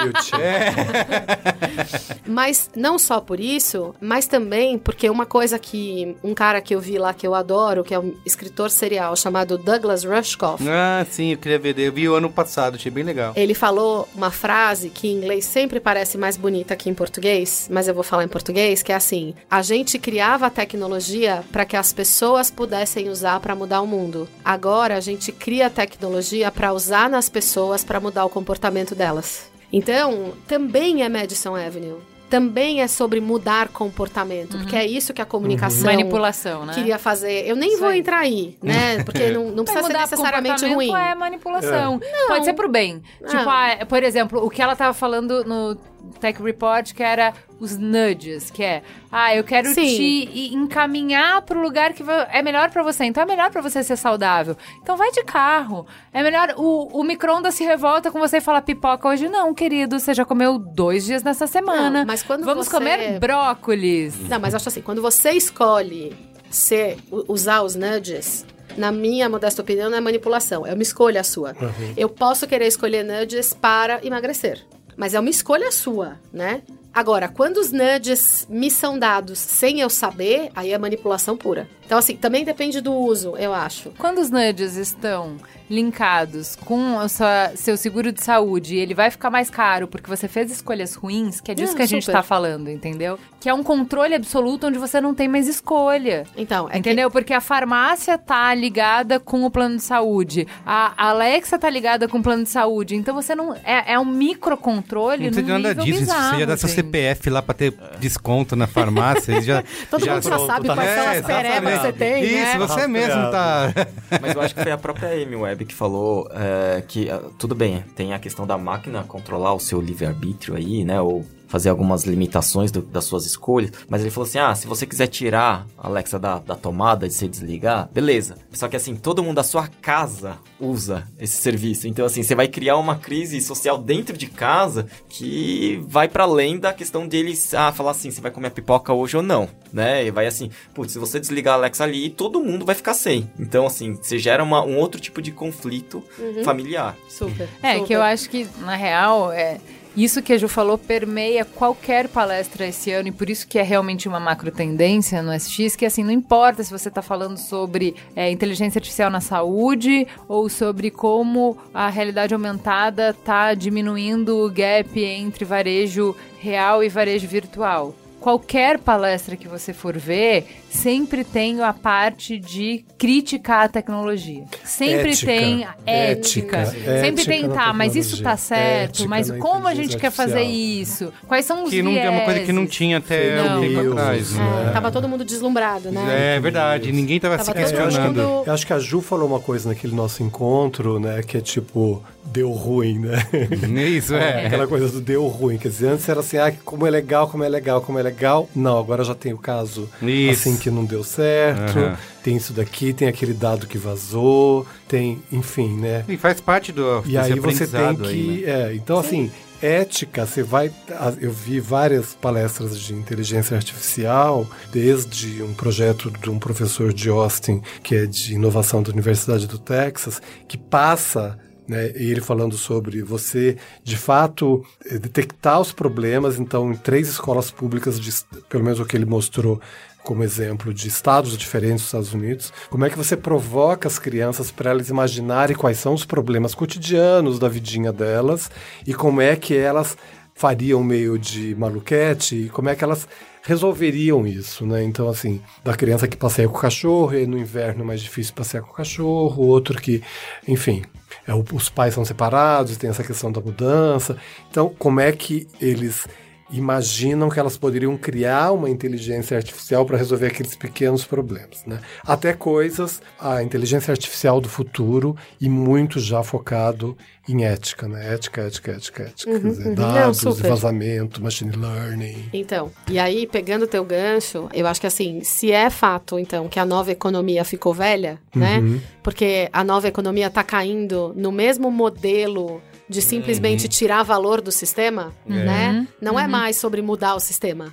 mas não só por isso, mas também porque uma coisa que um cara que eu vi lá que eu adoro, que é um escritor serial chamado Douglas Rushkoff. Ah, sim, eu queria ver. Eu vi o ano passado, achei bem legal. Ele falou uma frase que em inglês sempre parece mais bonita que em português, mas eu vou falar em português, que é assim: a gente criava a tecnologia para que as pessoas pudessem usar para mudar o mundo agora a gente cria tecnologia para usar nas pessoas para mudar o comportamento delas. Então, também é Madison Avenue também é sobre mudar comportamento, uhum. porque é isso que a comunicação uhum. manipulação, né? queria fazer. Eu nem vou entrar aí, né? Porque não, não precisa ser necessariamente ruim. É manipulação. É. Pode ser pro bem. Tipo, ah, por exemplo, o que ela tava falando no Tech Report, que era os nudges, que é, ah, eu quero Sim. te encaminhar para o lugar que é melhor para você. Então é melhor para você ser saudável. Então vai de carro. É melhor o, o micro-ondas se revolta com você e fala pipoca hoje não, querido, você já comeu dois dias nessa semana. Não, mas quando Vamos você... comer brócolis. Não, mas acho assim, quando você escolhe ser usar os nudges, na minha modesta opinião, não é manipulação, é uma escolha sua. Uhum. Eu posso querer escolher nudges para emagrecer, mas é uma escolha sua, né? Agora, quando os nudges me são dados sem eu saber, aí é manipulação pura. Então, assim, também depende do uso, eu acho. Quando os nudges estão linkados com o sua- seu seguro de saúde ele vai ficar mais caro porque você fez escolhas ruins, que é disso que a gente super. tá falando, entendeu? Que é um controle absoluto onde você não tem mais escolha. Então, é que- Entendeu? Porque a farmácia tá ligada com o plano de saúde. A Alexa tá ligada com o plano de saúde. Então você não. É, é um microcontrole. Não precisa nada disso. bizarro, Você já dá seu gente. CPF lá pra ter desconto na farmácia. já, Todo mundo já sabe tá quais são É, as perebas que você tem, Isso, né? você mesmo tá. Mas eu acho que foi a própria Amy Webb que falou é, que ah, tudo bem, tem a questão da máquina controlar o seu livre-arbítrio aí, né? Ou fazer algumas limitações do- das suas escolhas. Mas ele falou assim: ah, se você quiser tirar a Alexa da, da tomada e você desligar, beleza. Só que assim, todo mundo da sua casa usa esse serviço. Então, assim, você vai criar uma crise social dentro de casa que vai para além da questão deles ah, falar assim: você vai comer a pipoca hoje ou não, né? E vai assim, putz, se você desligar a Alexa ali, todo mundo vai ficar sem. Então, assim, você gera uma- um outro tipo de conflito familiar. Super. É, super. que eu acho que, na real, é. Isso que a Ju falou permeia qualquer palestra esse ano e por isso que é realmente uma macro tendência no SX, que assim, não importa se você está falando sobre é, inteligência artificial na saúde ou sobre como a realidade aumentada está diminuindo o gap entre varejo real e varejo virtual. Qualquer palestra que você for ver, sempre tem a parte de criticar a tecnologia. Sempre Ética, tem a ética. ética, sempre ética tem, tá, mas isso tá certo, ética mas como a gente quer fazer isso? Quais são os Que não, é uma coisa que não tinha até Não. um tempo atrás. Né? É, tava todo mundo deslumbrado, né? É verdade, ninguém tava, Tava se questionando. mundo- Eu acho que a Ju falou uma coisa naquele nosso encontro, né? Que é tipo, deu ruim, né? Isso, é. Aquela coisa do deu ruim. Quer dizer, antes era assim, ah, como é legal, como é legal, como é legal. Não, agora já tem o caso Isso. assim que não deu certo. Aham. Tem isso daqui, tem aquele dado que vazou, tem, enfim, né? E faz parte do E aí você tem que. aí, né? é, então, assim, ética, você vai. a- Eu vi várias palestras de inteligência artificial, desde um projeto de um professor de Austin, que é de inovação da Universidade do Texas, que passa. Né, e ele falando sobre você, de fato, eh, detectar os problemas. Então, em três escolas públicas, de, pelo menos o que ele mostrou como exemplo de estados diferentes dos Estados Unidos, como é que você provoca as crianças para elas imaginarem quais são os problemas cotidianos da vidinha delas e como é que elas fariam meio de maluquete e como é que elas resolveriam isso, né? Então, assim, da criança que passeia com o cachorro e no inverno é mais difícil passear com o cachorro, outro que, enfim, é, os pais são separados, tem essa questão da mudança. Então, como é que eles imaginam que elas poderiam criar uma inteligência artificial para resolver aqueles pequenos problemas, né? Até coisas, a inteligência artificial do futuro e muito já focado em ética, né? Ética, ética, ética, ética. Quer dizer, uhum. dados, Não, vazamento, machine learning. Então, e aí, pegando o teu gancho, eu acho que assim, se é fato, então, que a nova economia ficou velha, né? Porque a nova economia tá caindo no mesmo modelo de simplesmente tirar valor do sistema, né? Não é mais sobre mudar o sistema,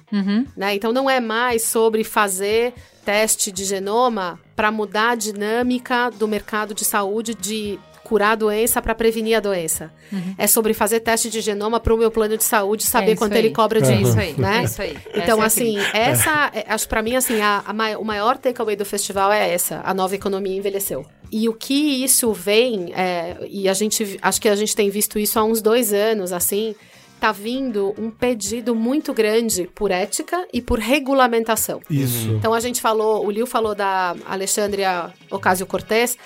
né? Então não é mais sobre fazer teste de genoma para mudar a dinâmica do mercado de saúde de curar a doença para prevenir a doença. É sobre fazer teste de genoma para o meu plano de saúde saber É quanto aí. ele cobra de É isso aí, né? é isso aí. Então, Essa é assim, crítica. essa, é, acho pra mim, assim, a, a o maior takeaway do festival é essa: a nova economia envelheceu. E o que isso vem, é, e a gente, acho que a gente tem visto isso há uns dois anos, assim, tá vindo um pedido muito grande por ética e por regulamentação. Isso. Então a gente falou, o Liu falou da Alexandria Ocasio-Cortez.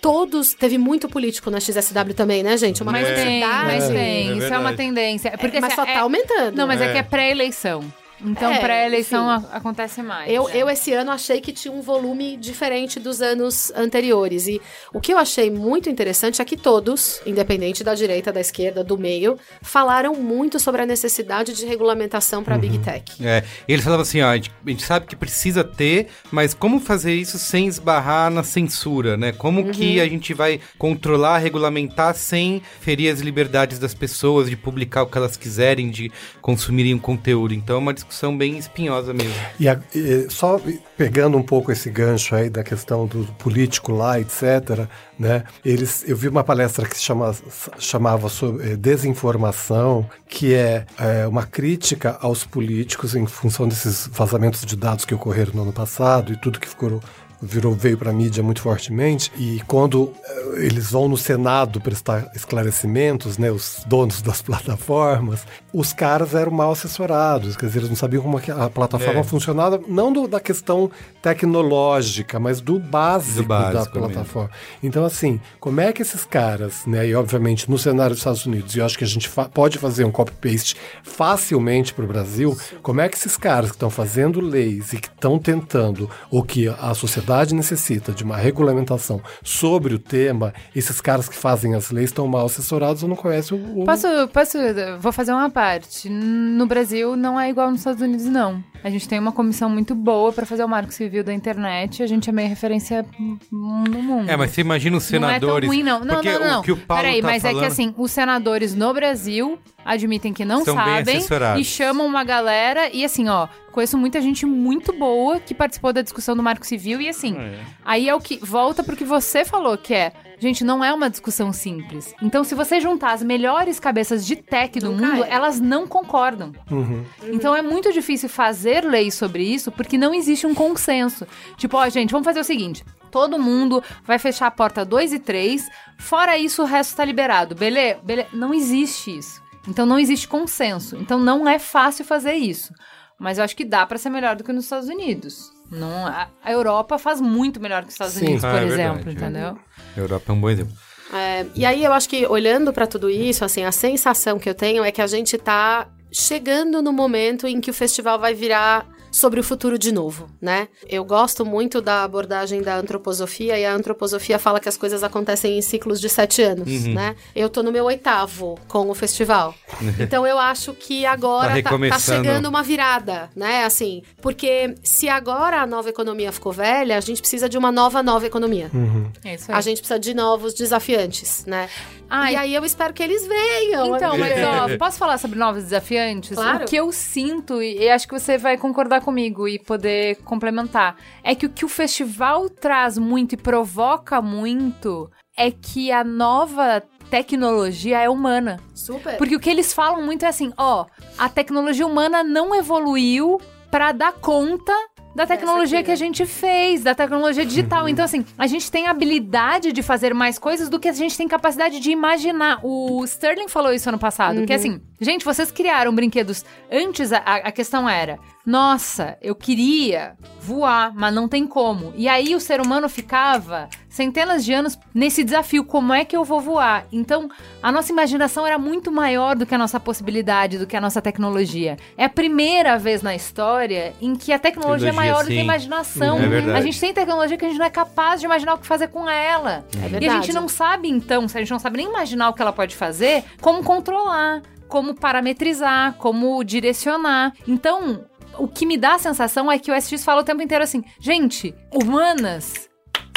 Todos, teve muito político na XSW também, né, gente? Uma Mas tem, quantidade. mas É, tem. é Isso é uma verdade. tendência. Porque mas assim, só tá é- aumentando. Não, mas é, É. que é pré-eleição. Então, É, pré-eleição acontece mais. Eu, né? eu, esse ano, achei que tinha um volume diferente dos anos anteriores. E o que eu achei muito interessante é que todos, independente da direita, da esquerda, do meio, falaram muito sobre a necessidade de regulamentação para a Big Tech. É, eles falavam assim, ó, a gente, a gente sabe que precisa ter, mas como fazer isso sem esbarrar na censura, né? Como que Uhum. a gente vai controlar, regulamentar sem ferir as liberdades das pessoas de publicar o que elas quiserem, de consumirem o conteúdo. Então é uma discussão discussão bem espinhosa mesmo. E, a, e, só pegando um pouco esse gancho aí da questão do político lá, etc., né? Eles, eu vi uma palestra que se chama, chamava sobre é, desinformação, que é, é, uma crítica aos políticos em função desses vazamentos de dados que ocorreram no ano passado e tudo que ficou virou veio para a mídia muito fortemente e quando eh, eles vão no Senado prestar esclarecimentos, né, os donos das plataformas, os caras eram mal assessorados, quer dizer, eles não sabiam como a plataforma é. funcionava, não do, da questão tecnológica, mas do básico, do básico da plataforma. Mesmo. Então, assim, como é que esses caras, né, e obviamente no cenário dos Estados Unidos, e eu acho que a gente fa pode fazer um copy-paste facilmente para o Brasil, como é que esses caras que estão fazendo leis e que estão tentando, ou que a sociedade sociedade necessita de uma regulamentação sobre o tema, esses caras que fazem as leis estão mal assessorados ou não conhecem o. Posso, posso. Vou fazer uma parte. No Brasil não é igual nos Estados Unidos, não. A gente tem uma comissão muito boa para fazer o marco civil da internet. A gente é meio referência no mundo. É, mas você imagina os senadores. Não é tão ruim, não. Não, não, não. O que o Paulo Peraí, tá mas falando... é que assim, os senadores no Brasil admitem que não sabem e chamam uma galera e assim, ó, conheço muita gente muito boa que participou da discussão do Marco Civil e assim, é. aí é o que volta pro que você falou, que é Gente, não é uma discussão simples. Então, se você juntar as melhores cabeças de tech do não mundo, cai. elas não concordam. Uhum. Então, é muito difícil fazer leis sobre isso porque não existe um consenso. Tipo, ó, gente, vamos fazer o seguinte: todo mundo vai fechar a porta 2 e 3, fora isso, o resto tá liberado. Beleza? Bele... Não existe isso. Então, não existe consenso. Então, não é fácil fazer isso. Mas eu acho que dá para ser melhor do que nos Estados Unidos. Não, a, a Europa faz muito melhor que os Estados Sim. Unidos, por ah, é exemplo, verdade. entendeu? A Europa é um bom exemplo. É, e aí eu acho que olhando para tudo isso, assim, a sensação que eu tenho é que a gente está chegando no momento em que o festival vai virar sobre o futuro de novo, né? Eu gosto muito da abordagem da antroposofia e a antroposofia fala que as coisas acontecem em ciclos de sete anos, uhum. né? Eu tô no meu oitavo com o festival. então eu acho que agora tá, tá, tá, chegando uma virada, né? Assim, porque se agora a nova economia ficou velha, a gente precisa de uma nova nova economia. Uhum. É isso aí. A gente precisa de novos desafiantes, né? Ah, e aí eu espero que eles venham. Então, mas ó, posso falar sobre novos desafiantes? Claro. O que eu sinto, e acho que você vai concordar comigo e poder complementar, é que o que o festival traz muito e provoca muito é que a nova tecnologia é humana. Super. Porque o que eles falam muito é assim, ó, a tecnologia humana não evoluiu para dar conta da tecnologia que a gente fez, da tecnologia digital. Uhum. Então, assim, a gente tem habilidade de fazer mais coisas do que a gente tem capacidade de imaginar. O Sterling falou isso ano passado, uhum. que assim, gente, vocês criaram brinquedos. Antes a, a questão era: nossa, eu queria voar, mas não tem como. E aí o ser humano ficava centenas de anos nesse desafio: como é que eu vou voar? Então, a nossa imaginação era muito maior do que a nossa possibilidade, do que a nossa tecnologia. É a primeira vez na história em que a tecnologia, é tecnologia é maior sim. do que a imaginação. É a gente tem tecnologia que a gente não é capaz de imaginar o que fazer com ela. É e a gente não sabe, então, se a gente não sabe nem imaginar o que ela pode fazer, como controlar como parametrizar, como direcionar. Então, o que me dá a sensação é que o SX fala o tempo inteiro assim: gente, humanas,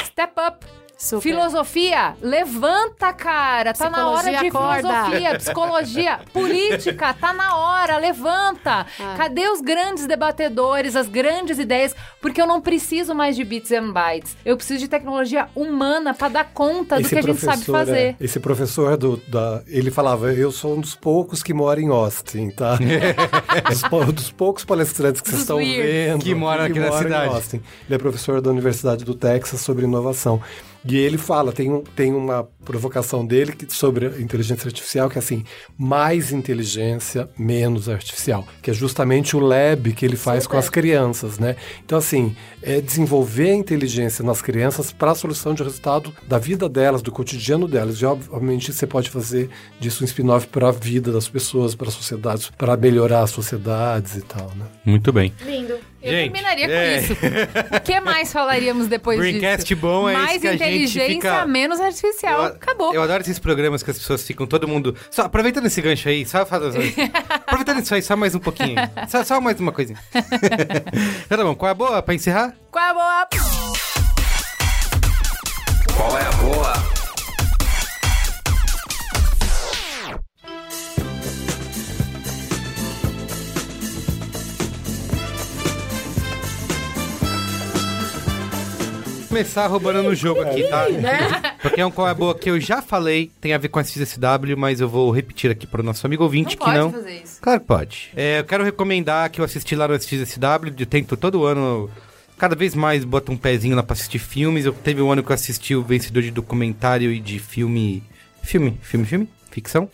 step up. Super. Filosofia, levanta, cara. Tá na hora de acorda. filosofia, psicologia, política, tá na hora, levanta. Ah. Cadê os grandes debatedores, as grandes ideias? Porque eu não preciso mais de bits and bytes. Eu preciso de tecnologia humana para dar conta esse do que a gente sabe fazer. É, esse professor do, da, ele falava, eu sou um dos poucos que mora em Austin, tá? dos, dos, poucos palestrantes que vocês estão vendo que moram aqui na cidade. Ele é professor da Universidade do Texas sobre inovação. E ele fala, tem, um, tem uma provocação dele que, sobre a inteligência artificial, que é assim, mais inteligência, menos artificial, que é justamente o lab que ele faz Super. com as crianças, né? Então, assim, é desenvolver a inteligência nas crianças para a solução de resultado da vida delas, do cotidiano delas. E, obviamente, você pode fazer disso um spin-off para a vida das pessoas, para a sociedade, para melhorar as sociedades e tal, né? Muito bem. Lindo. Eu gente, terminaria é. com isso. O que mais falaríamos depois Braincast disso? bom é Mais que inteligência, fica... menos artificial. Eu, Acabou. Eu adoro esses programas que as pessoas ficam, todo mundo... Só, aproveitando esse gancho aí, só fazer... aproveitando isso aí, só mais um pouquinho. Só, só mais uma coisinha. então tá bom, qual é a boa pra encerrar? Qual é a boa? Qual é a boa? Começar roubando no jogo aqui, tá? Porque é um qual é boa que eu já falei, tem a ver com a SW, mas eu vou repetir aqui para o nosso amigo ouvinte Não que pode não. fazer isso. Claro que pode. É, eu quero recomendar que eu assisti lá no SXSW, eu tento todo ano, cada vez mais boto um pezinho lá pra assistir filmes. Eu teve um ano que eu assisti o vencedor de documentário e de filme. Filme, filme, filme? Ficção.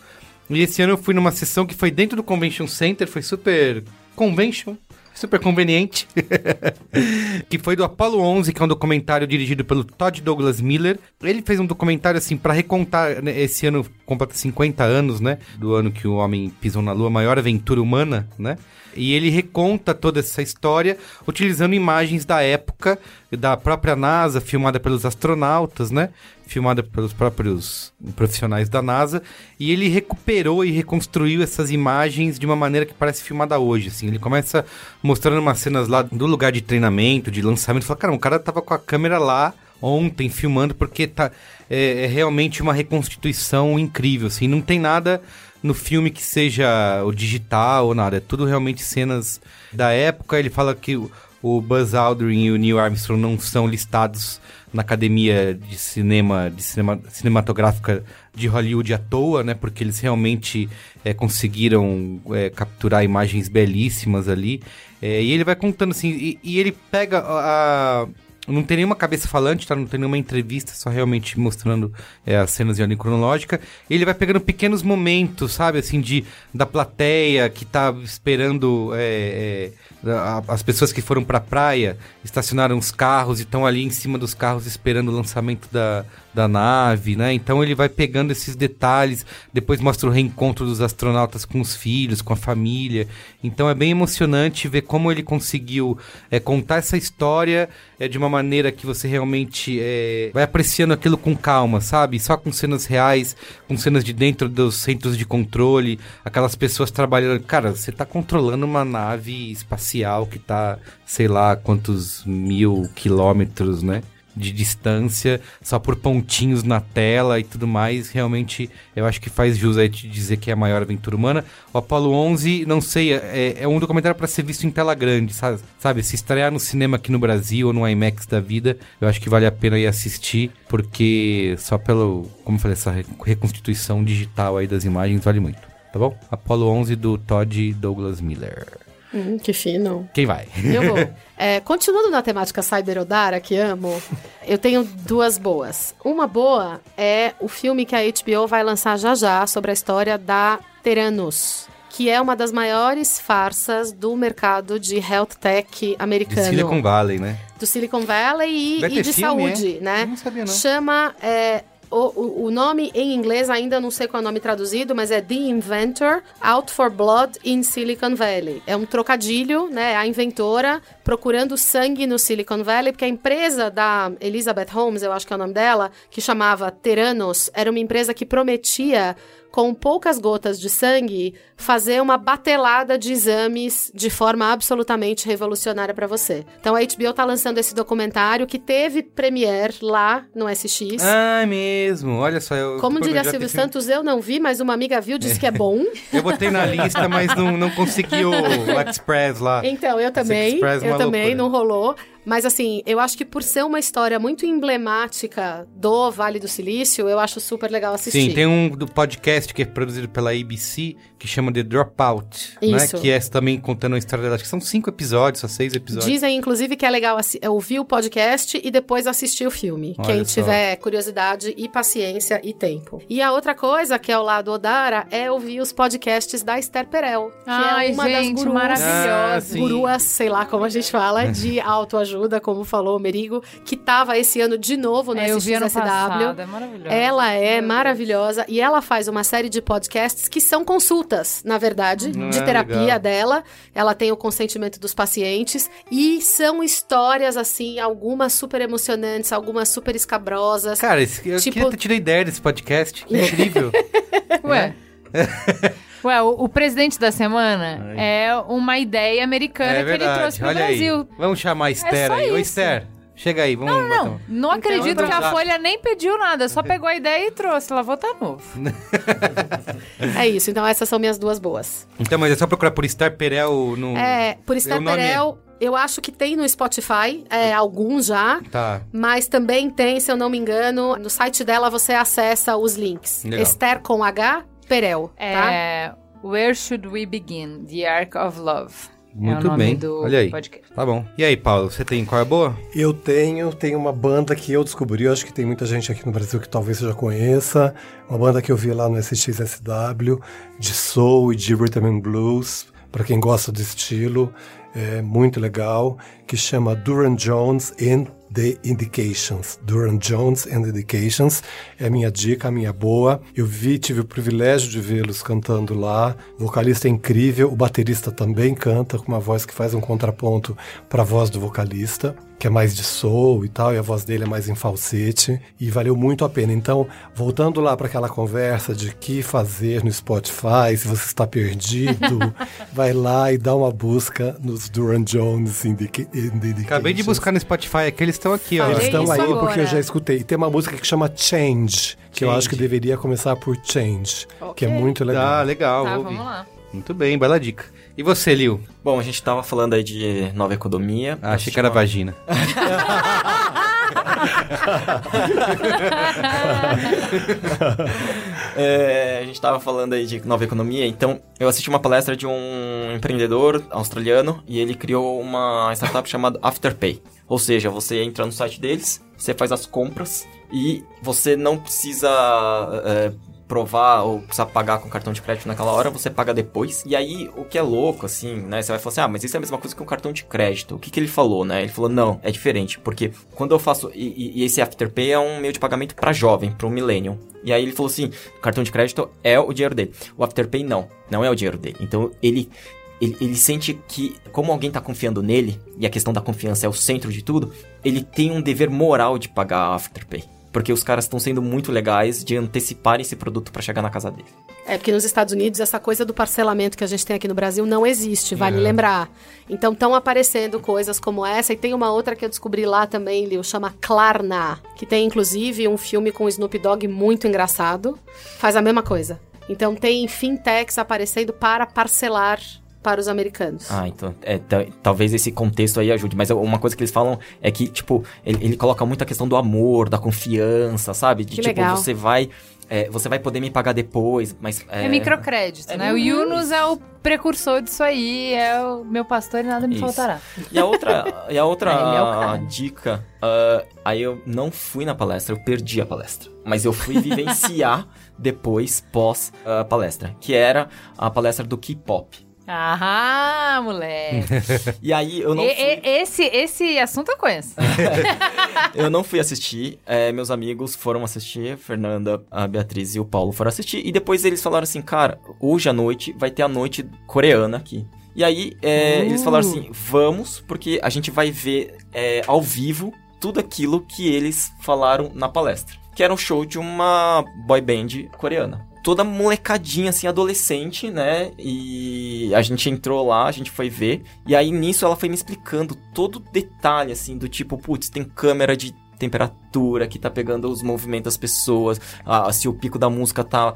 E esse ano eu fui numa sessão que foi dentro do Convention Center, foi super convention. Super conveniente. que foi do Apollo 11, que é um documentário dirigido pelo Todd Douglas Miller. Ele fez um documentário, assim, para recontar. né, esse ano completa 50 anos, né? Do ano que o homem pisou na Lua, maior aventura humana, né? E ele reconta toda essa história utilizando imagens da época, da própria NASA, filmada pelos astronautas, né? Filmada pelos próprios profissionais da NASA. E ele recuperou e reconstruiu essas imagens de uma maneira que parece filmada hoje, assim. Ele começa mostrando umas cenas lá do lugar de treinamento, de lançamento. Fala, cara, o cara tava com a câmera lá ontem filmando porque tá é, é realmente uma reconstituição incrível, assim. Não tem nada no filme que seja o digital ou nada. É tudo realmente cenas da época. Ele fala que o, Buzz Aldrin e o Neil Armstrong não são listados na Academia de Cinema, de cinema Cinematográfica de Hollywood à toa, né? Porque eles realmente é, conseguiram é, capturar imagens belíssimas ali. É, e ele vai contando assim, e, e ele pega a, a- não tem nenhuma cabeça falante, tá? Não tem nenhuma entrevista, só realmente mostrando é, as cenas de ordem cronológica. Ele vai pegando pequenos momentos, sabe? Assim, de da plateia que tá esperando é, é, a- as pessoas que foram pra praia, estacionaram os carros e estão ali em cima dos carros esperando o lançamento da, da nave, né? Então ele vai pegando esses detalhes, depois mostra o reencontro dos astronautas com os filhos, com a família. Então é bem emocionante ver como ele conseguiu é, contar essa história é, de uma maneira que você realmente é, vai apreciando aquilo com calma, sabe? Só com cenas reais, com cenas de dentro dos centros de controle, aquelas pessoas trabalhando. Cara, você tá controlando uma nave espacial que tá, sei lá, quantos mil quilômetros, né? De distância, só por pontinhos na tela e tudo mais, realmente eu acho que faz jus aí dizer que é a maior aventura humana. O Apollo 11, não sei, é, é um documentário para ser visto em tela grande, sabe? sabe? Se estrear no cinema aqui no Brasil ou no IMAX da vida, eu acho que vale a pena ir assistir, porque só pelo, como eu falei, essa re- reconstituição digital aí das imagens vale muito, tá bom? Apollo 11 do Todd Douglas Miller. Hum, que fino. Quem vai? Eu vou. É, continuando na temática Cyber Odara, que amo, eu tenho duas boas. Uma boa é o filme que a HBO vai lançar já já sobre a história da Teranos, que é uma das maiores farsas do mercado de health tech De americano. Silicon Valley, né? do Silicon Valley e, e de filme, saúde, é? né? Eu não sabia, não. Chama. é, o, o- nome em inglês ainda não sei qual é o nome traduzido, mas é The Inventor Out for Blood in Silicon Valley. É um trocadilho, né? A inventora procurando sangue no Silicon Valley, porque a empresa da Elizabeth Holmes, eu acho que é o nome dela, que chamava Teranos, era uma empresa que prometia com poucas gotas de sangue, fazer uma batelada de exames de forma absolutamente revolucionária para você. Então a HBO tá lançando esse documentário que teve premiere lá no SX. Ah, é mesmo. Olha só, eu. Como diria Silvio filme- Santos, eu não vi, mas uma amiga viu, disse que é bom. Eu botei na lista, mas não, não consegui o, Express lá. Então, eu também, é eu uma também, loucura. não rolou. Mas assim, eu acho que por ser uma história muito emblemática do Vale do Silício, eu acho super legal assistir. Sim, tem um do podcast que é produzido pela ABC que chama The Dropout, né? Isso. Que é também contando a história dela. Acho que são cinco episódios, só seis episódios. Dizem, inclusive, que é legal é ouvir o podcast e depois assistir o filme. Olha Quem só. tiver curiosidade e paciência e tempo. E a outra coisa, que é o lado Odara, é ouvir os podcasts da Esther Perel. Que Ai, é uma das gente, gurus. maravilhosa. Ah. Guruas, sei lá como a gente fala, de autoajuda, como falou o Merigo, que tava esse ano de novo no É, eu SXSW. passado, é maravilhoso. Ela é Meu Deus. maravilhosa e ela faz uma série de podcasts que são consultas, na verdade, Hum, de é, terapia legal. dela. Ela tem o consentimento dos pacientes e são histórias assim, algumas super emocionantes, algumas super escabrosas. Cara, esse, eu Tipo- queria ter tido a ideia desse podcast. Que incrível. Ué. Ué, o, o presidente da semana é uma ideia americana é que ele trouxe pro Olha Brasil. aí. Vamos chamar a Esther É aí. Ô. Esther, chega aí. Vamos Não, não, um- não acredito que a. Folha nem pediu nada, só pegou a ideia e trouxe. Ela votar novo. É isso, então essas são minhas duas boas. Então, mas é só procurar por Esther Perel no. É, por Esther nome é- Perel Eu acho que tem no Spotify, é, alguns já. Tá. Mas também tem, se eu não me engano, no site dela você acessa os links. Legal. Esther com H, Perel, tá? É, Where Should We Begin? The Ark of Love. é o Muito nome bem. do Olha aí. podcast. Tá bom. E aí, Paulo, você tem qual é a boa? Eu tenho, tenho uma banda que eu descobri, eu acho que tem muita gente aqui no Brasil que talvez você já conheça, uma banda que eu vi lá no SXSW, de soul e de rhythm and blues, para quem gosta do estilo, é muito legal, que chama Duran Jones and The Indications. Duran Jones and the Indications é a minha dica, a minha boa. Eu vi, tive o privilégio de vê-los cantando lá. O vocalista é incrível, o baterista também canta com uma voz que faz um contraponto para a voz do vocalista que é mais de soul e tal, e a voz dele é mais em falsete, e valeu muito a pena. Então, voltando lá para aquela conversa de que fazer no Spotify, se você está perdido, vai lá e dá uma busca nos Duran Jones Indica Indications. Acabei de buscar no Spotify, aqui eles estão aqui, ó. Eles estão aí agora. porque eu já escutei. E tem uma música que chama Change, que eu Change. acho que deveria começar por Change, que é muito legal. Tá, legal. Tá, vamos lá. Muito bem, bela dica. E você, Liu? Bom, a gente tava falando aí de nova economia. Ah, achei que era vagina. É, a gente tava falando aí de nova economia, então eu assisti uma palestra de um empreendedor australiano e ele criou uma startup chamada Afterpay. Ou seja, você entra no site deles, você faz as compras e você não precisa é, provar ou precisa pagar com cartão de crédito naquela hora, você paga depois. E aí, o que é louco, assim, né? Você vai falar assim, ah, mas isso é a mesma coisa que um cartão de crédito. O que, que ele falou, né? Ele falou, não, é diferente, porque quando eu faço... E, e- esse Afterpay é um meio de pagamento para jovem, para um millennium. E aí ele falou assim, cartão de crédito é o dinheiro dele. O Afterpay não, não é o dinheiro dele. Então, ele... Ele, ele sente que, como alguém tá confiando nele, e a questão da confiança é o centro de tudo, ele tem um dever moral de pagar a Afterpay. Porque os caras estão sendo muito legais de anteciparem esse produto para chegar na casa dele. É, porque nos Estados Unidos essa coisa do parcelamento que a gente tem aqui no Brasil não existe, vale lembrar. Então estão aparecendo coisas como essa, e tem uma outra que eu descobri lá também, Liu, chama Klarna, que tem inclusive um filme com o Snoop Dogg muito engraçado, faz a mesma coisa. Então tem fintechs aparecendo para parcelar para os americanos. Ah, então, é, ta- talvez esse contexto aí ajude, mas uma coisa que eles falam é que, tipo, ele, ele coloca muito a questão do amor, da confiança, sabe? De Que tipo, legal. você vai. é, você vai poder me pagar depois, mas. É, microcrédito, É né? O. Yunus é o precursor disso aí, é o meu pastor e nada me Isso. faltará. E a outra, e a outra é dica, ah, aí eu não fui na palestra, eu perdi a palestra. Mas eu fui vivenciar depois, pós a palestra, que era a palestra do K-pop. Ah, moleque. E aí eu não E- fui... esse, esse assunto eu conheço. Eu não fui assistir, é, meus amigos foram assistir, a Fernanda, a Beatriz e o Paulo foram assistir, e depois eles falaram assim, cara, hoje à noite vai ter a noite coreana aqui. E aí, é, eles falaram assim, vamos, porque a gente vai ver é, ao vivo tudo aquilo que eles falaram na palestra. Que era um show de uma boy band coreana. Toda molecadinha, assim, adolescente, né? E a gente entrou lá, a gente foi ver. E aí, nisso, ela foi me explicando todo o detalhe, assim, do tipo, putz, tem câmera de temperatura que tá pegando os movimentos das pessoas, ah, se o pico da música tá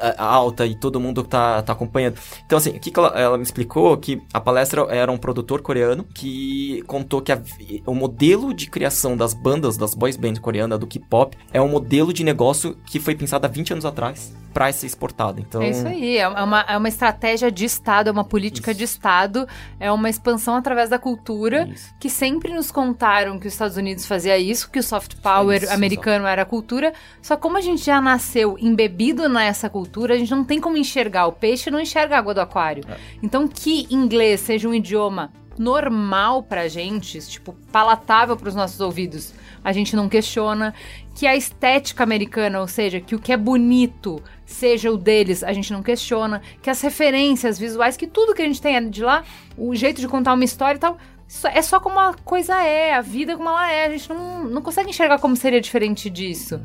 ah, alta e todo mundo tá, tá acompanhando. Então, assim, o que, que ela, ela me explicou? Que a palestra era um produtor coreano que contou que a- o modelo de criação das bandas, das boys bands coreanas, do K-pop, é um modelo de negócio que foi pensado há 20 anos atrás pra ser exportado. Então, É isso aí, é uma, é uma estratégia de Estado, é uma política de Estado, é uma expansão através da cultura, Isso. que sempre nos contaram que os Estados Unidos fazia isso, que o soft power Isso, americano era a cultura, só como a gente já nasceu embebido nessa cultura, a gente não tem como enxergar o peixe, não enxerga a água do aquário. É. Então que inglês seja um idioma normal pra gente, tipo, palatável pros nossos ouvidos, a gente não questiona. Que a estética americana, ou seja, que o que é bonito seja o deles, a gente não questiona. Que as referências visuais, que tudo que a gente tem é de lá, o jeito de contar uma história e tal, é só como a coisa é, a vida como ela é. A gente não, não consegue enxergar como seria diferente disso.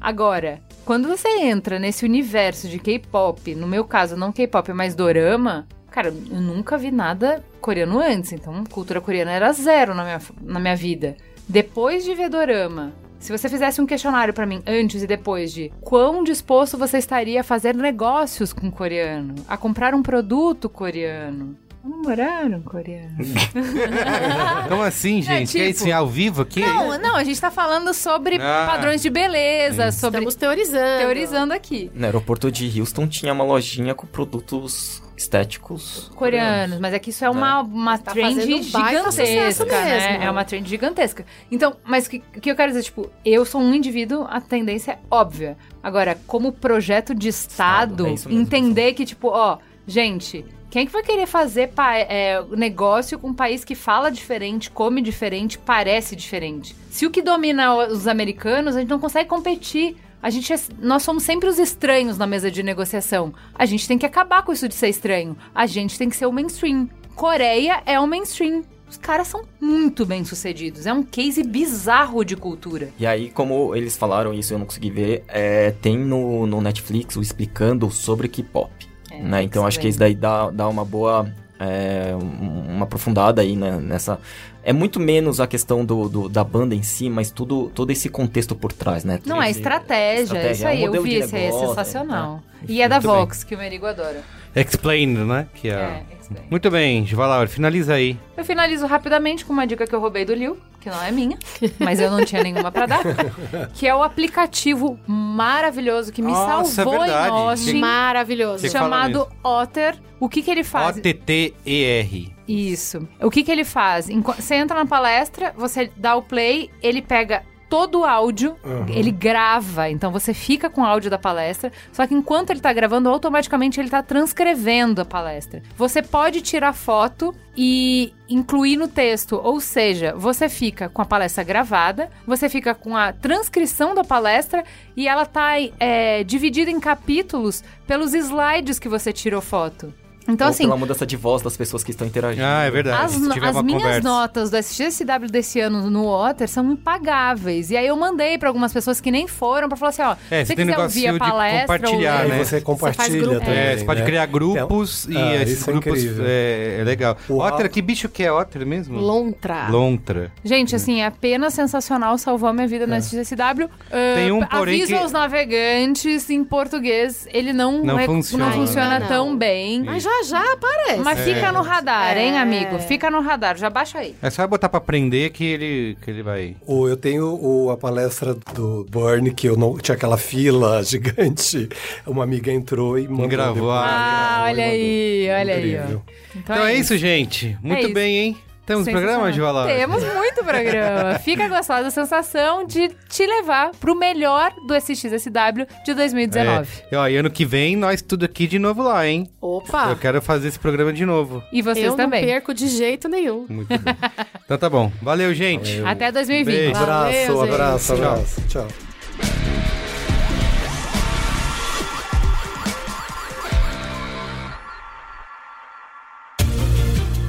Agora, quando você entra nesse universo de K-pop, no meu caso, não K-pop, mas dorama, cara, eu nunca vi nada coreano antes. Então, cultura coreana era zero na minha, na minha vida. Depois de ver dorama, se você fizesse um questionário pra mim antes e depois de quão disposto você estaria a fazer negócios com coreano, a comprar um produto coreano, Namoraram coreano. Como assim, gente? tipo- Quer isso ao vivo aqui? Não, não, a gente tá falando sobre Ah. padrões de beleza, sobre Estamos teorizando. teorizando aqui. No aeroporto de Houston tinha uma lojinha com produtos estéticos Coreanos, mas é que isso é uma, uma Tá trend um gigantesca, né? mesmo. É uma trend gigantesca. Então, mas o que, que eu quero dizer, tipo, eu sou um indivíduo, a tendência é óbvia. Agora, como projeto de Estado, Estado, é entender que, tipo, ó, gente, quem que vai querer fazer é, negócio com um país que fala diferente, come diferente, parece diferente? Se o que domina os americanos, a gente não consegue competir. A gente é- nós somos sempre os estranhos na mesa de negociação. A gente tem que acabar com isso de ser estranho. A gente tem que ser o mainstream. Coreia é o mainstream. Os caras são muito bem sucedidos. É um case bizarro de cultura. E aí, como eles falaram isso, eu não consegui ver, é, tem no, no Netflix o explicando sobre K-pop. É, né? Então acho que isso daí dá, dá uma boa. é, um- uma aprofundada aí né, nessa. É muito menos a questão do, do- da banda em si, mas tudo, todo esse contexto por trás, né? Não, é estratégia. estratégia, Isso é aí, eu modelo vi, isso aí é negócio, sensacional. é, E é da Muito bem. Vox, que o Merigo adora. Explained, né? Que é... É, explain. Muito bem, Valaur, finaliza aí. Eu finalizo rapidamente com uma dica que eu roubei do Liu, que não é minha, mas eu não tinha nenhuma pra dar, que é o aplicativo maravilhoso que me Nossa, salvou é em Austin, Maravilhoso. Você chamado Otter. O que que ele faz? O-T-T-E-R. Isso. O que que ele faz? Você entra na palestra, você dá o play, ele pega todo o áudio, ele grava, então você fica com o áudio da palestra, só que enquanto ele tá gravando, automaticamente ele tá transcrevendo a palestra. Você pode tirar foto e incluir no texto, ou seja, você fica com a palestra gravada, você fica com a transcrição da palestra e ela tá é, dividida em capítulos pelos slides que você tirou foto. Então, Ou assim, pela mudança de voz das pessoas que estão interagindo. Ah, é verdade. as, no- as minhas conversa. notas do SGSW desse ano no Otter são impagáveis. E aí eu mandei pra algumas pessoas que nem foram pra falar assim, ó, É, se você quiser ouvir a palestra... compartilhar, ou... né? Aí você compartilha grupo. também. É, você pode né? criar grupos Então, e ah, esses é grupos é, é legal. O Otter, Al- que bicho que é Otter mesmo? Lontra. Lontra. Gente, assim, é apenas sensacional, salvou a minha vida no SGSW. Ah, Tem um, porém, aviso que- aos navegantes, em português, ele não, Não rec- funciona. não funciona não. tão bem. Mas já já aparece. Mas fica no radar, hein, É. amigo? Fica no radar, já baixa aí. É só botar pra aprender que ele, que ele vai. O, eu tenho o- a palestra do Burn, que eu não tinha aquela fila gigante. Uma amiga entrou e mandou. Gravou Ah, olha aí, olha aí, ó. Então é isso, gente. Muito isso. bem, hein? Temos programa, Joala? Temos muito programa. Fica gostosa a sensação de te levar pro melhor do SXSW de 2019. É. E, ó, e ano que vem, nós tudo aqui de novo lá, hein? Opa! Eu quero fazer esse programa de novo. E vocês eu também. não perco de jeito nenhum. Muito bem. então tá bom. Valeu, gente. Até 2020. Beijo. Abraço, Valeu, gente. abraço, Tchau. abraço. Tchau.